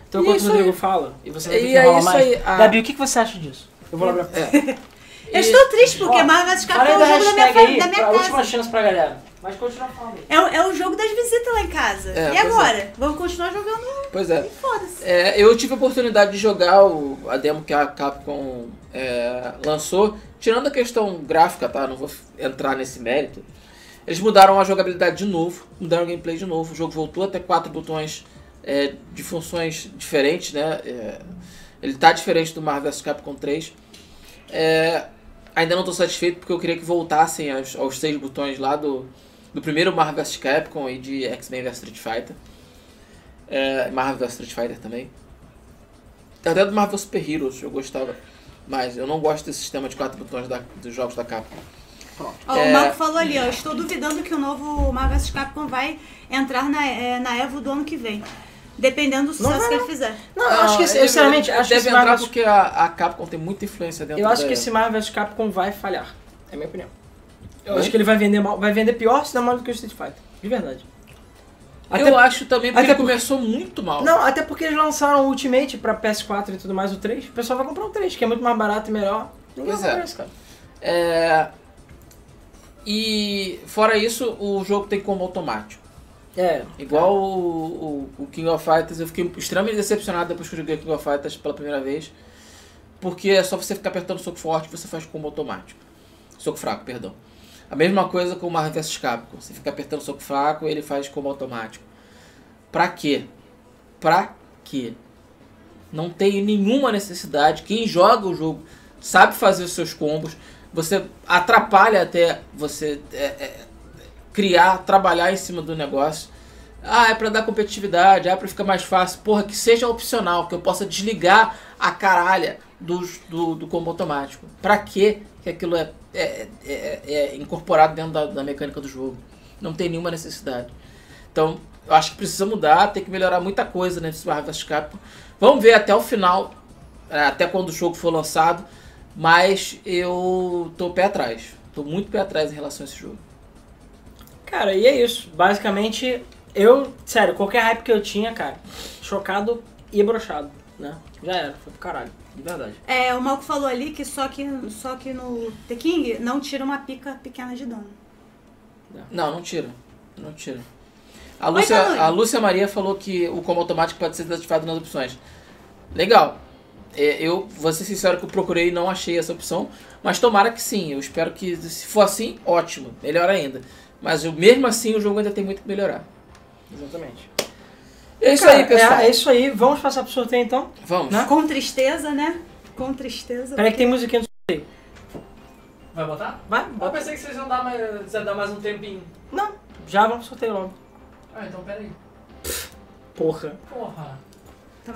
Então, enquanto o Rodrigo aí. fala, e você vai ter que é enrolar isso mais. aí, a- Gabi, o que você acha disso? Eu vou abrir a porta. É. Eu estou triste porque Ó, Marvel vs Capcom é o jogo da minha, aí, da minha pra casa. última chance pra galera. Mas continua falando. É, o- é o jogo das visitas lá em casa. É, e pois agora? Vamos continuar jogando? Pois é. Foda-se. É, eu tive a oportunidade de jogar o, a demo que a Capcom é, lançou, tirando a questão gráfica, tá? Não vou entrar nesse mérito. Eles mudaram a jogabilidade de novo, mudaram o gameplay de novo. O jogo voltou até quatro botões é, de funções diferentes, né? É, ele tá diferente do Marvel vs Capcom 3. É, ainda não estou satisfeito porque eu queria que voltassem aos, aos seis botões lá do, do primeiro Marvel vs Capcom e de X-Men vs Street Fighter. É, Marvel vs Street Fighter também. Até do Marvel Super Heroes eu gostava. Mas eu não gosto desse sistema de quatro botões da- dos jogos da Capcom. Ó, É. O Marco falou ali, ó. Estou duvidando que o novo Marvel vs Capcom vai entrar na, é, na Evo do ano que vem. Dependendo do sucesso vai que ele fizer. Não, eu acho que, ele- eu, sinceramente, acho que deve esse entrar Marvel, porque a, a Capcom tem muita influência dentro eu acho da- que esse Marvel vs Capcom vai falhar. É a minha opinião. Eu acho que ele vai vender mal, vai vender pior se der mal do que o Street Fighter. De verdade. Até, Eu acho também porque até ele porque- começou muito mal. Não, até porque eles lançaram o Ultimate pra PS4 e tudo mais, o 3. O pessoal vai comprar o 3, que é muito mais barato e melhor. Ninguém Pois vai comprar é. esse, cara. É, E fora isso, o jogo tem como automático. É. Igual o, o- o King of Fighters, eu fiquei extremamente decepcionado depois que eu joguei King of Fighters pela primeira vez. Porque é só você ficar apertando soco forte que você faz combo automático. Soco fraco, perdão. A mesma coisa com o Marvel vs Capcom. Você fica apertando soco fraco e ele faz combo automático. Pra quê? Pra quê? Não tem nenhuma necessidade. Quem joga o jogo sabe fazer os seus combos. Você atrapalha até você é, é, criar, trabalhar em cima do negócio. Ah, é pra dar competitividade, ah, é pra ficar mais fácil. Porra, que seja opcional, que eu possa desligar a caralha dos- do, do combo automático. Quê que aquilo é, é, é- é incorporado dentro da, da mecânica do jogo? Não tem nenhuma necessidade. Então, eu acho que precisa mudar, tem que melhorar muita coisa nesse Marvel vs. Vamos ver até o final, é, até quando o jogo for lançado, mas eu tô pé atrás. Tô muito pé atrás em relação a esse jogo. Cara, e é isso. Basicamente, eu, sério, qualquer hype que eu tinha, cara, chocado e brochado, né? Já era, foi pro caralho, de verdade. É, o Malco falou ali que só que, só que no The King não tira uma pica pequena de dano. Não, não tira. Não tira. A Lúcia, Danone. a Lúcia Maria falou que o combo automático pode ser desativado nas opções. Legal. É, Eu, vou ser sincero que eu procurei e não achei essa opção, mas tomara que sim. Eu espero que, se for assim, ótimo. Melhor ainda. Mas eu- mesmo assim, o jogo ainda tem muito que melhorar. Exatamente. É isso Cara, aí, pessoal. É, é isso aí. Vamos passar pro sorteio então? Vamos. Né? Com tristeza, né? Com tristeza. Peraí que tem musiquinha do sorteio. Vai botar? Vai, Eu bota. pensei que vocês iam dar mais, dar mais um tempinho. Não, já vamos pro sorteio logo. Ah, então peraí. Porra. Porra.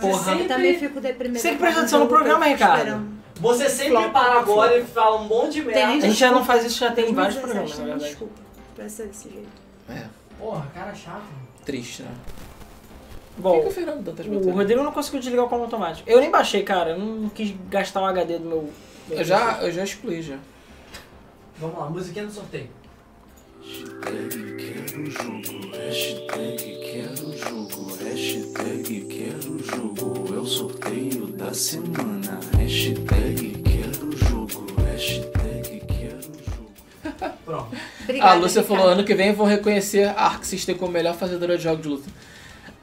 Porra. Eu também fico deprimida. Você que presta atenção no programa, Ricardo. Você sempre Flop, para flop, agora e fala um monte de Tem merda. A gente já não faz isso, já tem vários 2017, programas, na verdade. Desculpa, pra ser desse jeito. É, Porra, cara chato. triste, né? Que, Bom, que o o? Rodrigo não conseguiu desligar o como automático. Eu nem baixei, cara. Eu não quis gastar o HD do meu. meu Eu já, eu já excluí já. Vamos lá, musiquinha do sorteio. Hashtag quero jogo, hashtag quero jogo, hashtag quero jogo, é o sorteio da semana. Hashtag quero jogo, hashtag quero jogo. Pronto. Obrigada, a Lúcia falou, ano que vem vão reconhecer a Arc System como melhor fazedora de jogos de luta.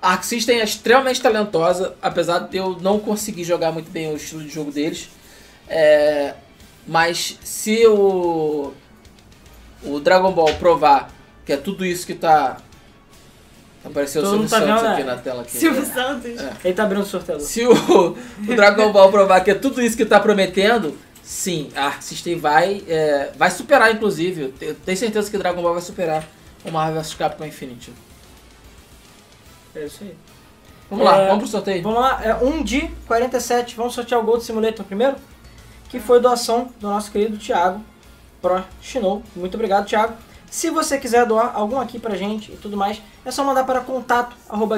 A Arc System é extremamente talentosa, apesar de eu não conseguir jogar muito bem o estilo de jogo deles. É, mas se o, o Dragon Ball provar que é tudo isso que tá... Apareceu o Todo Silvio mundo tá Santos vendo, aqui né? na tela. Aqui. Silvio Santos. É. Ele tá abrindo o sorteio. Se o, o Dragon Ball provar que é tudo isso que tá prometendo, sim, a Arc System vai, é, vai superar, inclusive. Eu te- eu tenho certeza que Dragon Ball vai superar o Marvel vs Capcom Infinity. É isso aí. Vamos lá, É, vamos pro sorteio. Vamos lá, é um de 47. Vamos sortear o Gold Simulator primeiro. Que foi doação do nosso querido Thiago Pro Chinou. Muito obrigado, Thiago. Se você quiser doar algum aqui pra gente e tudo mais, é só mandar para contato arroba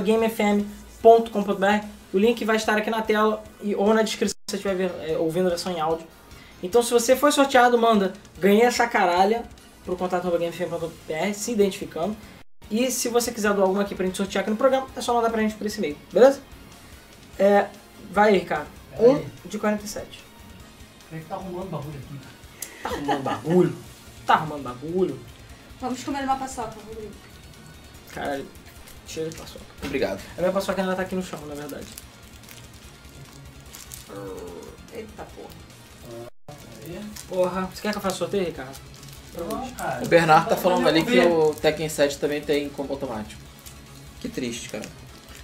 gamefm.com.br. O link vai estar aqui na tela e, ou na descrição se você estiver ver- é, ouvindo a versão em áudio. Então, se você foi sorteado, manda ganhei essa caralha pro contato arroba gamefm.com.br, se identificando. E se você quiser doar alguma aqui pra gente sortear aqui no programa, é só mandar pra gente por esse e-mail, beleza? É, vai aí, Ricardo. Pera 1 aí. de 47. Como é que tá arrumando bagulho aqui? Tá arrumando bagulho? Tá arrumando bagulho? Vamos comer uma paçoca, Rodrigo. Caralho, cheiro de paçoca. Obrigado. A minha paçoca ainda tá aqui no chão, na verdade. Eita porra. Porra, você quer que eu faça sorteio, Ricardo? Não, cara. O Bernardo tá falando ali que o Tekken 7 também tem combo automático. Que triste, cara.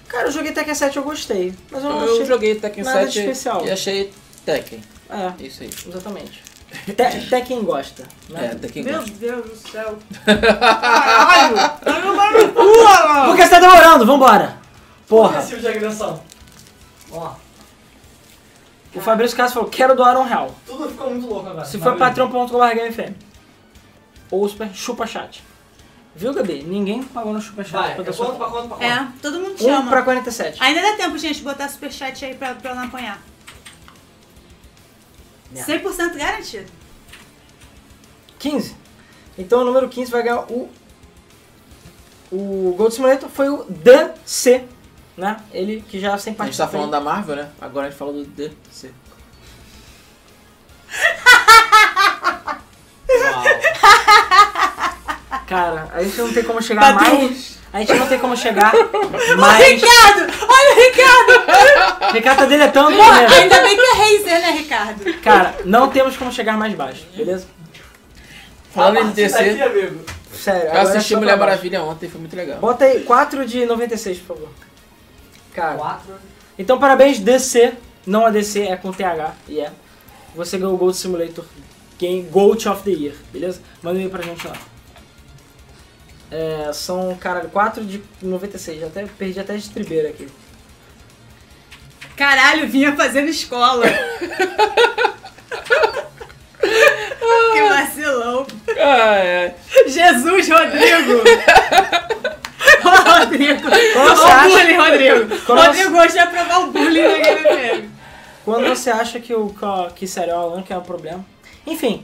Cara, eu joguei Tekken 7 eu gostei. Mas eu não Eu achei... joguei Tekken nada 7 especial. e achei Tekken. É, Isso aí. exatamente. Te- Tekken gosta, É, né? Tekken Meu gosta. Deus do céu. Caralho! Por que você tá demorando? Vambora! Porra! Esse tipo de agressão. Lá. O Fabrício Castro falou, quero doar um real. Tudo ficou muito louco agora. Se for patreon.com.br. Ou super chupa chat. Viu, Gabi? Ninguém pagou no chupa chat Vai, pra é sua quanto pra quanto pra quanto? É, todo mundo 1 chama. pra 47. Ainda dá tempo, gente, de botar superchat aí pra, pra não apanhar. Merda. 100% garantido. 15. Então o número 15 vai ganhar o. O Gold Simulator foi o DC, né? Ele que já sempre A gente tá falando da Marvel, né? Agora a gente fala do DC. Cara, a gente não tem como chegar Tá mais. A gente não tem como chegar mais. Ricardo! Olha o Ricardo! Ricardo tá deletando Porra, primeiro. ainda bem que é Razer, né, Ricardo? Cara, não temos como chegar mais baixo, beleza? Falando em daqui, DC, amigo. Sério. eu é assisti Mulher. Maravilha ontem, foi muito legal. Bota aí 4 de 96, por favor. Cara. Quatro. Então parabéns DC, não a DC, é com TH, e é. Você ganhou o Gold Simulator Game Gold of the Year, beleza? Manda um e-mail pra gente lá. É, são, cara, 4 de 96, já até, perdi até a estribeira aqui. Caralho, vinha fazendo escola. que vacilão. Ai, ai. Jesus, Rodrigo. Ó, Rodrigo. Você o acha? bullying, Rodrigo. Como Rodrigo gosta de aprovar o bullying da Game. Quando você acha que o que sério Alan que é o problema. Enfim.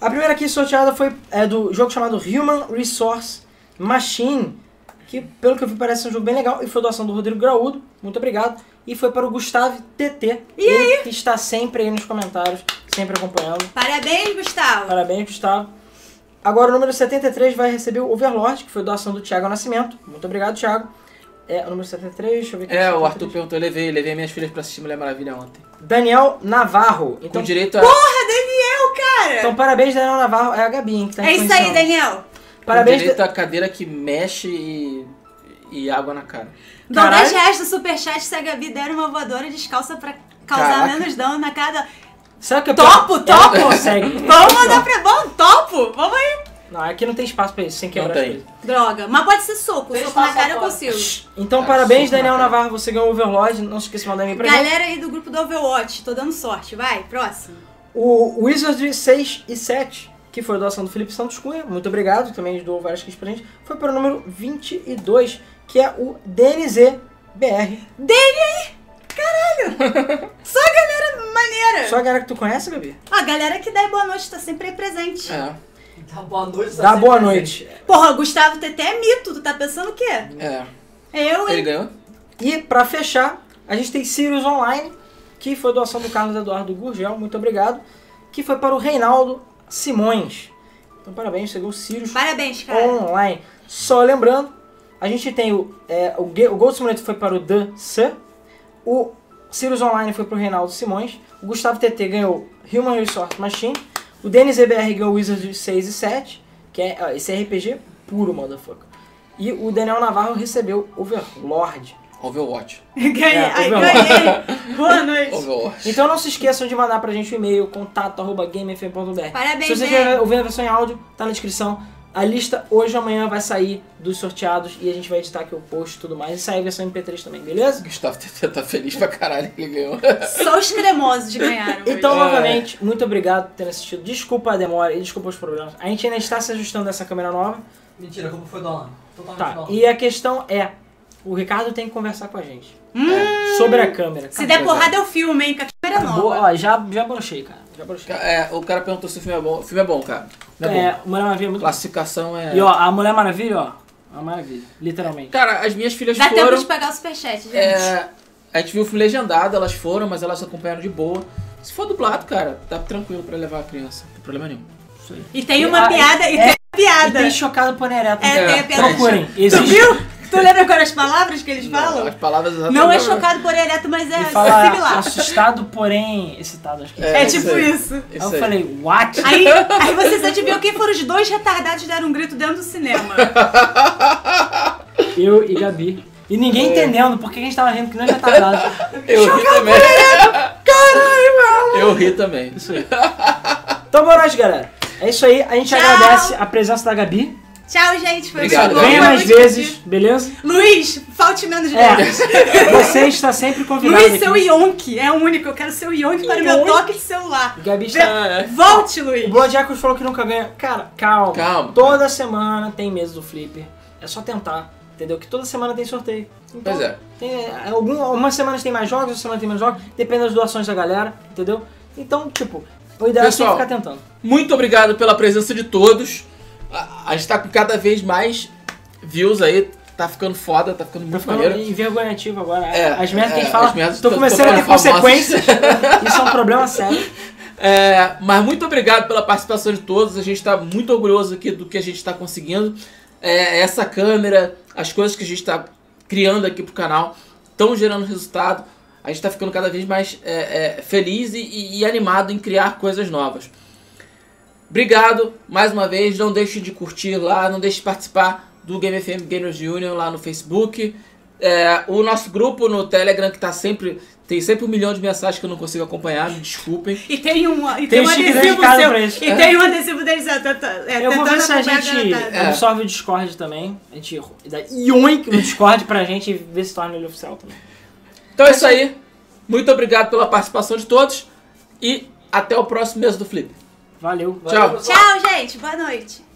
A primeira aqui sorteada foi é do jogo chamado Human Resource Machine, que pelo que eu vi parece ser um jogo bem legal e foi doação do Rodrigo Graúdo. Muito obrigado. E foi para o Gustavo TT, E ele que está sempre aí nos comentários, sempre acompanhando. Parabéns, Gustavo. Parabéns, Gustavo. Agora o número 73 vai receber o Overlord, que foi doação do Thiago Nascimento. Muito obrigado, Thiago. É, o número 73, deixa eu ver aqui. É, o 73. Arthur perguntou, eu levei, levei minhas filhas pra assistir Mulher Maravilha ontem. Daniel Navarro. Então, Com direito a. Porra, Daniel, cara. então parabéns, Daniel Navarro. É a Gabi, hein, que tá é isso aí. Daniel. Com Parabéns, direito a cadeira que mexe e, e água na cara. Dou Caralho. 10 reais do superchat se a Gabi der uma voadora descalça pra causar Caraca. menos dano na cada. Sabe o que é Topo, topo! Consegue. Vamos mandar pra. Vamos, topo! Vamos aí! Não, aqui não tem espaço pra isso, sem quebrar Não as tem. coisas. Droga. Mas pode ser soco. Tem soco na cara eu consigo. Então, Ah, parabéns, na Daniel cara. Navarro, você ganhou o Overlord. Não se esqueça de mandar e-mail pra. Galera aí do grupo do Overwatch, tô dando sorte. Vai, próximo. O Wizard 6 e 7, que foi a doação do Felipe Santos Cunha, muito obrigado, também doou várias kits pra gente, foi para o número 22, que é o DNZ BR. Só a galera maneira. Só a galera que tu conhece, Gabi? A galera que dá boa noite tá sempre aí presente. É, Dá boa noite. tá Dá boa presente. noite. Porra, Gustavo TT é mito. Tu tá pensando o quê? é. Eu, Ele hein? ganhou? E pra fechar, a gente tem Sirius Online, que foi doação do Carlos Eduardo Gurgel, muito obrigado, que foi para o Reinaldo Simões. Então parabéns, você ganhou o Sirius Parabéns, cara. online. Só lembrando, a gente tem o, é, o, o Gold Simulator foi para o Dan Sun, o Sirius Online foi para o Reinaldo Simões, o Gustavo TT ganhou Human Resource Machine, o DNZBR ganhou Wizard 6 e 7, que é ó, esse RPG puro, motherfucker. E o Daniel Navarro recebeu Overlord. Overwatch. Ganhei. É, Ai, Overwatch. ganhei. Boa noite. Overwatch. Então não se esqueçam de mandar pra gente o e-mail contato@gamefm.br. Parabéns, Se você Ben. quer ouvir a versão em áudio, tá na descrição. A lista hoje ou amanhã vai sair dos sorteados e a gente vai editar aqui o post e tudo mais. E sair a versão MP3 também, beleza? Gustavo TT tá feliz pra caralho que ele ganhou. Só os cremosos ganharam. Então, É. novamente, muito obrigado por ter assistido. Desculpa a demora e desculpa os problemas. A gente ainda está se ajustando dessa câmera nova. Mentira, como foi do Alan? Totalmente Tá, do Alan. e a questão é: o Ricardo tem que conversar com a gente sobre a câmera. Se der porrada, eu filme, hein? Com a câmera Boa, nova. ó, já, já brochei, cara. É, o cara perguntou se o filme é bom. O filme é bom, cara. Não é, É, bom. o Mulher Maravilha é muito Classificação é. E ó, a Mulher Maravilha, ó. Uma maravilha, literalmente. Cara, as minhas filhas Dá tempo foram. de pegar o superchat, gente. É, a gente viu o filme legendado, elas foram, mas elas acompanharam de boa. Se for dublado, cara, tá tranquilo pra levar a criança. Não tem problema nenhum. Isso aí. E tem uma Ah, piada, e é- tem uma E piada. tem chocado por ereto. É, tem a piada. Procurem. Tu viu? Tu lembra agora as palavras que eles falam? As palavras exatamente. Não é chocado por ereto, mas é fala similar. assustado, porém excitado, acho que É, É, tipo isso aí. isso. Aí Isso eu aí. falei, what? Aí, aí vocês adivinham quem foram os dois retardados que deram um grito dentro do cinema. Eu e Gabi. E ninguém É. entendendo por que a gente tava rindo que não é retardado. Eu ri também. Eu ri também. Isso aí. Então, boa noite, galera. É isso aí. A gente Tchau. agradece a presença da Gabi. Tchau, gente. Foi Obrigado. muito bom. Venha mais vezes, divertido. beleza? Luiz, falte menos É. vezes. Você está sempre convidado Luiz, aqui. seu Yonk. É o único. Eu quero seu Yonk para o meu toque de celular. Gabi está... É. Volte, O Luiz. Blood Jacos falou que nunca ganha. Cara, calma. Calma. Toda semana tem mesa do Flipper. É só tentar. Entendeu? Que toda semana tem sorteio. Então, Pois é. Tem, é, algum, algumas semanas tem mais jogos, outras semanas tem menos jogos. Depende das doações da galera. Entendeu? Então, tipo, o ideal é Pessoal, sempre ficar tentando. Muito obrigado pela presença de todos. A, a gente tá com cada vez mais views aí. Tá ficando foda, tá ficando Tá muito ficando maneiro. envergonhativo agora. É, as merdas que a gente é, fala merdas estão tão- começando a ter consequências. Isso é um problema sério. É, mas muito obrigado pela participação de todos. A gente está muito orgulhoso aqui do que a gente está conseguindo. É, essa câmera, as coisas que a gente está criando aqui pro canal estão gerando resultado. A gente está ficando cada vez mais é, é, feliz e- e animado em criar coisas novas. Obrigado mais uma vez. Não deixe de curtir lá, não deixe de participar do Game FM Gamers Union lá no Facebook. É, o nosso grupo no Telegram que tá sempre tem sempre um milhão de mensagens que eu não consigo acompanhar, me desculpem. E tem um, e tem Tem um adesivo seu. E tem um adesivo deles. É, tenta- é, Eu vou ver se a gente. É. absorve o Discord também. A gente dá yoink no Discord pra gente ver se torna ele oficial também. Então é isso aí. Muito obrigado pela participação de todos e até o próximo mês do Flip. Valeu. Tchau. Tchau, gente. Boa noite.